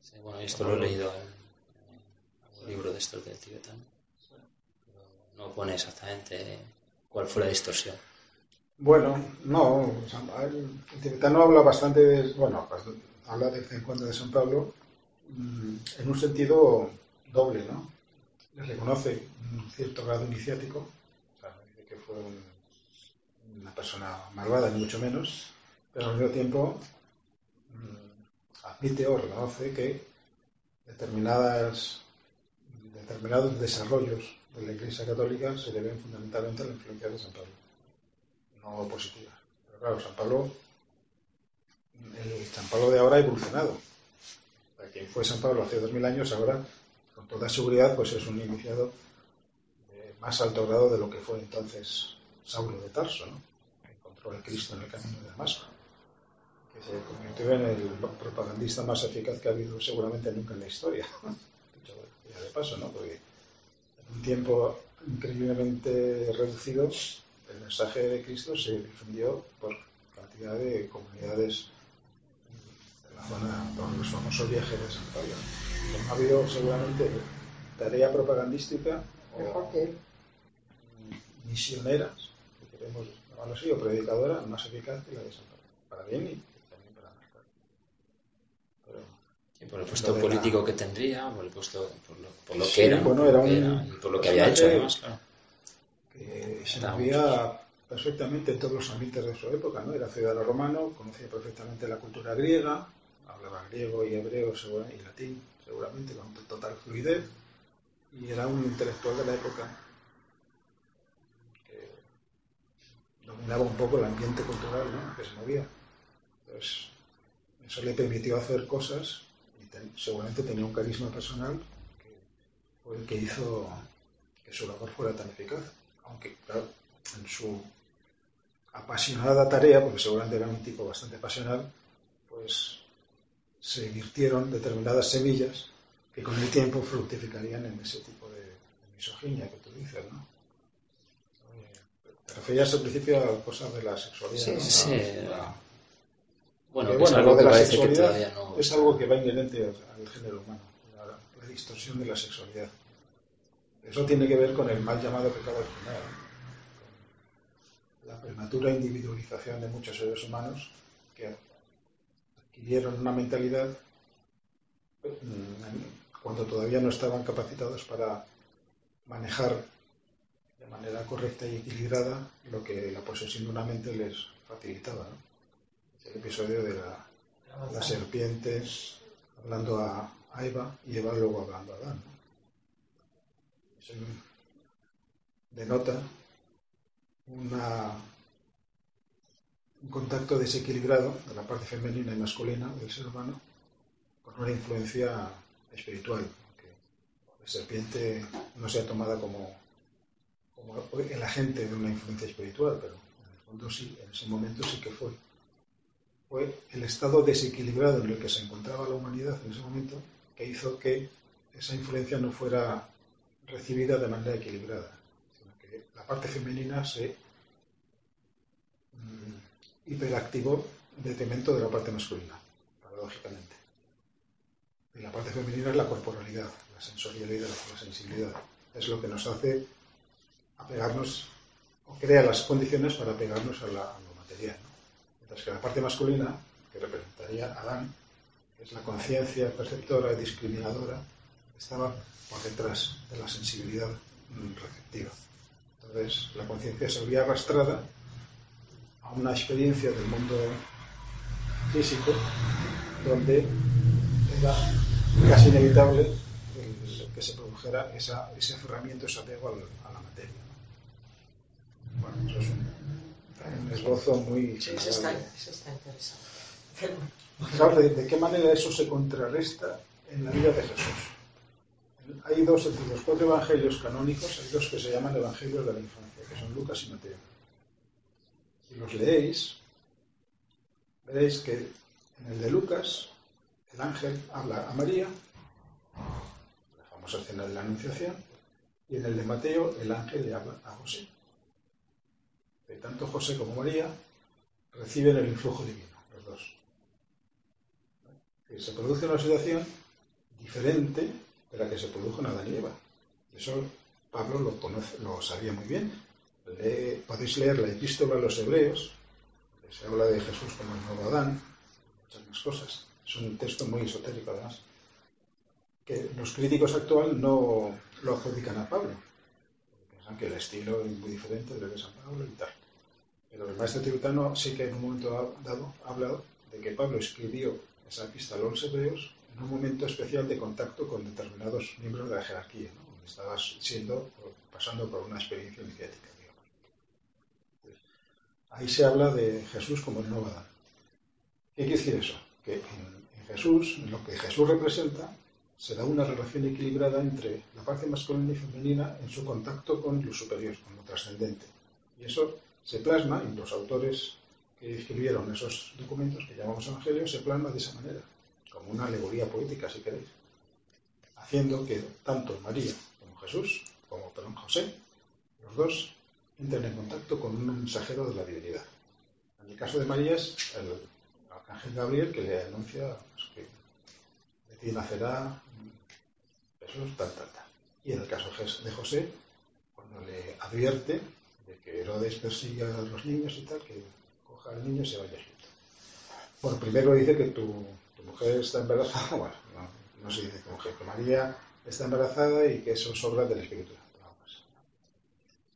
Sí, bueno, esto lo he leído en, en algún libro de estos del tibetano. Pero no pone exactamente cuál fue la distorsión. Bueno, no, el tibetano habla bastante de, bueno, habla de vez en cuando de San Pablo mm, en un sentido doble, ¿no? Le reconoce un cierto grado iniciático, o sea, dice que fue un- una persona malvada, ni mucho menos, pero al mismo tiempo mm, admite o reconoce que determinadas, determinados desarrollos de la Iglesia Católica se deben fundamentalmente a la influencia de San Pablo no positiva. Pero claro, San Pablo, el San Pablo de ahora ha evolucionado. Para quien fue San Pablo hace dos mil años, ahora, con toda seguridad, pues es un iniciado de más alto grado de lo que fue entonces Saulo de Tarso, ¿no? que encontró al Cristo en el camino de Damasco, que se convirtió en el propagandista más eficaz que ha habido seguramente nunca en la historia. Ya de paso, ¿no? Porque en un tiempo increíblemente reducido, el mensaje de Cristo se difundió por cantidad de comunidades de la zona, por los famosos viajes de San Pablo. No ha habido seguramente tarea propagandística o misioneras, que queremos llamarlo así, o predicadora más eficaz que la de San Pablo. Para bien y también para mal. Pero Y por el puesto la- político que tendría, por el puesto, por lo, por lo Sí, que era, bueno, por era lo que un era y por lo que había hecho además, claro. Que se movía perfectamente en todos los ámbitos de su época, ¿no? Era ciudadano romano, conocía perfectamente la cultura griega, hablaba griego y hebreo y latín, seguramente, con total fluidez, y era un intelectual de la época que dominaba un poco el ambiente cultural ¿no? que se movía. Entonces, eso le permitió hacer cosas y ten- seguramente tenía un carisma personal que fue el que hizo que su labor fuera tan eficaz. Aunque, claro, en su apasionada tarea, porque seguramente era un tipo bastante pasional, pues se virtieron determinadas semillas que con el tiempo fructificarían en ese tipo de, de misoginia que tú dices, ¿no? Eh, Te referías al principio a cosas de la sexualidad, Sí, ¿no? sí. La- Bueno, es bueno, algo de que la que sexualidad no... es algo que va inherente al, al género humano, la, la distorsión de la sexualidad. Eso tiene que ver con el mal llamado pecado original, con la prematura individualización de muchos seres humanos que adquirieron una mentalidad mm, cuando todavía no estaban capacitados para manejar de manera correcta y equilibrada lo que la posesión de una mente les facilitaba. El episodio de la, la serpiente hablando a, Eva y Eva luego hablando a Adán. Denota un contacto desequilibrado de la parte femenina y masculina del ser humano con una influencia espiritual. Que la serpiente no sea tomada como, como el agente de una influencia espiritual, pero en el fondo sí, en ese momento sí que fue. Fue el estado desequilibrado en el que se encontraba la humanidad en ese momento que hizo que esa influencia no fuera recibida de manera equilibrada, la parte femenina se mm, hiperactivó en detrimento de la parte masculina, paradójicamente. Y la parte femenina es la corporalidad, la sensorialidad, la sensibilidad. Es lo que nos hace apegarnos o crea las condiciones para apegarnos a, la, a lo material. Mientras que la parte masculina, que representaría a Adán, es la conciencia perceptora y discriminadora, estaba por detrás de la sensibilidad receptiva. Entonces, la conciencia se había arrastrada a una experiencia del mundo físico donde era casi inevitable el, que se produjera esa, ese aferramiento, ese apego al, a la materia. ¿no? Bueno, eso es un, un esbozo muy... Sí, eso está, eso está interesante. Fijaos de, de qué manera eso se contrarresta en la vida de Jesús hay dos, entre los cuatro evangelios canónicos, hay dos que se llaman evangelios de la infancia, que son Lucas y Mateo. Si los leéis, veréis que en el de Lucas, el ángel habla a María, la famosa escena de la Anunciación, y en el de Mateo, el ángel le habla a José. De tanto José como María reciben el influjo divino, los dos. Se produce una situación diferente de la que se produjo en Adán y Eva. Eso Pablo lo, conoce, lo sabía muy bien. Le, podéis leer la epístola a los hebreos, que se habla de Jesús como el nuevo Adán, muchas más cosas. Es un texto muy esotérico además, que los críticos actuales no lo adjudican a Pablo. Piensan que el estilo es muy diferente de San Pablo y tal. Pero el maestro tibetano sí que en un momento dado ha hablado de que Pablo escribió esa epístola a los hebreos en un momento especial de contacto con determinados miembros de la jerarquía, ¿no? donde estabas siendo, pasando por una experiencia iniciática. Ahí se habla de Jesús como el nuevo. ¿Qué quiere decir eso? Que en, en Jesús, en lo que Jesús representa, se da una relación equilibrada entre la parte masculina y femenina en su contacto con lo superior, con lo trascendente. Y eso se plasma, y los autores que escribieron esos documentos que llamamos evangelios, se plasma de esa manera como una alegoría poética, si queréis, haciendo que tanto María como Jesús, como perdón, José, los dos entren en contacto con un mensajero de la divinidad. En el caso de María es el arcángel Gabriel que le anuncia pues, que de ti nacerá Jesús, tal, tal, tal. Y en el caso de José, cuando le advierte de que Herodes persigue a los niños y tal, que coja al niño y se vaya a Egipto. Bueno, primero dice que tu mujer está embarazada, bueno, no, se dice que mujer, María está embarazada y que eso es obra del Espíritu Santo. No, pues,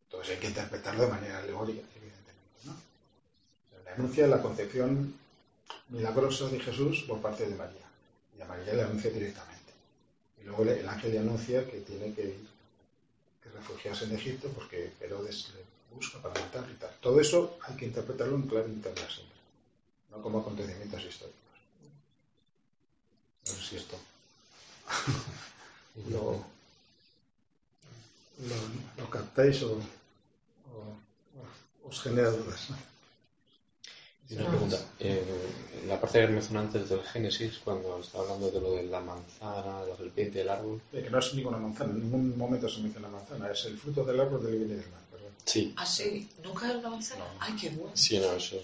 entonces hay que interpretarlo de manera alegórica, evidentemente. le anuncia la concepción milagrosa de Jesús por parte de María. Y a María le anuncia directamente. Y luego el ángel le anuncia que tiene que ir, refugiarse en Egipto porque Herodes le busca para matarlo y tal. Todo eso hay que interpretarlo en clave interna no como acontecimientos históricos. Sé si esto lo, lo, lo captáis o, o, os genera dudas. Y una pregunta. Eh, la parte que mencionó antes del Génesis, cuando está hablando de lo de la manzana, de la serpiente, del árbol. Eh, que no es ninguna manzana, en ningún momento se menciona manzana, es el fruto del árbol del bien y del mal. Perdón. Sí. Ah, sí, nunca era una manzana. No. Ay, qué bueno. Sí, no, eso.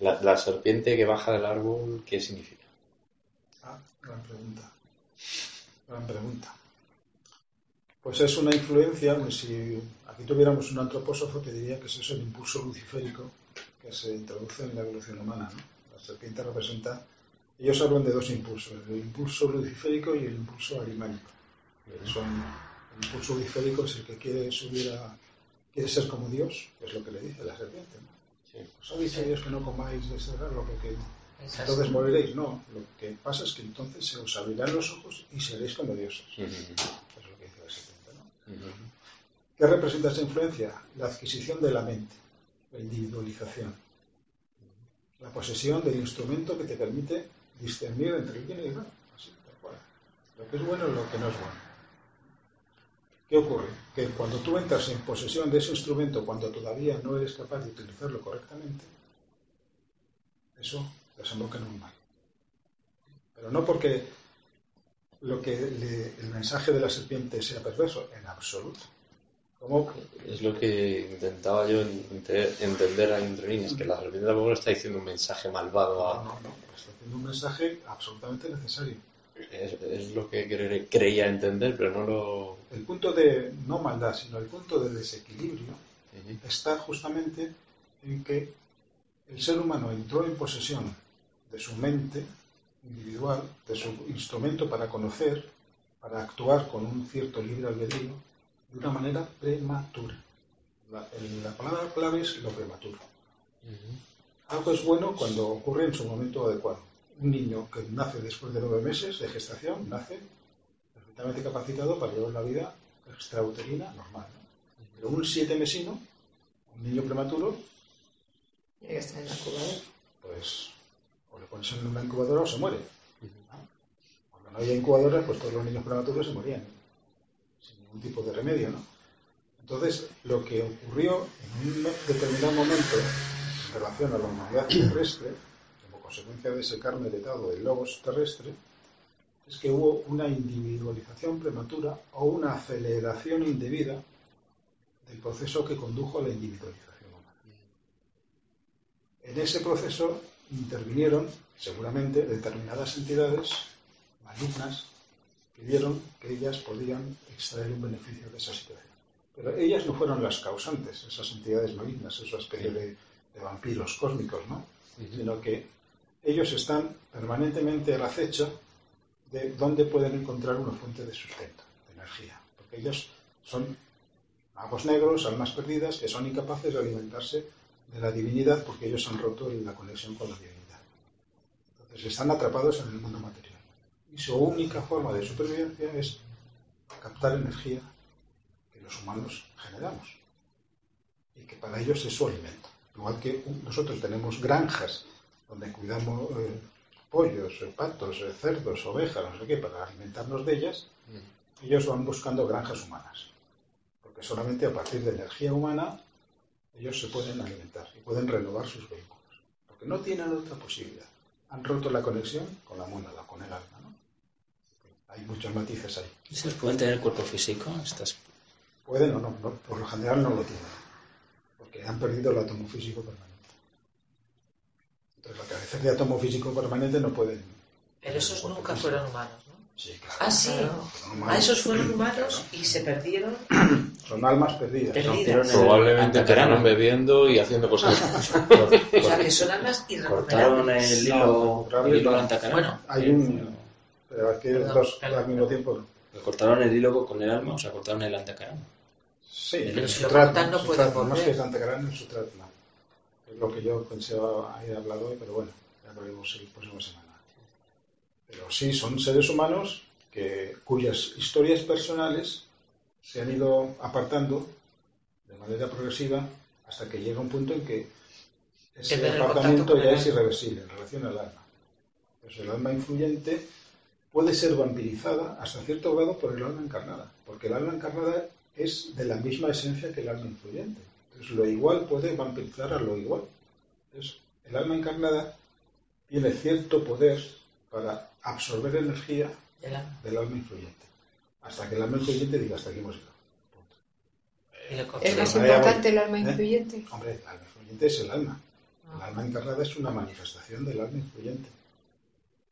La serpiente que baja del árbol, ¿qué significa? Gran pregunta. Gran pregunta. Pues es una influencia, pues si aquí tuviéramos un antropósofo te diría que es el impulso luciférico que se introduce en la evolución humana. ¿no? La serpiente representa Ellos hablan de dos impulsos, el impulso luciférico y el impulso arimánico. Son, el impulso luciférico es el que quiere subir a, quiere ser como Dios, que es lo que le dice la serpiente. ¿no? Sí. Os ha dicho Dios que no comáis de ese árbol porque. Entonces moriréis. No, lo que pasa es que entonces se os abrirán los ojos y seréis como dioses. Es lo que dice. ¿no? Ujú. ¿Qué representa esa influencia? La adquisición de la mente, la individualización, la posesión del instrumento que te permite discernir entre el bien y el mal. Así, tal cual. Lo que es bueno y lo que no es bueno. ¿Qué ocurre? Que cuando tú entras en posesión de ese instrumento, cuando todavía no eres capaz de utilizarlo correctamente, eso desemboca en un mal. Pero no porque lo que le- el mensaje de la serpiente sea perverso, en absoluto. Como Es lo que intentaba yo ente- entender ahí entre líneas, que la serpiente tampoco está diciendo un mensaje malvado No, a... no, no. Está haciendo un mensaje absolutamente necesario. Es, es lo que cre- creía entender, pero no lo... El punto de no maldad, sino el punto de desequilibrio Ujú. está justamente en que el ser humano entró en posesión de su mente individual, de su instrumento para conocer, para actuar con un cierto libre albedrío, de una manera prematura. La, la palabra clave es lo prematuro. Algo es bueno cuando ocurre en su momento adecuado. Un niño que nace después de nueve meses de gestación nace perfectamente capacitado para llevar una vida extrauterina normal. ¿no? Pero un siete mesino, un niño prematuro, Tiene que estar en la incubadora. pues pones en una incubadora o se muere. ¿no? Cuando no había incubadora, pues todos los niños prematuros se morían sin ningún tipo de remedio. ¿no? Entonces, lo que ocurrió en un determinado momento en relación a la humanidad terrestre, como consecuencia de ese carne heredado del logos terrestre, es que hubo una individualización prematura o una aceleración indebida del proceso que condujo a la individualización humana. En ese proceso intervinieron, seguramente, determinadas entidades malignas que vieron que ellas podían extraer un beneficio de esa situación. Pero ellas no fueron las causantes, esas entidades malignas, esa especie de, de vampiros cósmicos, ¿no? Sino que ellos están permanentemente al acecho de dónde pueden encontrar una fuente de sustento, de energía. Porque ellos son magos negros, almas perdidas, que son incapaces de alimentarse de la divinidad porque ellos han roto la conexión con la divinidad. Entonces están atrapados en el mundo material. Y su única forma de supervivencia es captar energía que los humanos generamos. Y que para ellos es su alimento. Igual que nosotros tenemos granjas donde cuidamos eh, pollos, eh, patos, eh, cerdos, ovejas, no sé qué, para alimentarnos de ellas, ellos van buscando granjas humanas. Porque solamente a partir de energía humana ellos se pueden alimentar y pueden renovar sus vehículos. Porque no tienen otra posibilidad. Han roto la conexión con la mónada, con el alma. ¿no? Hay muchos matices ahí. ¿Estos pueden tener cuerpo físico? Estas... Pueden o no, no, por lo general no lo tienen. Porque han perdido el átomo físico permanente. Entonces, la cabeza de átomo físico permanente no pueden. Pero esos nunca fueron humanos, ¿no? Sí, claro. Ah, sí. Humanos. Ah, esos fueron humanos y se perdieron. Son almas perdidas. Perdidas. el Probablemente empezaron bebiendo y haciendo cosas. O sea, que son almas Cortaron irrecuperables. el hilo, el hilo. Bueno, Hay un. Pero es que dos al mismo tiempo. Cortaron el hilo con el alma, o sea, cortaron el antacarano. Sí, Pero el cortan no el pueden sutratma, Más que Santacarán, el sutratma. Es lo que yo pensaba haber hablado hoy, pero bueno, ya lo veremos la próxima semana. Pero sí, son seres humanos que, cuyas historias personales se han ido apartando de manera progresiva hasta que llega un punto en que ese apartamiento ya es irreversible en relación al alma. Pues el alma influyente puede ser vampirizada hasta cierto grado por el alma encarnada, porque el alma encarnada es de la misma esencia que el alma influyente. Entonces, lo igual puede vampirizar a lo igual. Entonces, el alma encarnada tiene cierto poder para absorber energía del alma. del alma influyente, hasta que el alma influyente diga hasta aquí hemos le ¿Es más importante el alma ¿eh? influyente? Hombre, el alma influyente es el alma. El Ah. alma encarnada es una manifestación del alma influyente.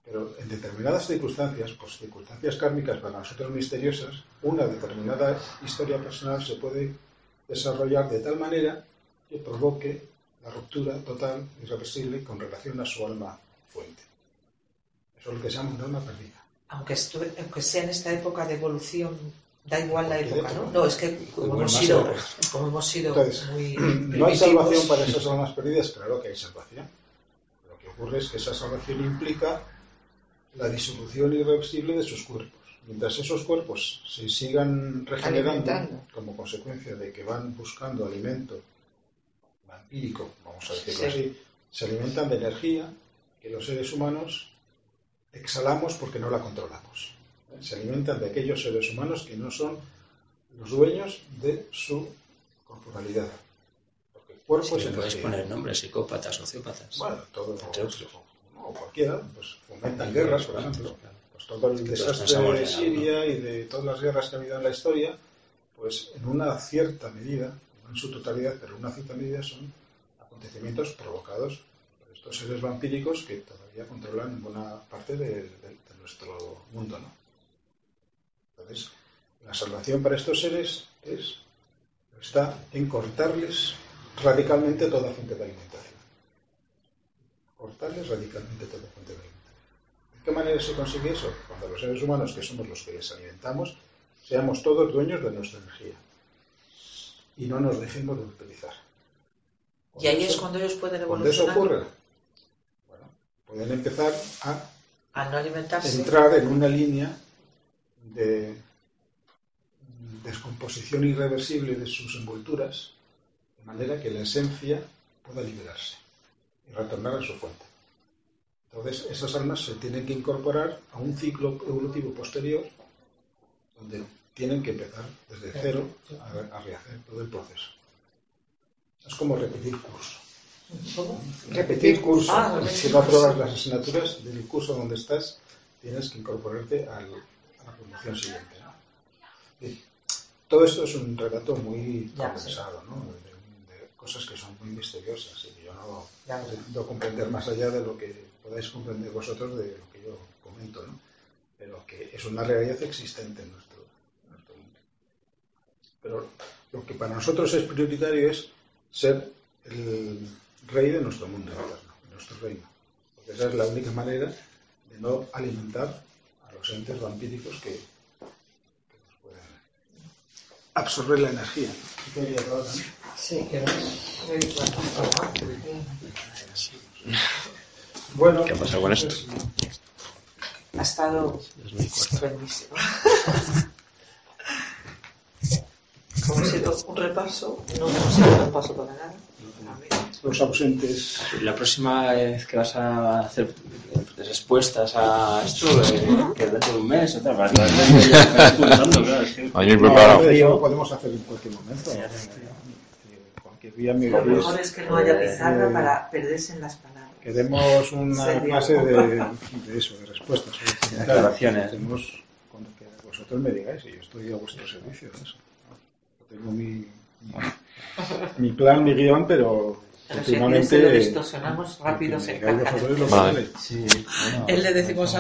Pero en determinadas circunstancias, pues circunstancias kármicas para nosotros misteriosas, una determinada historia personal se puede desarrollar de tal manera que provoque la ruptura total, irreversible, con relación a su alma fuente. Eso es lo que se llama un alma perdida. Aunque, estuve- aunque sea en esta época de evolución, da igual la época, ¿no? No, es que como hemos sido, como hemos sido Entonces, muy No hay salvación para esas almas perdidas, claro que hay salvación. Lo que ocurre es que esa salvación implica la disolución irreversible de sus cuerpos. Mientras esos cuerpos se sigan regenerando Alimentando. como consecuencia de que van buscando alimento vampírico, vamos a decirlo Sí. así, se alimentan de energía que los seres humanos exhalamos porque no la controlamos. Se alimentan de aquellos seres humanos que no son los dueños de su corporalidad. Porque el cuerpo Sí, es puedes poner nombres, psicópatas, sociópatas. Bueno, todo, Entre otros. no, cualquiera, pues fomentan guerras, por ejemplo. Pues todo el Que todos desastre de Siria y de todas las guerras que ha habido en la historia, pues en una cierta medida, no en su totalidad, pero en una cierta medida son acontecimientos provocados por estos seres vampíricos que todavía controlan buena parte de, de- de nuestro mundo, ¿no? Entonces, la salvación para estos seres es está en cortarles radicalmente toda fuente de alimentación. Cortarles radicalmente toda fuente de alimentación. ¿De qué manera se consigue eso? Cuando los seres humanos, que somos los que les alimentamos, seamos todos dueños de nuestra energía y no nos dejemos de utilizar. y ahí es cuando ellos pueden cuando eso evolucionar ocurre, pueden empezar a a no alimentarse. entrar en una línea de descomposición irreversible de sus envolturas, de manera que la esencia pueda liberarse y retornar a su fuente. Entonces, esas almas se tienen que incorporar a un ciclo evolutivo posterior, donde tienen que empezar desde cero a, a rehacer todo el proceso. Es como repetir curso. ¿Cómo? Repetir curso. Ah, si no apruebas las asignaturas del curso donde estás, tienes que incorporarte al- a la promoción siguiente. ¿no? Bien. Todo esto es un relato muy Ya, condensado, ¿no? de, de cosas que son muy misteriosas y que yo no pretendo comprender más allá de lo que podáis comprender vosotros de lo que yo comento, ¿no? pero que es una realidad existente en nuestro, en nuestro mundo. Pero lo que para nosotros es prioritario es ser el rey de nuestro mundo interno, de nuestro reino. Porque esa es la única manera de no alimentar a los entes vampíricos que, que nos pueden absorber la energía. Bueno, ¿Qué pasa con esto? Ha estado buenísimo. Como ha sido un repaso, no hemos sido un repaso para nada. Los ausentes. La próxima vez que vas a hacer respuestas a esto, eh, que dentro de un mes o tal, para que la gente ya esté pensando, claro, es que- Ahí No, preparado. lo podemos hacer en cualquier momento. Cualquier día Lo mejor es que no haya pizarra para perderse en las palabras. Queremos una clase de, de eso, de respuestas. comentarios. Aclaraciones. Hacemos cuando que vosotros me digáis y yo estoy a vuestro servicio. de eso. Tengo mi, mi plan, mi guion, pero Pero si últimamente... se lo distorsionamos rápido, se encaja. Vale. Sí, bueno, Él le decimos algo